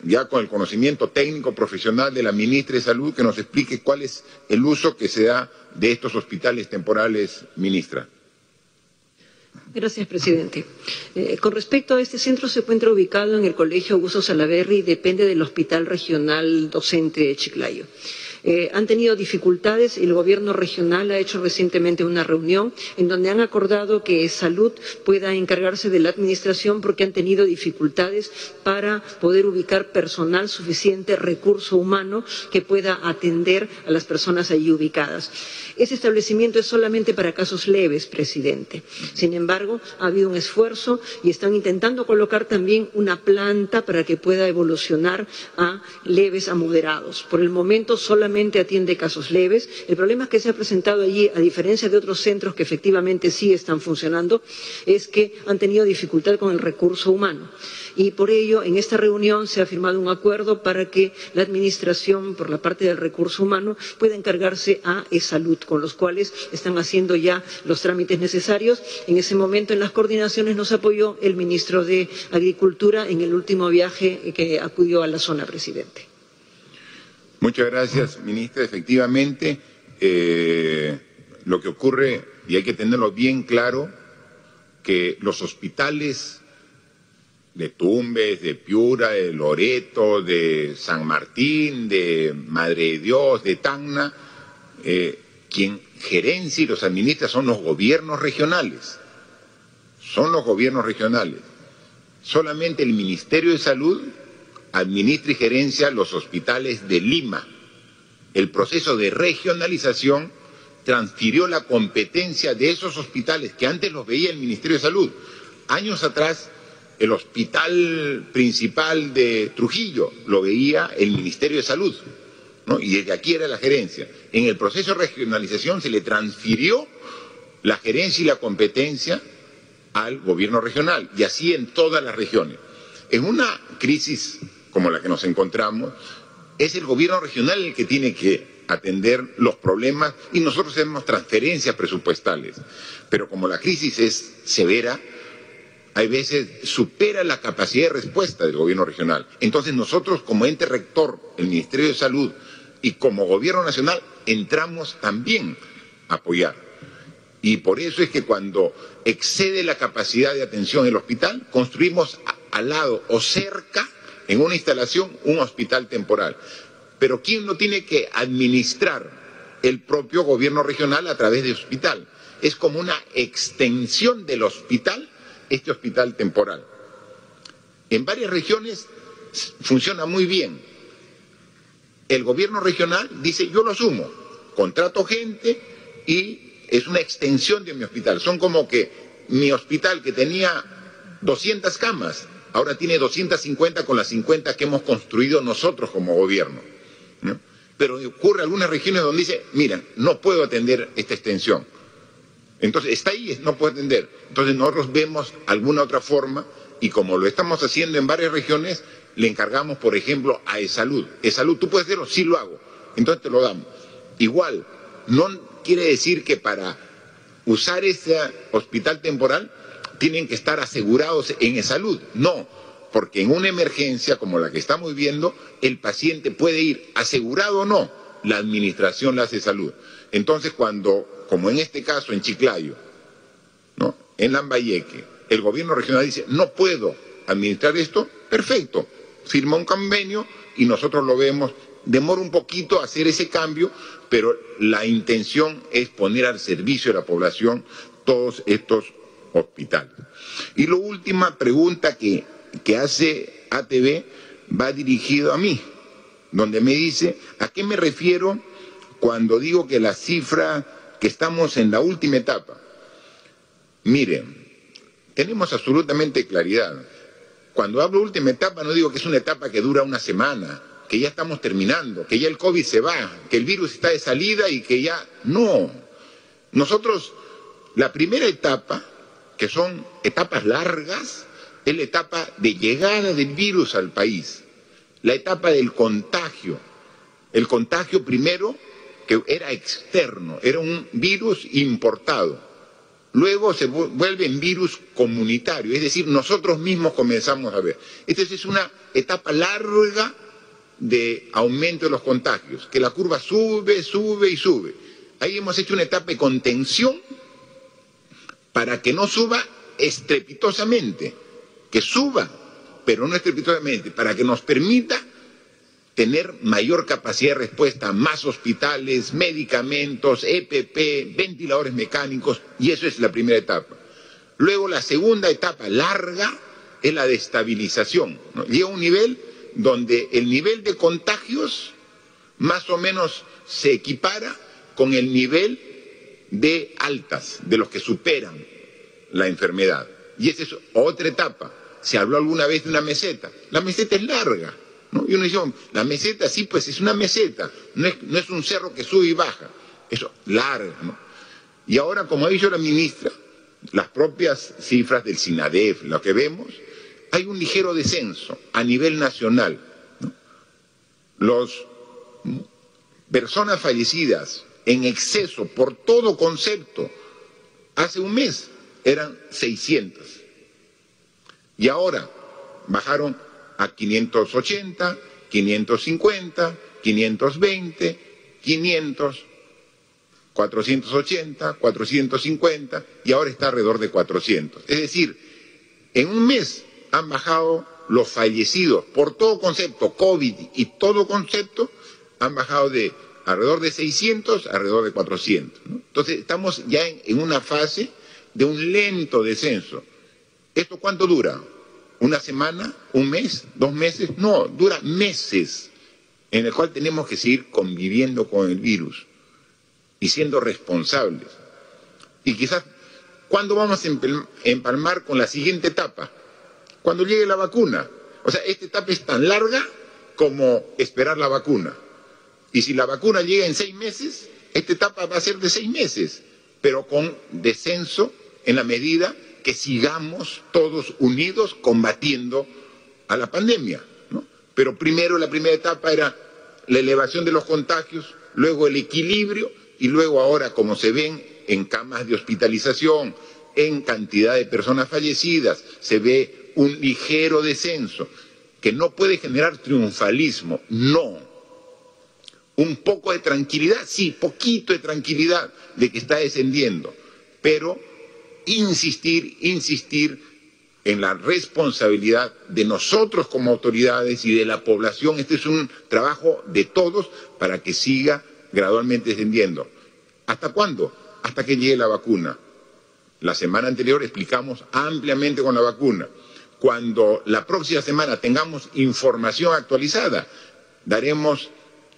ya con el conocimiento técnico profesional de la ministra de Salud, que nos explique cuál es el uso que se da de estos hospitales temporales, ministra.
Gracias, presidente. Eh, con respecto a este centro, se encuentra ubicado en el Colegio Augusto Salaverry y depende del Hospital Regional Docente de Chiclayo. Eh, han tenido dificultades y el gobierno regional ha hecho recientemente una reunión en donde han acordado que salud pueda encargarse de la administración porque han tenido dificultades para poder ubicar personal suficiente, recurso humano que pueda atender a las personas allí ubicadas. Ese establecimiento es solamente para casos leves, presidente. Sin embargo, ha habido un esfuerzo y están intentando colocar también una planta para que pueda evolucionar a leves a moderados. Por el momento solamente solamente atiende casos leves. El problema que se ha presentado allí, a diferencia de otros centros que efectivamente sí están funcionando, es que han tenido dificultad con el recurso humano. Y por ello, en esta reunión se ha firmado un acuerdo para que la Administración, por la parte del recurso humano, pueda encargarse a e-salud, con los cuales están haciendo ya los trámites necesarios. En ese momento, en las coordinaciones, nos apoyó el ministro de Agricultura en el último viaje que acudió a la zona, presidente.
Muchas gracias, ministra. Efectivamente, eh, lo que ocurre, y hay que tenerlo bien claro, que los hospitales de Tumbes, de Piura, de Loreto, de San Martín, de Madre de Dios, de Tacna, eh, quien gerencia y los administra son los gobiernos regionales. Son los gobiernos regionales. Solamente el Ministerio de Salud administra y gerencia los hospitales de Lima. El proceso de regionalización transfirió la competencia de esos hospitales que antes los veía el Ministerio de Salud. Años atrás, el hospital principal de Trujillo lo veía el Ministerio de Salud, y desde aquí era la gerencia. En el proceso de regionalización se le transfirió la gerencia y la competencia al gobierno regional, y así en todas las regiones. En una crisis como la que nos encontramos, es el gobierno regional el que tiene que atender los problemas y nosotros hacemos transferencias presupuestales. Pero como la crisis es severa, hay veces supera la capacidad de respuesta del gobierno regional. Entonces nosotros como ente rector, el Ministerio de Salud y como gobierno nacional entramos también a apoyar. Y por eso es que cuando excede la capacidad de atención el hospital, construimos al lado o cerca en una instalación un hospital temporal. Pero ¿quién lo tiene que administrar? El propio gobierno regional a través de hospital. Es como una extensión del hospital, este hospital temporal. En varias regiones funciona muy bien. El gobierno regional dice, yo lo asumo, contrato gente y es una extensión de mi hospital. Son como que mi hospital que tenía 200 camas, ahora tiene 250 con las 50 que hemos construido nosotros como gobierno. Pero ocurre algunas regiones donde dice, mira, no puedo atender esta extensión. Entonces, está ahí, no puedo atender. Entonces, nosotros vemos alguna otra forma y como lo estamos haciendo en varias regiones, le encargamos, por ejemplo, a E-Salud. E-Salud, ¿tú puedes hacerlo? Sí lo hago. Entonces te lo damos. Igual, no quiere decir que para usar ese hospital temporal tienen que estar asegurados en salud. No, porque en una emergencia como la que estamos viviendo, el paciente puede ir asegurado o no, la administración le hace salud. Entonces, cuando, como en este caso en Chiclayo, en Lambayeque, el gobierno regional dice, no puedo administrar esto, perfecto, firma un convenio y nosotros lo vemos. Demora un poquito hacer ese cambio, pero la intención es poner al servicio de la población todos estos hospital. Y la última pregunta que, que hace ATV va dirigido a mí, donde me dice, ¿a qué me refiero cuando digo que la cifra, que estamos en la última etapa? Miren, tenemos absolutamente claridad. Cuando hablo última etapa no digo que es una etapa que dura una semana, que ya estamos terminando, que ya el COVID se va, que el virus está de salida y que ya... No. Nosotros, la primera etapa que son etapas largas, es la etapa de llegada del virus al país, la etapa del contagio. El contagio primero, que era externo, era un virus importado. Luego se vuelve en virus comunitario, es decir, nosotros mismos comenzamos a ver. Entonces es una etapa larga de aumento de los contagios, que la curva sube, sube y sube. Ahí hemos hecho una etapa de contención para que no suba estrepitosamente, que suba, pero no estrepitosamente, para que nos permita tener mayor capacidad de respuesta, más hospitales, medicamentos, EPP, ventiladores mecánicos, y eso es la primera etapa. Luego la segunda etapa larga es la de estabilización. Llega a un nivel donde el nivel de contagios más o menos se equipara con el nivel de altas, de los que superan la enfermedad. Y esa es otra etapa. Se habló alguna vez de una meseta. La meseta es larga, ¿no? Y uno dice, la meseta sí, pues es una meseta, no es, no es un cerro que sube y baja, eso, larga. Y ahora, como ha dicho la ministra, las propias cifras del SINADEF, lo que vemos, hay un ligero descenso a nivel nacional. ¿no? Los personas fallecidas en exceso por todo concepto hace un mes eran 600 y ahora bajaron a 580, 550, 520, 500, 480, 450 y ahora está alrededor de 400. Es decir, en un mes han bajado los fallecidos por todo concepto, COVID y todo concepto, han bajado de alrededor de 600 a alrededor de 400. ¿no? Entonces estamos ya en, en una fase de un lento descenso. ¿Esto cuánto dura? ¿Una semana? ¿Un mes? ¿Dos meses? No, dura meses en el cual tenemos que seguir conviviendo con el virus y siendo responsables. Y quizás, ¿cuándo vamos a empalmar con la siguiente etapa? Cuando llegue la vacuna. O sea, esta etapa es tan larga como esperar la vacuna. Y si la vacuna llega en seis meses, esta etapa va a ser de seis meses, pero con descenso en la medida que sigamos todos unidos combatiendo a la pandemia. ¿no? Pero primero la primera etapa era la elevación de los contagios, luego el equilibrio y luego ahora, como se ven en camas de hospitalización, en cantidad de personas fallecidas, se ve un ligero descenso que no puede generar triunfalismo, no. Un poco de tranquilidad, sí, poquito de tranquilidad de que está descendiendo, pero insistir, insistir en la responsabilidad de nosotros como autoridades y de la población. Este es un trabajo de todos para que siga gradualmente descendiendo. ¿Hasta cuándo? Hasta que llegue la vacuna. La semana anterior explicamos ampliamente con la vacuna. Cuando la próxima semana tengamos información actualizada, daremos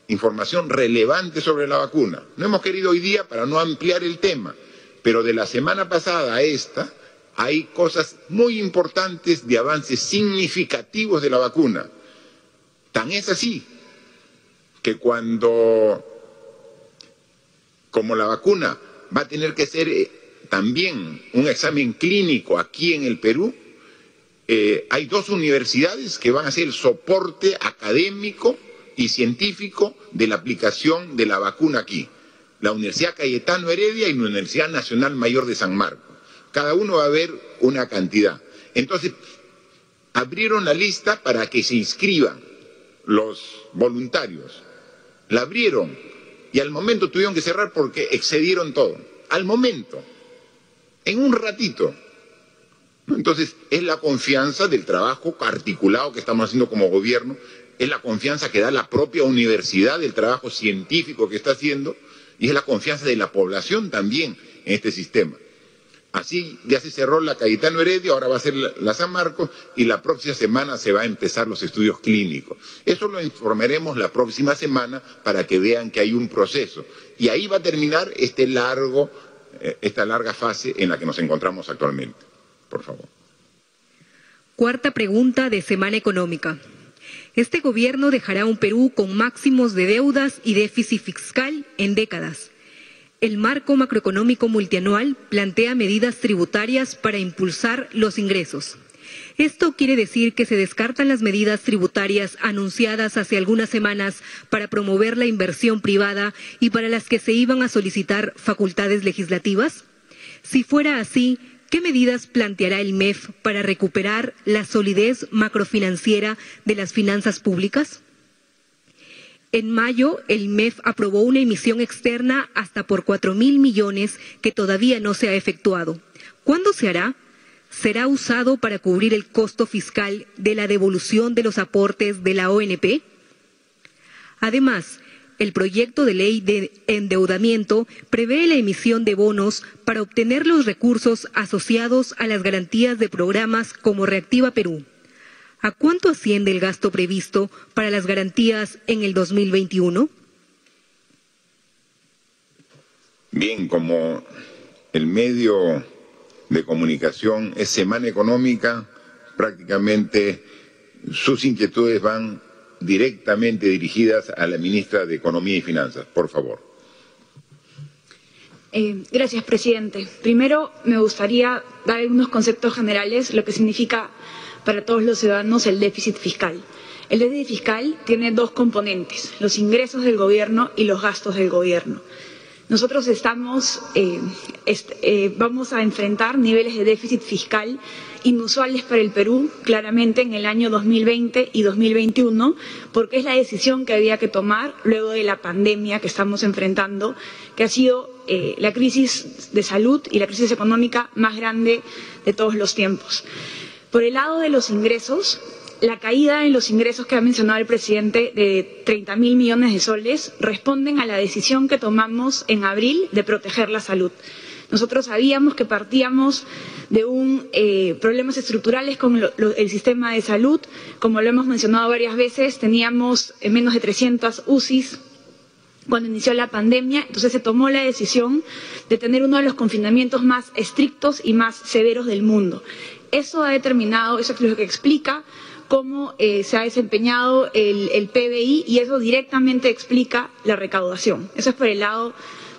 información relevante sobre la vacuna. No hemos querido hoy día para no ampliar el tema, pero de la semana pasada a esta hay cosas muy importantes de avances significativos de la vacuna. Tan es así que cuando, como la vacuna va a tener que ser eh, también un examen clínico aquí en el Perú, eh, hay dos universidades que van a el soporte académico y científico de la aplicación de la vacuna aquí la Universidad Cayetano Heredia y la Universidad Nacional Mayor de San Marcos. Cada uno va a ver una cantidad. Entonces, abrieron la lista para que se inscriban los voluntarios. La abrieron y al momento tuvieron que cerrar porque excedieron todo. Al momento, en un ratito. Entonces, es la confianza del trabajo articulado que estamos haciendo como gobierno, es la confianza que da la propia universidad del trabajo científico que está haciendo y es la confianza de la población también en este sistema. Así ya se cerró la Cayetano Heredia, ahora va a ser la, San Marcos y la próxima semana se va a empezar los estudios clínicos. Eso lo informaremos la próxima semana para que vean que hay un proceso. Y ahí va a terminar este largo, eh, esta larga fase en la que nos encontramos actualmente. Por favor.
Cuarta pregunta de Semana Económica. Este gobierno dejará un Perú con máximos de deudas y déficit fiscal en décadas. El marco macroeconómico multianual plantea medidas tributarias para impulsar los ingresos. Esto quiere decir que se descartan las medidas tributarias anunciadas hace algunas semanas para promover la inversión privada y para las que se iban a solicitar facultades legislativas. Si fuera así, ¿Qué medidas planteará el MEF para recuperar la solidez macrofinanciera de las finanzas públicas? En mayo, el MEF aprobó una emisión externa hasta por cuatro mil millones que todavía no se ha efectuado. ¿Cuándo se hará? ¿Será usado para cubrir el costo fiscal de la devolución de los aportes de la ONP? Además, el proyecto de ley de endeudamiento prevé la emisión de bonos para obtener los recursos asociados a las garantías de programas como Reactiva Perú. ¿A cuánto asciende el gasto previsto para las garantías en el 2021?
Bien, como el medio de comunicación es Semana Económica, prácticamente sus inquietudes van directamente dirigidas a la ministra de Economía y Finanzas. Por favor.
Eh, gracias, presidente. Primero, me gustaría dar algunos conceptos generales, lo que significa para todos los ciudadanos el déficit fiscal. El déficit fiscal tiene dos componentes, los ingresos del gobierno y los gastos del gobierno. Nosotros estamos, eh, eh, vamos a enfrentar niveles de déficit fiscal inusuales para el Perú, claramente en el año 2020 y 2021, porque es la decisión que había que tomar luego de la pandemia que estamos enfrentando, que ha sido eh, la crisis de salud y la crisis económica más grande de todos los tiempos. Por el lado de los ingresos, la caída en los ingresos que ha mencionado el presidente de 30 mil millones de soles responden a la decisión que tomamos en abril de proteger la salud. Nosotros sabíamos que partíamos de un eh, problemas estructurales con el sistema de salud. Como lo hemos mencionado varias veces, teníamos menos de 300 UCIs cuando inició la pandemia, entonces se tomó la decisión de tener uno de los confinamientos más estrictos y más severos del mundo. Eso ha determinado, eso es lo que explica cómo eh, se ha desempeñado el, PBI y eso directamente explica la recaudación. Eso es por el lado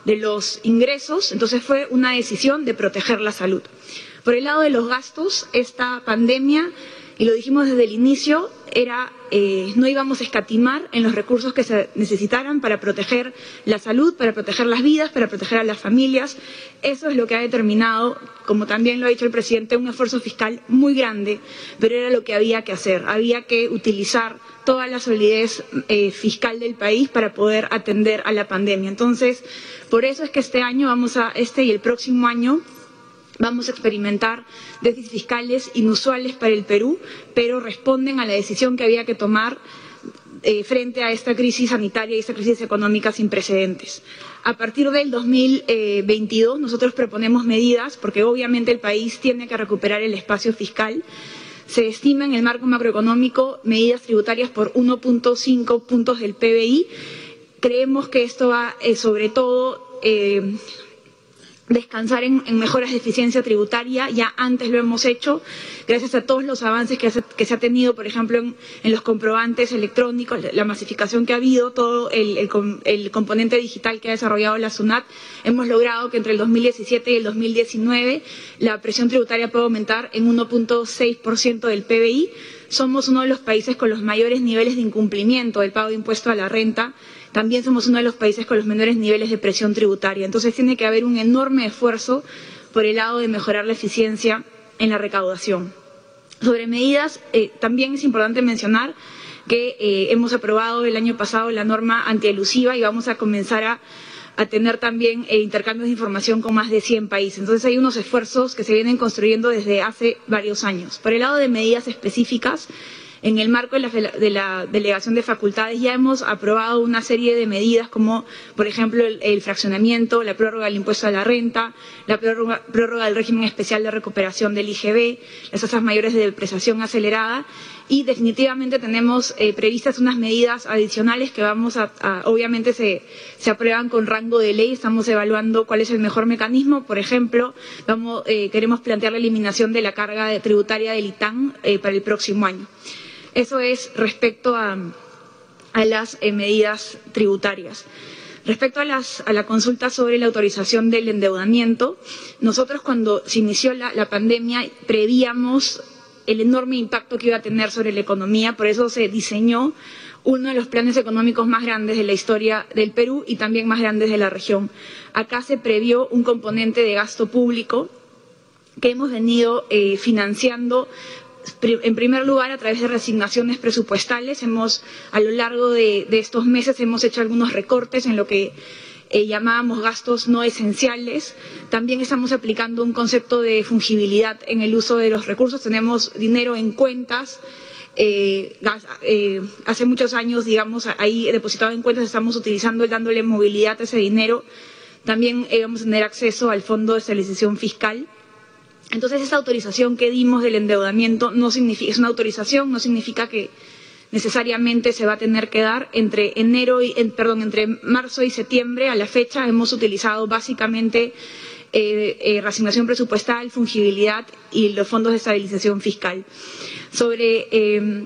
de los ingresos, entonces fue una decisión de proteger la salud. Por el lado de los gastos, esta pandemia, y lo dijimos desde el inicio, era eh, no íbamos a escatimar en los recursos que se necesitaran para proteger la salud, para proteger las vidas, para proteger a las familias. Eso es lo que ha determinado, como también lo ha dicho el presidente, un esfuerzo fiscal muy grande, pero era lo que había que hacer. Había que utilizar toda la solidez eh, fiscal del país para poder atender a la pandemia. Entonces, por eso es que este año vamos a, este y el próximo año, Vamos a experimentar déficits fiscales inusuales para el Perú, pero responden a la decisión que había que tomar eh, frente a esta crisis sanitaria y esta crisis económica sin precedentes. A partir del 2022 nosotros proponemos medidas, porque obviamente el país tiene que recuperar el espacio fiscal. Se estima en el marco macroeconómico medidas tributarias por 1.5 puntos del PBI. Creemos que esto va eh, sobre todo eh, descansar en, mejoras de eficiencia tributaria, ya antes lo hemos hecho, gracias a todos los avances que, se ha tenido, por ejemplo, en, los comprobantes electrónicos, la masificación que ha habido, todo el, componente digital que ha desarrollado la SUNAT, hemos logrado que entre el 2017 y el 2019 la presión tributaria pueda aumentar en 1.6% del PBI. Somos uno de los países con los mayores niveles de incumplimiento del pago de impuesto a la renta también somos uno de los países con los menores niveles de presión tributaria. Entonces tiene que haber un enorme esfuerzo por el lado de mejorar la eficiencia en la recaudación. Sobre medidas, eh, también es importante mencionar que eh, hemos aprobado el año pasado la norma antielusiva y vamos a comenzar a, tener también eh, intercambios de información con más de 100 países. Entonces hay unos esfuerzos que se vienen construyendo desde hace varios años. Por el lado de medidas específicas, en el marco de la, delegación de facultades ya hemos aprobado una serie de medidas como, por ejemplo, el, fraccionamiento, la prórroga del impuesto a la renta, la prórroga, del régimen especial de recuperación del IGB, las tasas mayores de depreciación acelerada y definitivamente tenemos eh, previstas unas medidas adicionales que vamos a, obviamente se, aprueban con rango de ley, estamos evaluando cuál es el mejor mecanismo, por ejemplo, vamos, eh, queremos plantear la eliminación de la carga tributaria del ITAN eh, para el próximo año. Eso es respecto a, las eh, medidas tributarias. Respecto a, la consulta sobre la autorización del endeudamiento, nosotros cuando se inició la, pandemia prevíamos el enorme impacto que iba a tener sobre la economía, por eso se diseñó uno de los planes económicos más grandes de la historia del Perú y también más grandes de la región. Acá se previó un componente de gasto público que hemos venido eh, financiando en primer lugar, a través de resignaciones presupuestales, hemos, a lo largo de, estos meses, hemos hecho algunos recortes en lo que eh, llamábamos gastos no esenciales. También estamos aplicando un concepto de fungibilidad en el uso de los recursos. Tenemos dinero en cuentas. Eh, eh, hace muchos años, digamos, ahí depositado en cuentas, estamos utilizando, dándole movilidad a ese dinero. También vamos a tener acceso al Fondo de Estabilización Fiscal entonces, esa autorización que dimos del endeudamiento no significa, es una autorización, no significa que necesariamente se va a tener que dar entre enero y, perdón, entre marzo y septiembre a la fecha hemos utilizado básicamente eh, eh, reasignación presupuestal, fungibilidad y los fondos de estabilización fiscal. Sobre eh,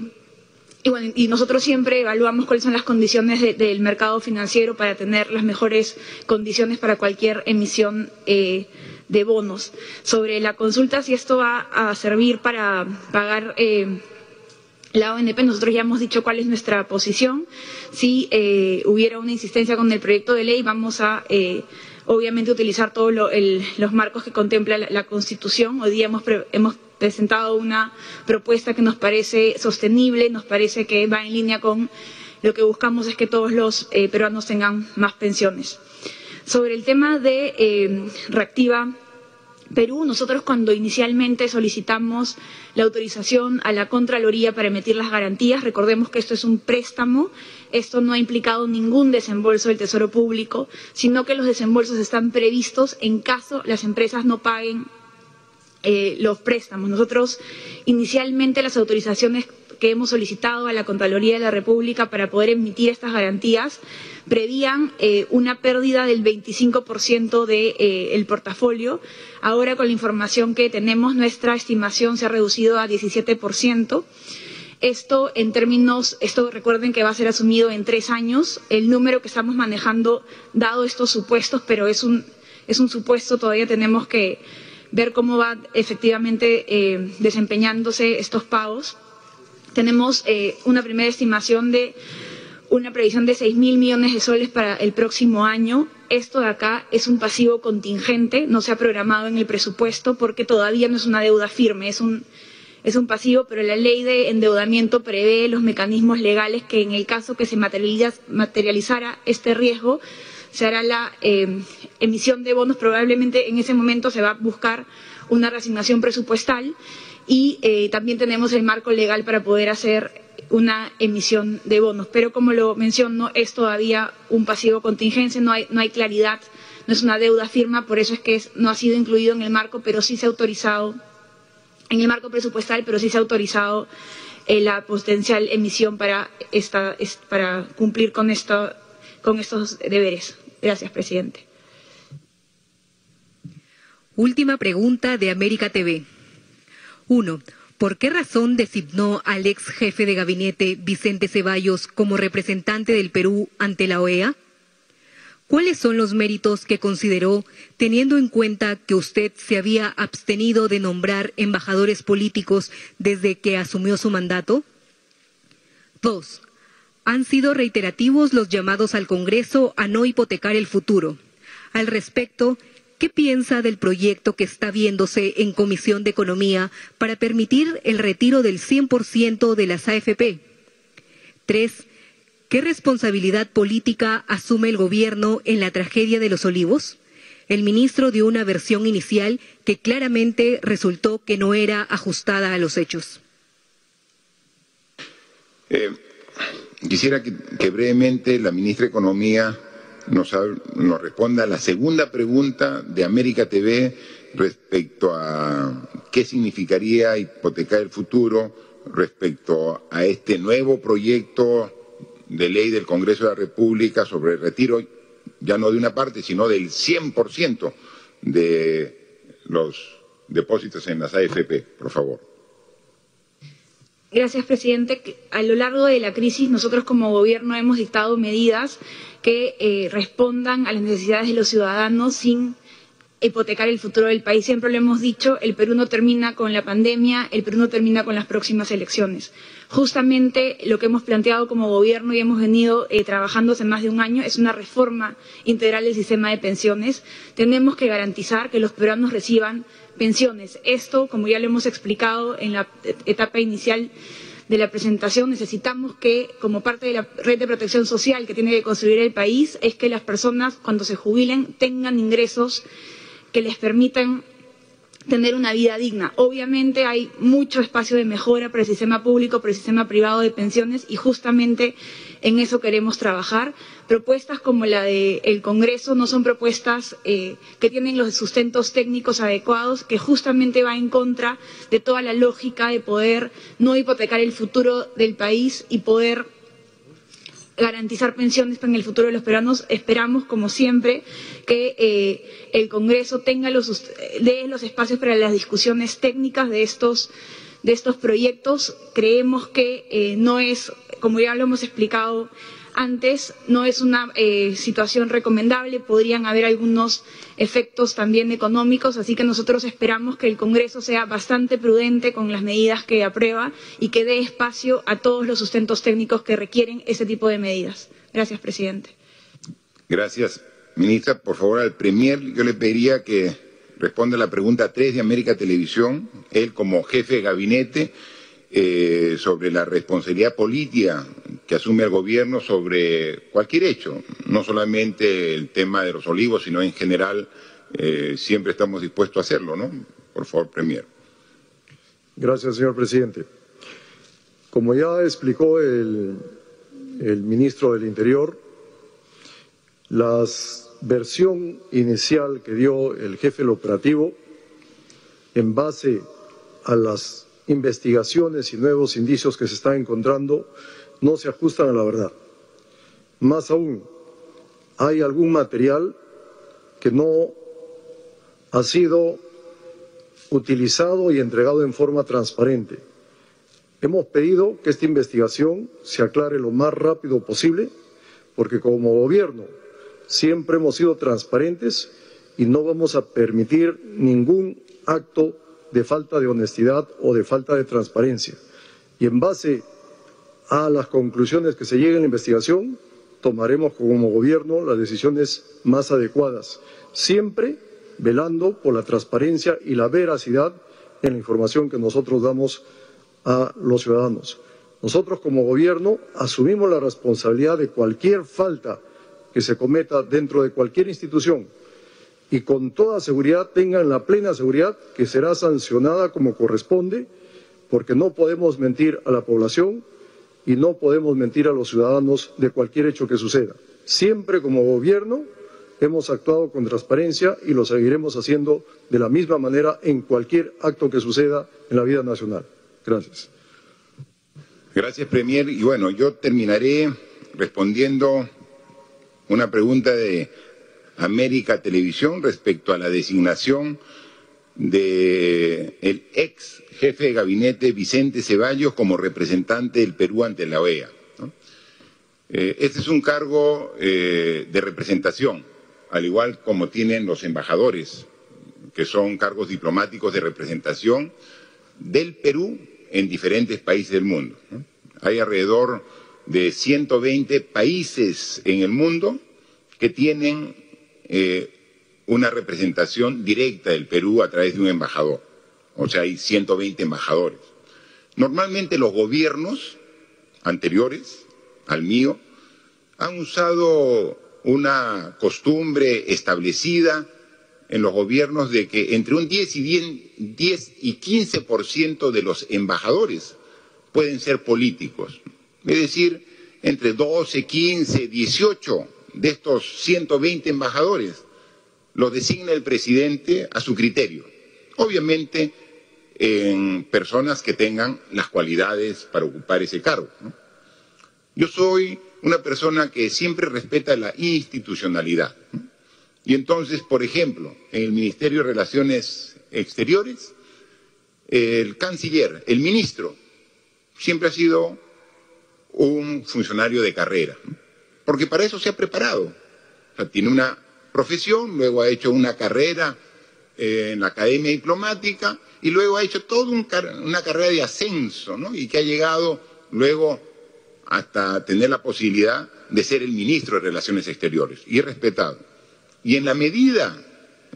y, bueno, y nosotros siempre evaluamos cuáles son las condiciones de, del mercado financiero para tener las mejores condiciones para cualquier emisión eh, de bonos. Sobre la consulta, si esto va a servir para pagar eh, la ONP, nosotros ya hemos dicho cuál es nuestra posición. Si eh, hubiera una insistencia con el proyecto de ley, vamos a eh, obviamente utilizar todos lo, los marcos que contempla la, Constitución. Hoy día hemos, hemos presentado una propuesta que nos parece sostenible, nos parece que va en línea con lo que buscamos es que todos los peruanos tengan más pensiones. Sobre el tema de eh, Reactiva Perú, nosotros cuando inicialmente solicitamos la autorización a la Contraloría para emitir las garantías, recordemos que esto es un préstamo, esto no ha implicado ningún desembolso del Tesoro Público, sino que los desembolsos están previstos en caso las empresas no paguen eh, los préstamos. Nosotros inicialmente las autorizaciones que hemos solicitado a la Contraloría de la República para poder emitir estas garantías prevían eh, una pérdida del 25% del de, eh, portafolio. Ahora, con la información que tenemos, nuestra estimación se ha reducido a 17%. Esto, en términos, esto recuerden que va a ser asumido en tres años. El número que estamos manejando, dado estos supuestos, pero es un, es un supuesto, todavía tenemos que ver cómo va efectivamente eh, desempeñándose estos pagos. Tenemos una primera estimación de una previsión de 6 mil millones de soles para el próximo año. Esto de acá es un pasivo contingente, no se ha programado en el presupuesto porque todavía no es una deuda firme, es un, es un pasivo, pero la ley de endeudamiento prevé los mecanismos legales que en el caso que se materializara este riesgo se hará la eh, emisión de bonos, probablemente en ese momento se va a buscar una reasignación presupuestal y eh, también tenemos el marco legal para poder hacer una emisión de bonos. Pero como lo menciono, es todavía un pasivo contingencia, no hay, no hay claridad, no es una deuda firma, por eso es que no ha sido incluido en el marco, pero sí se ha autorizado, en el marco presupuestal, pero sí se ha autorizado eh, la potencial emisión para, esta, es, para cumplir con, esto, con estos deberes. Gracias, presidente.
Última pregunta de América TV. Uno, ¿por qué razón designó al ex jefe de gabinete Vicente Ceballos como representante del Perú ante la OEA? ¿Cuáles son los méritos que consideró teniendo en cuenta que usted se había abstenido de nombrar embajadores políticos desde que asumió su mandato? Dos, han sido reiterativos los llamados al Congreso a no hipotecar el futuro. Al respecto, ¿qué piensa del proyecto que está viéndose en Comisión de Economía para permitir el retiro del 100% de las AFP? Tres, ¿qué responsabilidad política asume el Gobierno en la tragedia de los olivos? El ministro dio una versión inicial que claramente resultó que no era ajustada a los hechos.
Eh, quisiera que, que, brevemente la ministra de Economía nos, nos responda la segunda pregunta de América TV respecto a qué significaría hipotecar el futuro respecto a este nuevo proyecto de ley del Congreso de la República sobre el retiro, ya no de una parte, sino del 100% de los depósitos en las AFP, por favor.
Gracias, presidente. A lo largo de la crisis, nosotros como gobierno hemos dictado medidas que eh, respondan a las necesidades de los ciudadanos sin hipotecar el futuro del país. Siempre lo hemos dicho, el Perú no termina con la pandemia, el Perú no termina con las próximas elecciones. Justamente lo que hemos planteado como gobierno y hemos venido eh, trabajando hace más de un año es una reforma integral del sistema de pensiones. Tenemos que garantizar que los peruanos reciban pensiones. Esto, como ya lo hemos explicado en la etapa inicial de la presentación, necesitamos que, como parte de la red de protección social que tiene que construir el país, es que las personas, cuando se jubilen, tengan ingresos que les permitan tener una vida digna. Obviamente hay mucho espacio de mejora para el sistema público, para el sistema privado de pensiones y justamente en eso queremos trabajar. Propuestas como la del Congreso no son propuestas eh, que tienen los sustentos técnicos adecuados, que justamente va en contra de toda la lógica de poder no hipotecar el futuro del país y poder garantizar pensiones para el futuro de los peruanos. Esperamos, como siempre, que eh, el Congreso tenga los, dé los espacios para las discusiones técnicas de estos de estos proyectos. Creemos que eh, no es, como ya lo hemos explicado antes, no es una eh, situación recomendable, podrían haber algunos efectos también económicos, así que nosotros esperamos que el Congreso sea bastante prudente con las medidas que aprueba y que dé espacio a todos los sustentos técnicos que requieren ese tipo de medidas. Gracias, presidente.
Gracias, ministra. Por favor, al Premier yo le pediría que responda a la pregunta 3 de América Televisión, él como jefe de gabinete, eh, sobre la responsabilidad política que asume el gobierno sobre cualquier hecho, no solamente el tema de los olivos, sino en general, eh, siempre estamos dispuestos a hacerlo, ¿no? Por favor, Premier.
Gracias, señor presidente. Como ya explicó el, el ministro del Interior, la versión inicial que dio el jefe del operativo, en base a las investigaciones y nuevos indicios que se están encontrando no se ajustan a la verdad. Más aún, hay algún material que no ha sido utilizado y entregado en forma transparente. Hemos pedido que esta investigación se aclare lo más rápido posible, porque como gobierno siempre hemos sido transparentes y no vamos a permitir ningún acto de falta de honestidad o de falta de transparencia. Y en base a las conclusiones que se lleguen en la investigación, tomaremos como gobierno las decisiones más adecuadas, siempre velando por la transparencia y la veracidad en la información que nosotros damos a los ciudadanos. Nosotros como gobierno asumimos la responsabilidad de cualquier falta que se cometa dentro de cualquier institución, y con toda seguridad tengan la plena seguridad que será sancionada como corresponde, porque no podemos mentir a la población y no podemos mentir a los ciudadanos de cualquier hecho que suceda. Siempre como gobierno hemos actuado con transparencia y lo seguiremos haciendo de la misma manera en cualquier acto que suceda en la vida nacional. Gracias.
Gracias, Premier. Y bueno, yo terminaré respondiendo una pregunta de América Televisión respecto a la designación del el ex jefe de gabinete Vicente Ceballos como representante del Perú ante la OEA. Eh, este es un cargo eh, de representación, al igual como tienen los embajadores, que son cargos diplomáticos de representación del Perú en diferentes países del mundo. Hay alrededor de 120 países en el mundo que tienen eh, una representación directa del Perú a través de un embajador. O sea, hay 120 embajadores. Normalmente los gobiernos anteriores al mío han usado una costumbre establecida en los gobiernos de que entre un 10 y, 10 y 15% de los embajadores pueden ser políticos. Es decir, entre 12, 15, 18 de estos 120 embajadores los designa el presidente a su criterio. Obviamente en personas que tengan las cualidades para ocupar ese cargo. Yo soy una persona que siempre respeta la institucionalidad. Y entonces, por ejemplo, en el Ministerio de Relaciones Exteriores, el canciller, el ministro, siempre ha sido un funcionario de carrera porque para eso se ha preparado. O sea, tiene una profesión, luego ha hecho una carrera eh, en la academia diplomática y luego ha hecho toda una carrera de ascenso, ¿no? Y que ha llegado luego hasta tener la posibilidad de ser el ministro de Relaciones Exteriores y es respetado. Y en la medida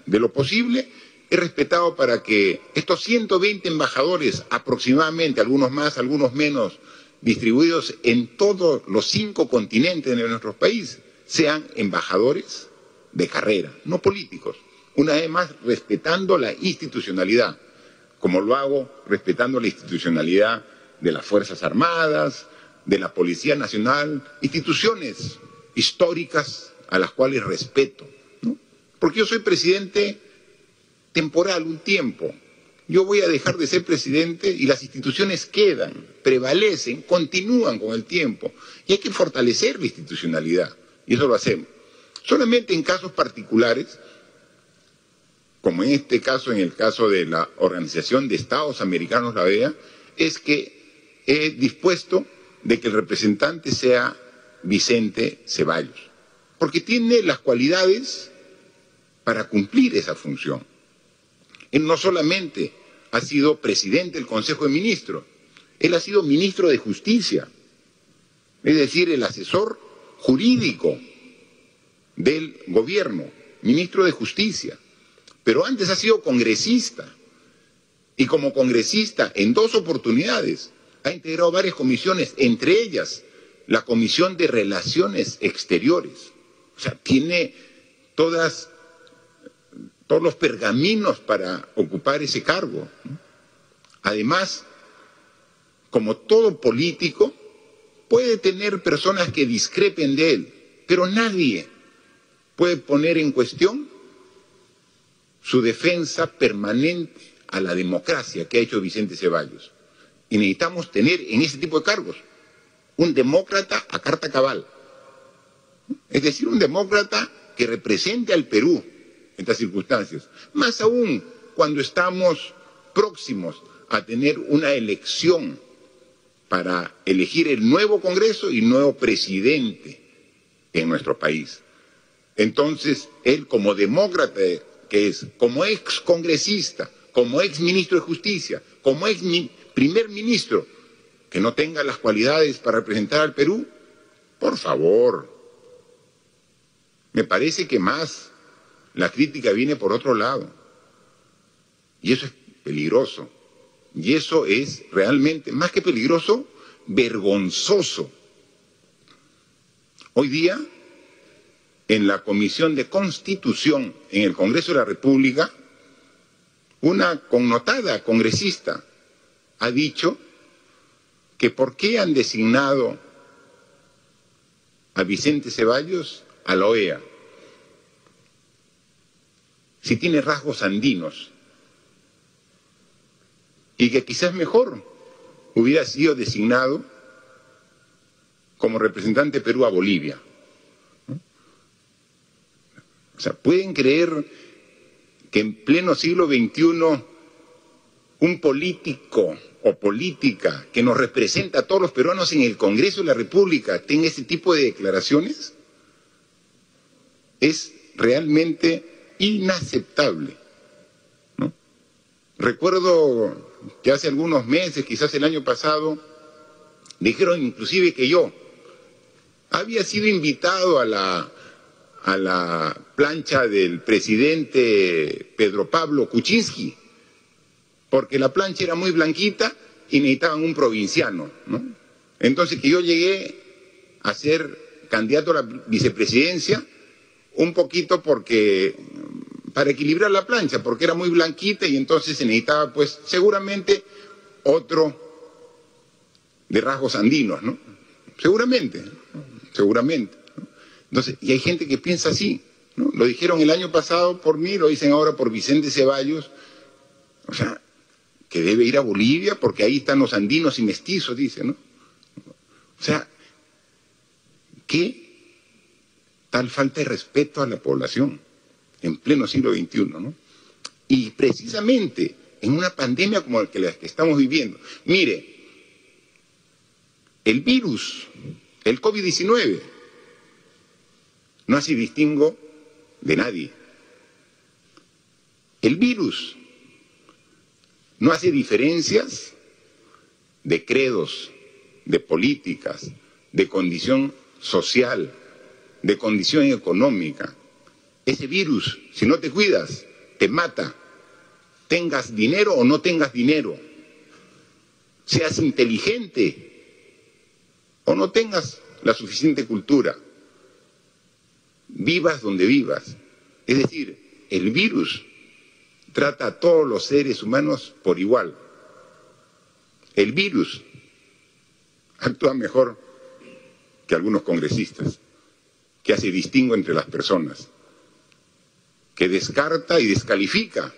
de lo posible, es respetado para que estos 120 embajadores, aproximadamente, algunos más, algunos menos, distribuidos en todos los cinco continentes de nuestro país, sean embajadores de carrera, no políticos. Una vez más, respetando la institucionalidad, como lo hago respetando la institucionalidad de las Fuerzas Armadas, de la Policía Nacional, instituciones históricas a las cuales respeto. Porque yo soy presidente temporal, un tiempo, yo voy a dejar de ser presidente y las instituciones quedan, prevalecen, continúan con el tiempo. Y hay que fortalecer la institucionalidad. Y eso lo hacemos. Solamente en casos particulares como en este caso, en el caso de la Organización de Estados Americanos, la OEA, es que he dispuesto de que el representante sea Vicente Ceballos, porque tiene las cualidades para cumplir esa función. Él no solamente ha sido presidente del Consejo de Ministros, él ha sido ministro de Justicia, es decir, el asesor jurídico del gobierno, ministro de Justicia, pero antes ha sido congresista. Y como congresista en dos oportunidades ha integrado varias comisiones, entre ellas la Comisión de Relaciones Exteriores. O sea, tiene todas, todos los pergaminos para ocupar ese cargo. Además, como todo político, puede tener personas que discrepen de él, pero nadie puede poner en cuestión su defensa permanente a la democracia que ha hecho Vicente Ceballos. Y necesitamos tener en ese tipo de cargos un demócrata a carta cabal. Es decir, un demócrata que represente al Perú estas circunstancias. Más aún cuando estamos próximos a tener una elección para elegir el nuevo Congreso y nuevo presidente en nuestro país. Entonces, él como demócrata que es, como ex congresista, como ex ministro de Justicia, como ex primer ministro, que no tenga las cualidades para representar al Perú, por favor. Me parece que más la crítica viene por otro lado. Y eso es peligroso. Y eso es realmente, más que peligroso, vergonzoso. Hoy día, en la Comisión de Constitución en el Congreso de la República, una connotada congresista ha dicho que por qué han designado a Vicente Ceballos a la OEA si tiene rasgos andinos y que quizás mejor hubiera sido designado como representante Perú a Bolivia. O sea, ¿pueden creer que en pleno siglo XXI un político o política que nos representa a todos los peruanos en el Congreso de la República tenga ese tipo de declaraciones? Es realmente inaceptable. Recuerdo que hace algunos meses, quizás el año pasado, dijeron inclusive que yo había sido invitado a la, a la plancha del presidente Pedro Pablo Kuczynski, porque la plancha era muy blanquita y necesitaban un provinciano, ¿no? Entonces que yo llegué a ser candidato a la vicepresidencia un poquito porque para equilibrar la plancha, porque era muy blanquita y entonces se necesitaba, pues, seguramente otro de rasgos andinos, ¿no? Seguramente, seguramente. Entonces, y hay gente que piensa así, ¿no? Lo dijeron el año pasado por mí, lo dicen ahora por Vicente Ceballos, o sea, que debe ir a Bolivia porque ahí están los andinos y mestizos, dice, ¿no? O sea, ¿qué tal falta de respeto a la población? en pleno siglo XXI, ¿no? Y precisamente en una pandemia como la que, estamos viviendo. Mire, el virus, el COVID-19, no hace distingo de nadie. El virus no hace diferencias de credos, de políticas, de condición social, de condición económica. Ese virus, si no te cuidas, te mata. Tengas dinero o no tengas dinero. Seas inteligente o no tengas la suficiente cultura. Vivas donde vivas. Es decir, el virus trata a todos los seres humanos por igual. El virus actúa mejor que algunos congresistas, que hace distingo entre las personas que descarta y descalifica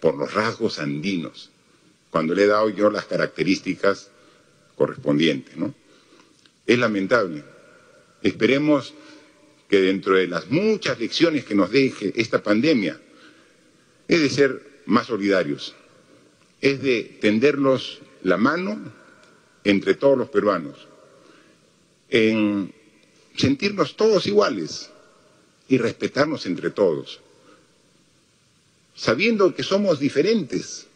por los rasgos andinos, cuando le he dado yo las características correspondientes. ¿no? Es lamentable. Esperemos que dentro de las muchas lecciones que nos deje esta pandemia, es de ser más solidarios, es de tendernos la mano entre todos los peruanos, en sentirnos todos iguales y respetarnos entre todos, sabiendo que somos diferentes,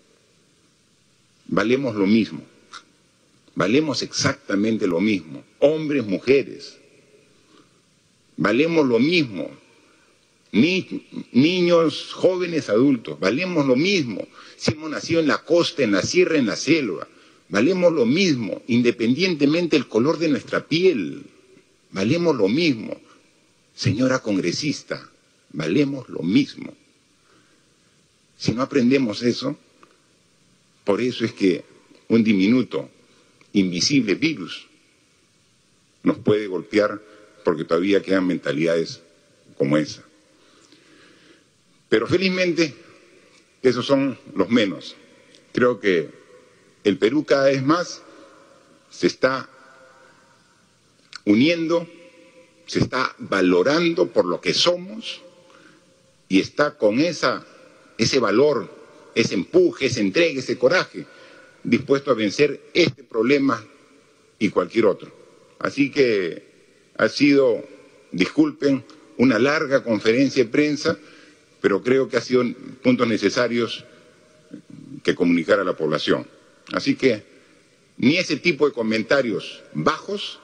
valemos lo mismo, valemos exactamente lo mismo, hombres, mujeres, valemos lo mismo, ni, niños, jóvenes, adultos, valemos lo mismo, si hemos nacido en la costa, en la sierra, en la selva, valemos lo mismo, independientemente del color de nuestra piel, valemos lo mismo, señora congresista, valemos lo mismo. Si no aprendemos eso, por eso es que un diminuto, invisible virus nos puede golpear porque todavía quedan mentalidades como esa. Pero felizmente, esos son los menos. Creo que el Perú cada vez más se está uniendo, se está valorando por lo que somos y está con esa, ese valor ese empuje, ese entrega, ese coraje, dispuesto a vencer este problema y cualquier otro. Así que ha sido, disculpen, una larga conferencia de prensa, pero creo que ha sido puntos necesarios que comunicar a la población. Así que ni ese tipo de comentarios bajos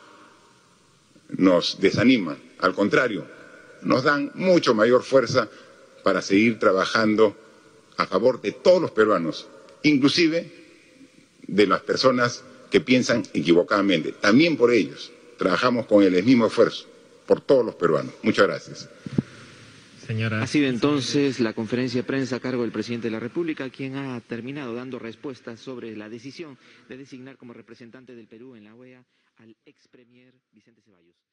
nos desaniman, al contrario, nos dan mucho mayor fuerza para seguir trabajando a favor de todos los peruanos, inclusive de las personas que piensan equivocadamente. También por ellos trabajamos con el mismo esfuerzo, por todos los peruanos. Muchas gracias.
Señora. Ha sido entonces la conferencia de prensa a cargo del presidente de la República, quien ha terminado dando respuestas sobre la decisión de designar como representante del Perú en la OEA al ex premier Vicente Ceballos.